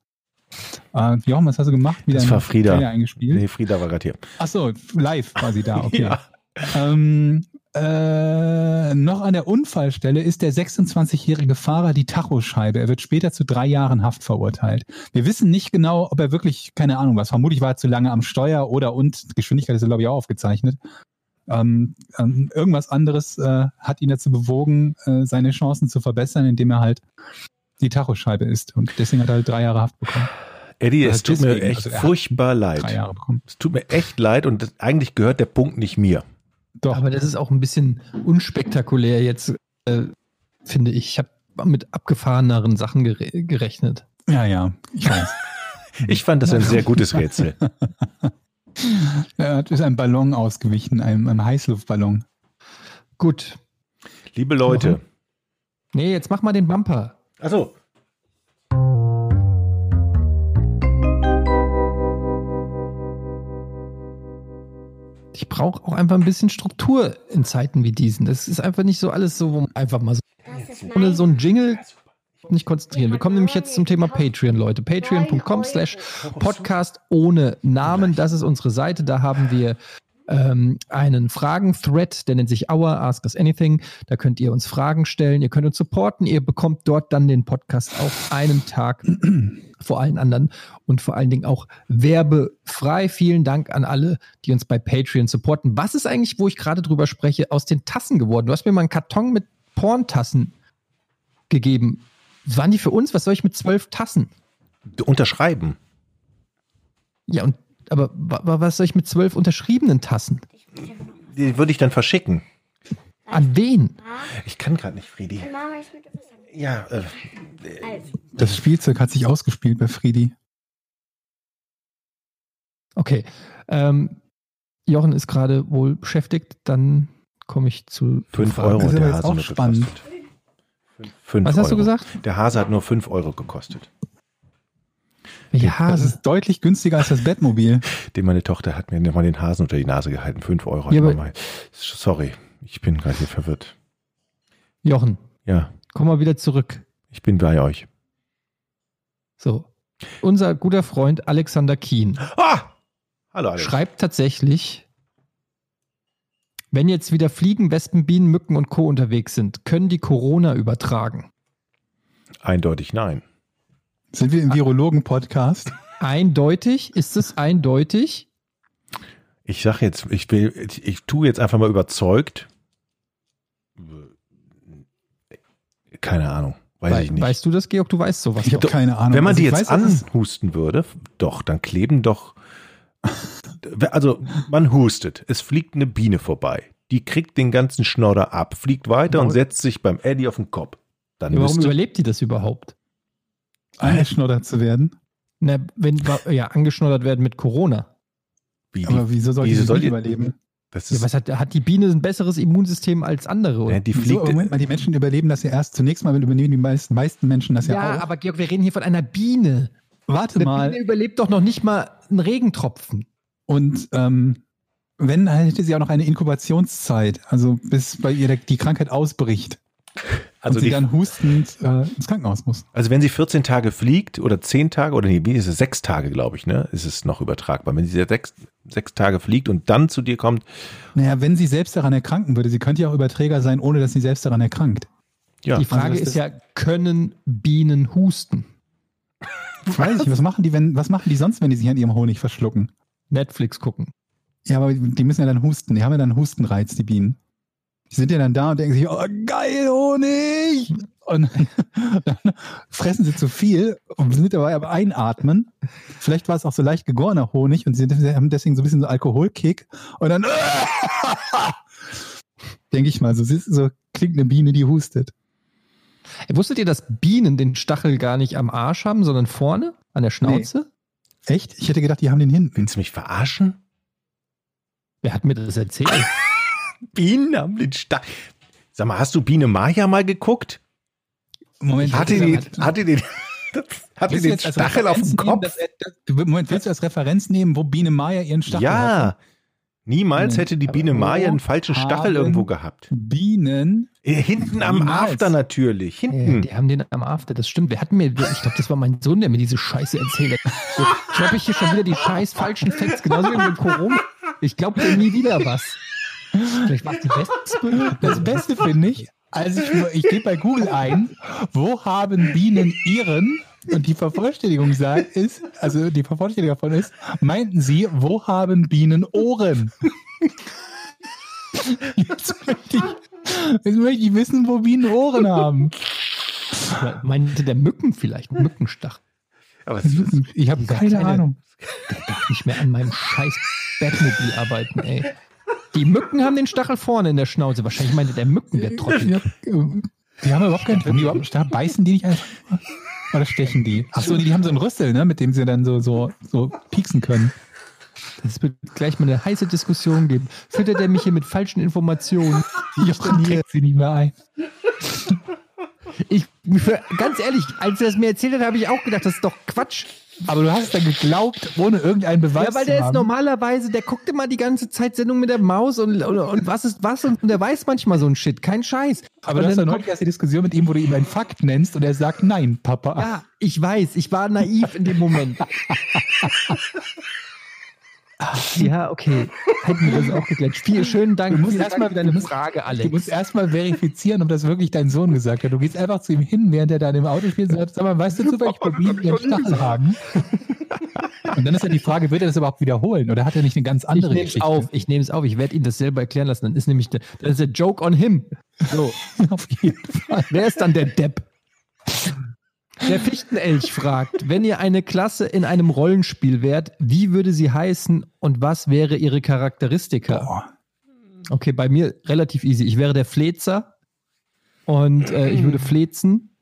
Äh, Jochen, was hast du gemacht? Wieder Das war Frieda. Trailer eingespielt? Nee, Frieda war gerade hier. Ach so, live quasi da, <laughs> okay. Ja. Ähm, äh, noch an der Unfallstelle ist der 26-jährige Fahrer die Tachoscheibe. Er wird später zu drei Jahren Haft verurteilt. Wir wissen nicht genau, ob er wirklich, keine Ahnung was, vermutlich war er zu lange am Steuer oder und Geschwindigkeit ist, ja, glaube ich, auch aufgezeichnet. Ähm, ähm, irgendwas anderes äh, hat ihn dazu bewogen, äh, seine Chancen zu verbessern, indem er halt die Tachoscheibe ist. Und deswegen hat er halt drei Jahre Haft bekommen. Eddie, Das es tut mir echt also furchtbar Drei leid. Jahre bekommen. Es tut mir echt leid und das, eigentlich gehört der Punkt nicht mir. Doch. Aber das ist auch ein bisschen unspektakulär jetzt, äh, finde ich. Ich habe mit abgefahreneren Sachen gere gerechnet. ja, ja, ich weiß. <laughs> Ich fand das ein sehr gutes Rätsel. <laughs> Er hat ist ein Ballon ausgewichen, einem, einem Heißluftballon. Gut. Liebe Leute. Nee, jetzt mach mal den Bumper. Also, Ich brauche auch einfach ein bisschen Struktur in Zeiten wie diesen. Das ist einfach nicht so alles so, wo einfach mal so ohne so ein Jingle nicht konzentrieren. Wir kommen nämlich jetzt zum Thema Patreon, Leute. Patreon.com slash Podcast ohne Namen. Das ist unsere Seite. Da haben wir ähm, einen Fragen-Thread, der nennt sich Our Ask Us Anything. Da könnt ihr uns Fragen stellen, ihr könnt uns supporten, ihr bekommt dort dann den Podcast auf einen Tag <clears throat> vor allen anderen und vor allen Dingen auch werbefrei. Vielen Dank an alle, die uns bei Patreon supporten. Was ist eigentlich, wo ich gerade drüber spreche, aus den Tassen geworden? Du hast mir mal einen Karton mit Porntassen gegeben. Waren die für uns? Was soll ich mit zwölf Tassen? Unterschreiben. Ja, und aber wa- wa- was soll ich mit zwölf unterschriebenen Tassen? Die würde ich dann verschicken. An wen? Ich kann gerade nicht, Friedi. Ja, äh, Also, Das Spielzeug hat sich ausgespielt bei Friedi. Okay. Ähm, Jochen ist gerade wohl beschäftigt, dann komme ich zu 5 Fragen. Euro Das ist hat der jetzt Hase auch nur spannend. gekostet. Fünf Was hast du Euro. gesagt? Der Hase hat nur 5 Euro gekostet. Welche Das ist deutlich günstiger als das Bettmobil. <laughs> Den meine Tochter hat mir nochmal den Hasen unter die Nase gehalten. 5 Euro. Ja, mal. Sorry, ich bin gerade hier verwirrt. Jochen, Ja, komm mal wieder zurück. ich bin bei euch. So. Unser guter Freund Alexander Kien Ah! Hallo, Alex. schreibt tatsächlich, wenn jetzt wieder Fliegen, Wespen, Bienen, Mücken und Co. unterwegs sind, können die Corona übertragen. Eindeutig nein. Sind wir im Virologen-Podcast? Eindeutig? Ist es eindeutig? Ich sag jetzt, ich will, ich, ich tue jetzt einfach mal überzeugt. Keine Ahnung, weiß Wei- ich nicht. Weißt du das, Georg? Du weißt sowas. Ich habe keine Ahnung. Wenn man Also die jetzt weiß, anhusten würde, doch, dann kleben doch. Also, man hustet, es fliegt eine Biene vorbei. Die kriegt den ganzen Schnodder ab, fliegt weiter und setzt sich beim Eddie auf den Kopf. Dann Ja, warum müsste, überlebt die das überhaupt? Eingeschnoddert zu werden. Na, wenn ja angeschnoddert werden mit Corona. wie, Aber wieso soll wieso die soll überleben? das Ja, was hat, hat die Biene ein besseres Immunsystem als andere? Oder? ja, die fliegt. Moment mal, die Menschen überleben das ja erst. Zunächst mal übernehmen die meisten, meisten Menschen das ja, ja, auch. aber Georg, wir reden hier von einer Biene. Warte Eine mal. Biene überlebt doch noch nicht mal einen Regentropfen. Und ähm, wenn, dann hätte sie auch noch eine Inkubationszeit, also bis bei ihr die Krankheit ausbricht. Also, und sie die, dann hustend äh, ins Krankenhaus muss. also wenn sie 14 Tage fliegt oder 10 Tage oder nee, wie ist es? Sechs Tage, glaube ich, ne? Ist es noch übertragbar. Wenn sie sechs, sechs Tage fliegt und dann zu dir kommt, Naja, wenn sie selbst daran erkranken würde, sie könnte ja auch Überträger sein, ohne dass sie selbst daran erkrankt. ja, Die Frage Also ist ja, können Bienen husten? Ich weiß nicht, was machen die, wenn, was machen die sonst, wenn die sich an ihrem Honig verschlucken? Netflix gucken. Ja, aber die müssen ja dann husten. Die haben ja dann einen Hustenreiz, die Bienen. Die sind ja dann da und denken sich, oh, geil, Honig! Und dann fressen sie zu viel und sind dabei am Einatmen. Vielleicht war es auch so leicht gegorener Honig und sie haben deswegen so ein bisschen so Alkoholkick und dann <laughs> denke ich mal, so, so klingt eine Biene, die hustet. Ey, Wusstet ihr, dass Bienen den Stachel gar nicht am Arsch haben, sondern vorne an der Schnauze? Echt? Ich hätte gedacht, die haben den hinten. willst du mich verarschen? Wer hat mir das erzählt? <laughs> Bienen haben den Stachel. Sag mal, hast du Biene Maya mal geguckt? Moment, Hatte die, hatte die, <laughs> hatte Willst du den Stachel auf Referenz dem nehmen, Kopf? dass er- dass- du- Moment, willst du als Referenz nehmen, wo Biene Maya ihren Stachel hatte? Ja. Niemals hätte die Biene Maya einen falschen Stachel irgendwo gehabt. Bienen. Äh, Hinten am Niemals. After natürlich. Ja, Hinten. die haben den am After, das stimmt. Wer hat mir, ich glaube, das war mein Sohn, der mir diese Scheiße erzählt hat. So, ich habe ich hier schon wieder die scheiß falschen Facts, genauso wie mit Corona. Ich glaube dir nie wieder was. Vielleicht war es die Wespe. Das Beste finde ich, also ich, ich gebe bei Google ein, wo haben Bienen ihren, und die Vervollständigung sagt, ist, also die Vervollständigung davon ist, meinten sie, wo haben Bienen Ohren? Jetzt möchte ich, jetzt möchte ich wissen, wo Bienen Ohren haben. Meinte der Mücken vielleicht, Mückenstach. Aber es ist, Ich habe keine kleine- Ahnung. Der darf nicht mehr an meinem scheiß Bettmobil arbeiten, ey. Die Mücken haben den Stachel vorne in der Schnauze. Wahrscheinlich meinte der Mücken, der Trottel. Ja, Die haben überhaupt keinen, haben die überhaupt einen Stachel? Beißen die nicht einfach? Oder stechen die? Achso, die haben so einen Rüssel, ne, mit dem sie dann so, so, so pieksen können. Das wird gleich mal eine heiße Diskussion geben. Füttert er mich hier mit falschen Informationen? Jochen trägt sie nicht mehr ein. Ich, für, ganz ehrlich, als er es mir erzählt hat, habe ich auch gedacht, das ist doch Quatsch. Aber du hast dann geglaubt, ohne irgendeinen Beweis Ja, weil der ist normalerweise, der guckt immer die ganze Zeit Sendung mit der Maus und, und, und was ist was und der weiß manchmal so ein Shit. Kein Scheiß. Aber und du hast ja dann neulich erst die Diskussion mit ihm, wo du ihm einen Fakt nennst und er sagt, nein, Papa. Ja, ich weiß, ich war naiv in dem Moment. <laughs> ja, okay. Hätten wir das auch geklärt. Vielen schönen Dank. Du musst erstmal du musst- Frage, Alex. Du musst erstmal verifizieren, ob das wirklich dein Sohn gesagt hat. Du gehst einfach zu ihm hin, während er da in dem Auto spielt und sagst, sag mal, weißt du zufällig, bei Bienen den Stachelhagen? Und dann ist ja die Frage, wird er das überhaupt wiederholen oder hat er nicht eine ganz ich andere nehme es Geschichte? auf, ich nehme es auf. Ich werde Ihnen das selber erklären lassen. Dann ist nämlich der, das ist der Joke on him. So, <laughs> auf jeden Fall. wer ist dann der Depp? Der Fichtenelch fragt, wenn ihr eine Klasse in einem Rollenspiel wärt, wie würde sie heißen und was wäre ihre Charakteristika? Boah. Okay, bei mir relativ easy. Ich wäre der Flezer und äh, ich würde flezen.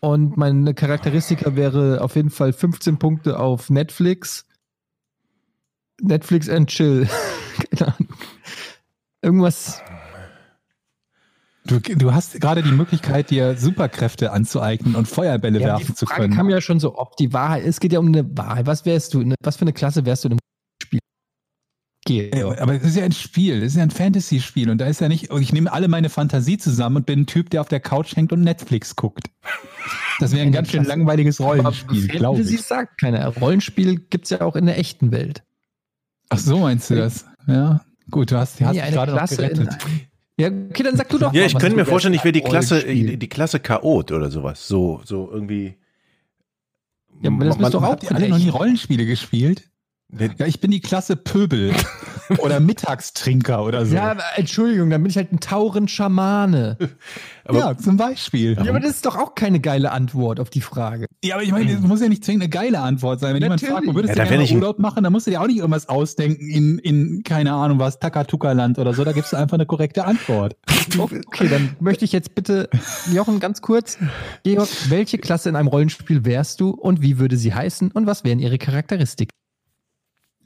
Und meine Charakteristika wäre auf jeden Fall 15 Punkte auf Netflix. Netflix and Chill. <laughs> Keine Ahnung. Irgendwas. Du, du hast gerade die Möglichkeit, dir Superkräfte anzueignen und Feuerbälle Ja, werfen die zu Frage können. kam ja schon so oft. Die Wahrheit, es geht ja um eine Wahrheit. Was wärst du? Was für eine Klasse wärst du in einem Spiel? Geh. Ja, aber es ist ja ein Spiel, es ist ja ein Fantasy-Spiel und da ist ja nicht, ich nehme alle meine Fantasie zusammen und bin ein Typ, der auf der Couch hängt und Netflix guckt. Das wäre ein ganz schön langweiliges Rollenspiel, glaube Sie ich. sagt keiner. Rollenspiel gibt es ja auch in der echten Welt. Ach so meinst du das? Ja, gut, du hast, du hast Nee, gerade noch Klasse in gerettet. Ja, okay, dann sag du doch Ja, mal, ich könnte mir vorstellen, ich wäre die Klasse, die, die Klasse Chaot oder sowas. So, so irgendwie. Ja, aber das Man- bist doch auch alle noch nie Rollenspiele gespielt? Ja, ich bin die Klasse Pöbel <laughs> oder Mittagstrinker oder so. Ja, Entschuldigung, dann bin ich halt ein Tauren Schamane. <laughs> aber- ja, zum Beispiel. Ja, aber das ist doch auch keine geile Antwort auf die Frage. Ja, aber ich meine, das muss ja nicht zwingend eine geile Antwort sein. Wenn jemand Natürlich. fragt, wo würdest Ja, du gerne Urlaub machen, dann musst du dir auch nicht irgendwas ausdenken in, in keine Ahnung was, Takatuka-Land oder so. Da gibst du einfach eine korrekte Antwort. <laughs> Okay, dann möchte ich jetzt bitte, Jochen, ganz kurz. Georg, welche Klasse in einem Rollenspiel wärst du und wie würde sie heißen und was wären ihre Charakteristiken?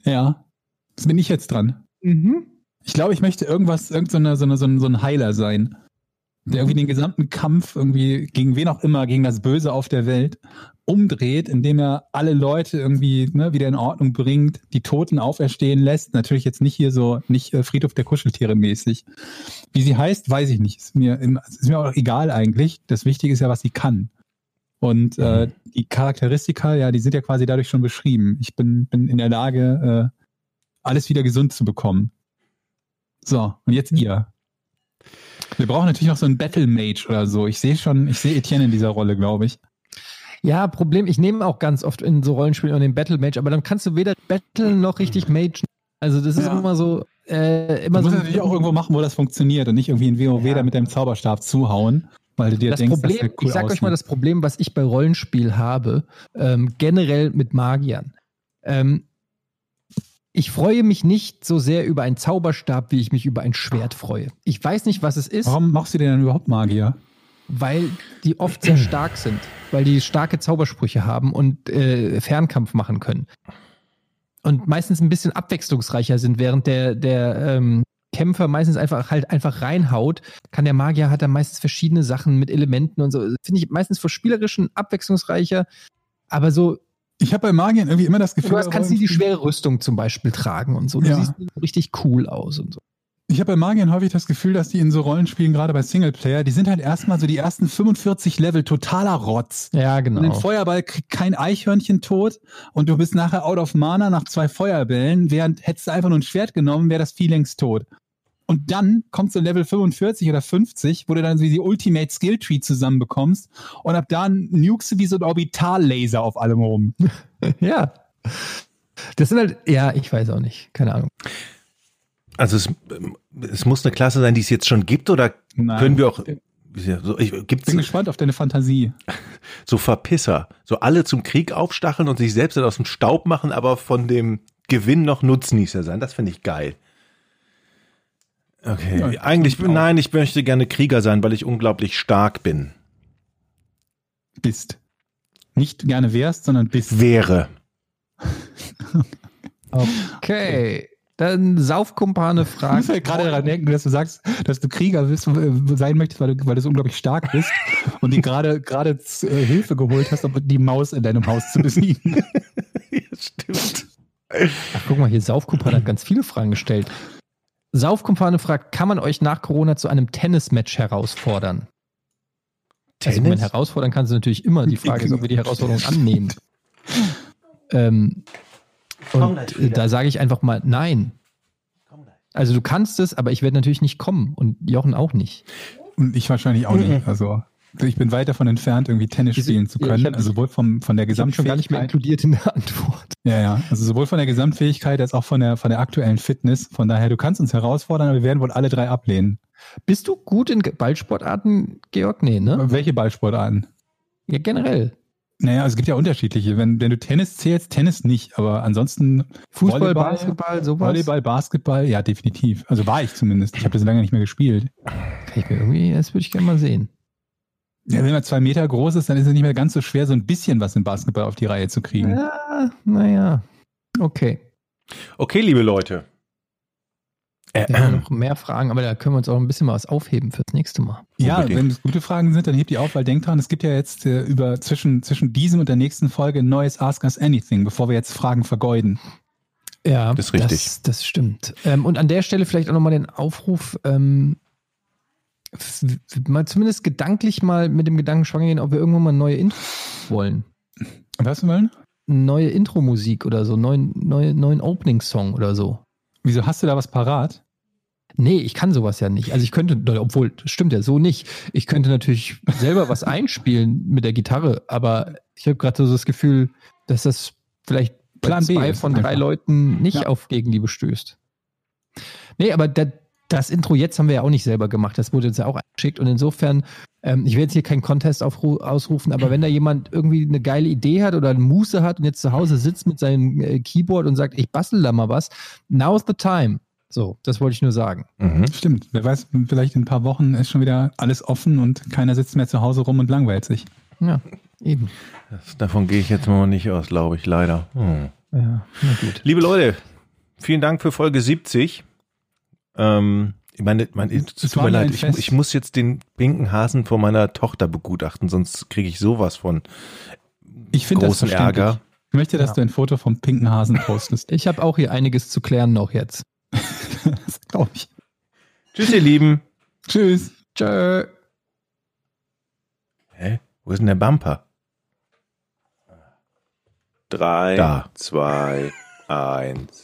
Ja. Das bin ich jetzt dran. Mhm. Ich glaube, ich möchte irgendwas, irgend so, eine, so, eine, so, ein, Heiler sein. Der irgendwie den gesamten Kampf irgendwie gegen wen auch immer, gegen das Böse auf der Welt umdreht, indem er alle Leute irgendwie ne, wieder in Ordnung bringt, die Toten auferstehen lässt. Natürlich jetzt nicht hier so, nicht äh, Friedhof der Kuscheltiere mäßig. Wie sie heißt, weiß ich nicht. Ist mir, ist mir auch egal eigentlich. Das Wichtige ist ja, was sie kann. Und äh, die Charakteristika, ja, die sind ja quasi dadurch schon beschrieben. Ich bin, bin in der Lage, äh, alles wieder gesund zu bekommen. So, und jetzt ihr. Wir brauchen natürlich noch so einen Battle Mage oder so. Ich sehe schon, ich sehe Etienne in dieser Rolle, glaube ich. Ja, Problem, ich nehme auch ganz oft in so Rollenspielen den Battle Mage, aber dann kannst du weder battlen noch richtig magen. Also das ist Ja. immer so, äh, Du immer musst so. natürlich auch irgendwo machen, wo das funktioniert und nicht irgendwie in WoW Ja. da mit deinem Zauberstab zuhauen, weil du dir das denkst, Problem, das cool ich sag euch mal aussieht. das Problem, was ich bei Rollenspiel habe, ähm, generell mit Magiern. Ähm, ich freue mich nicht so sehr über einen Zauberstab, wie ich mich über ein Schwert freue. Ich weiß nicht, was es ist, Warum machst du denn dann überhaupt Magier? weil die oft sehr stark sind, weil die starke Zaubersprüche haben und äh, Fernkampf machen können. Und meistens ein bisschen abwechslungsreicher sind, während der, der ähm, Kämpfer meistens einfach halt einfach reinhaut, kann der Magier hat dann meistens verschiedene Sachen mit Elementen und so. Finde ich meistens vor spielerischen abwechslungsreicher, aber so, Ich habe bei Magiern irgendwie immer das Gefühl, du hast, kannst nie die schwere Rüstung zum Beispiel tragen und so. Du Ja. siehst richtig cool aus und so. Ich habe bei Magiern häufig das Gefühl, dass die in so Rollenspielen, gerade bei Singleplayer, die sind halt erstmal so die ersten 45 Level totaler Rotz. Ja, Und den genau. Feuerball kriegt kein Eichhörnchen tot und du bist nachher out of Mana nach zwei Feuerbällen, während hättest du einfach nur ein Schwert genommen, wäre das Vieh längst tot. Und dann kommt so Level 45 oder 50, wo du dann so die Ultimate Skill Tree zusammenbekommst und ab da nukst du wie so ein Orbitallaser auf allem rum. <laughs> Ja. Das sind halt, ja, ich weiß auch nicht. Keine Ahnung. Also es, es muss eine Klasse sein, die es jetzt schon gibt, oder Nein. können wir auch. So, ich, Bin gibt's gespannt auf deine Fantasie. <laughs> so Verpisser, so alle zum Krieg aufstacheln und sich selbst dann aus dem Staub machen, aber von dem Gewinn noch Nutznießer sein. Das finde ich geil. Okay. Ja, Eigentlich, ich nein, ich möchte gerne Krieger sein, weil ich unglaublich stark bin. Bist. Nicht gerne wärst, sondern bist. Wäre. <laughs> Okay. Dann Saufkumpane Ich fragt. muss halt gerade daran denken, dass du sagst, dass du Krieger bist, äh, sein möchtest, weil du, weil du so unglaublich stark bist und die gerade gerade äh, Hilfe geholt hast, um die Maus in deinem Haus zu besiegen. <laughs> ja, stimmt. Ach, guck mal, hier Saufkumpane hat ganz viele Fragen gestellt. Saufkumpane fragt, kann man euch nach Corona zu einem Tennismatch herausfordern? Also, man herausfordern kannst du natürlich immer. Die Frage ist, ob wir die Herausforderung annehmen. <laughs> Ähm, und äh, da sage ich einfach mal nein. Also du kannst es, aber ich werde natürlich nicht kommen und Jochen auch nicht. Und ich wahrscheinlich auch nicht. Also ich bin weit davon entfernt, irgendwie Tennis spielen zu können. hab- also sowohl vom, von der habe schon gar nicht mehr Gesamtfähigkeit. inkludiert in der Antwort. Ja, ja. Also sowohl von der Gesamtfähigkeit als auch von der, von der aktuellen Fitness. Von daher, du kannst uns herausfordern, aber wir werden wohl alle drei ablehnen. Bist du gut in Ballsportarten, Georg? Nee, ne? Welche Ballsportarten? Ja, generell. Naja, es gibt ja unterschiedliche. Wenn, wenn du Tennis zählst, Tennis nicht, aber ansonsten Fußball, Volleyball, Basketball, sowas. Volleyball, Basketball, ja, definitiv. Also war ich zumindest. Ich habe das lange nicht mehr gespielt. Kann ich mir irgendwie, das würde ich gerne mal sehen. Ja, wenn man zwei Meter groß ist, dann ist es nicht mehr ganz so schwer, so ein bisschen was im Basketball auf die Reihe zu kriegen. Ja, naja. Okay. Okay, liebe Leute. Äh, Wir haben noch mehr Fragen, aber da können wir uns auch ein bisschen mal was aufheben fürs nächste Mal. Ja, Unbedingt. wenn es gute Fragen sind, dann hebt die auf, weil denkt dran, es gibt ja jetzt äh, über zwischen, zwischen diesem und der nächsten Folge ein neues Ask Us Anything, bevor wir jetzt Fragen vergeuden. Ja, Das ist richtig. Das, das stimmt. Ähm, und an der Stelle vielleicht auch nochmal den Aufruf, ähm, mal zumindest gedanklich mal mit dem Gedanken schwanger gehen, ob wir irgendwann mal neue Intro wollen. Was wollen? Neue Intro-Musik oder so, neuen, neue, neuen Opening-Song oder so. Wieso hast du da was parat? Nee, ich kann sowas ja nicht. Also ich könnte, obwohl, das stimmt ja so nicht. Ich könnte natürlich selber was einspielen mit der Gitarre, aber ich habe gerade so das Gefühl, dass das vielleicht bei Plan B zwei ist von drei einfach. Leuten nicht Ja. auf Gegenliebe stößt. Nee, aber da, das Intro jetzt haben wir ja auch nicht selber gemacht. Das wurde uns ja auch eingeschickt und insofern, ähm, ich werde jetzt hier keinen Contest aufru ausrufen, aber wenn da jemand irgendwie eine geile Idee hat oder eine Muße hat und jetzt zu Hause sitzt mit seinem äh, Keyboard und sagt, ich bastel da mal was, now's the time. So, das wollte ich nur sagen. mhm. Stimmt. Wer weiß, vielleicht in ein paar Wochen ist schon wieder alles offen und keiner sitzt mehr zu Hause rum und langweilt sich. Ja, eben. das, davon gehe ich jetzt mal nicht aus, glaube ich, leider. Hm. Ja, na gut. Liebe Leute, vielen Dank für Folge 70. Ähm, ich meine, Es tut mir leid, ich, ich muss jetzt den pinken Hasen von meiner Tochter begutachten, sonst kriege ich sowas von Ich finde das großen. Ärger. Ich möchte, dass Ja. du ein Foto vom pinken Hasen postest. Ich habe auch hier einiges zu klären noch jetzt. <laughs> das glaube ich. Tschüss, ihr Lieben. Tschüss. Tschö. Hä? Wo ist denn der Bumper? Drei, Da. zwei, eins.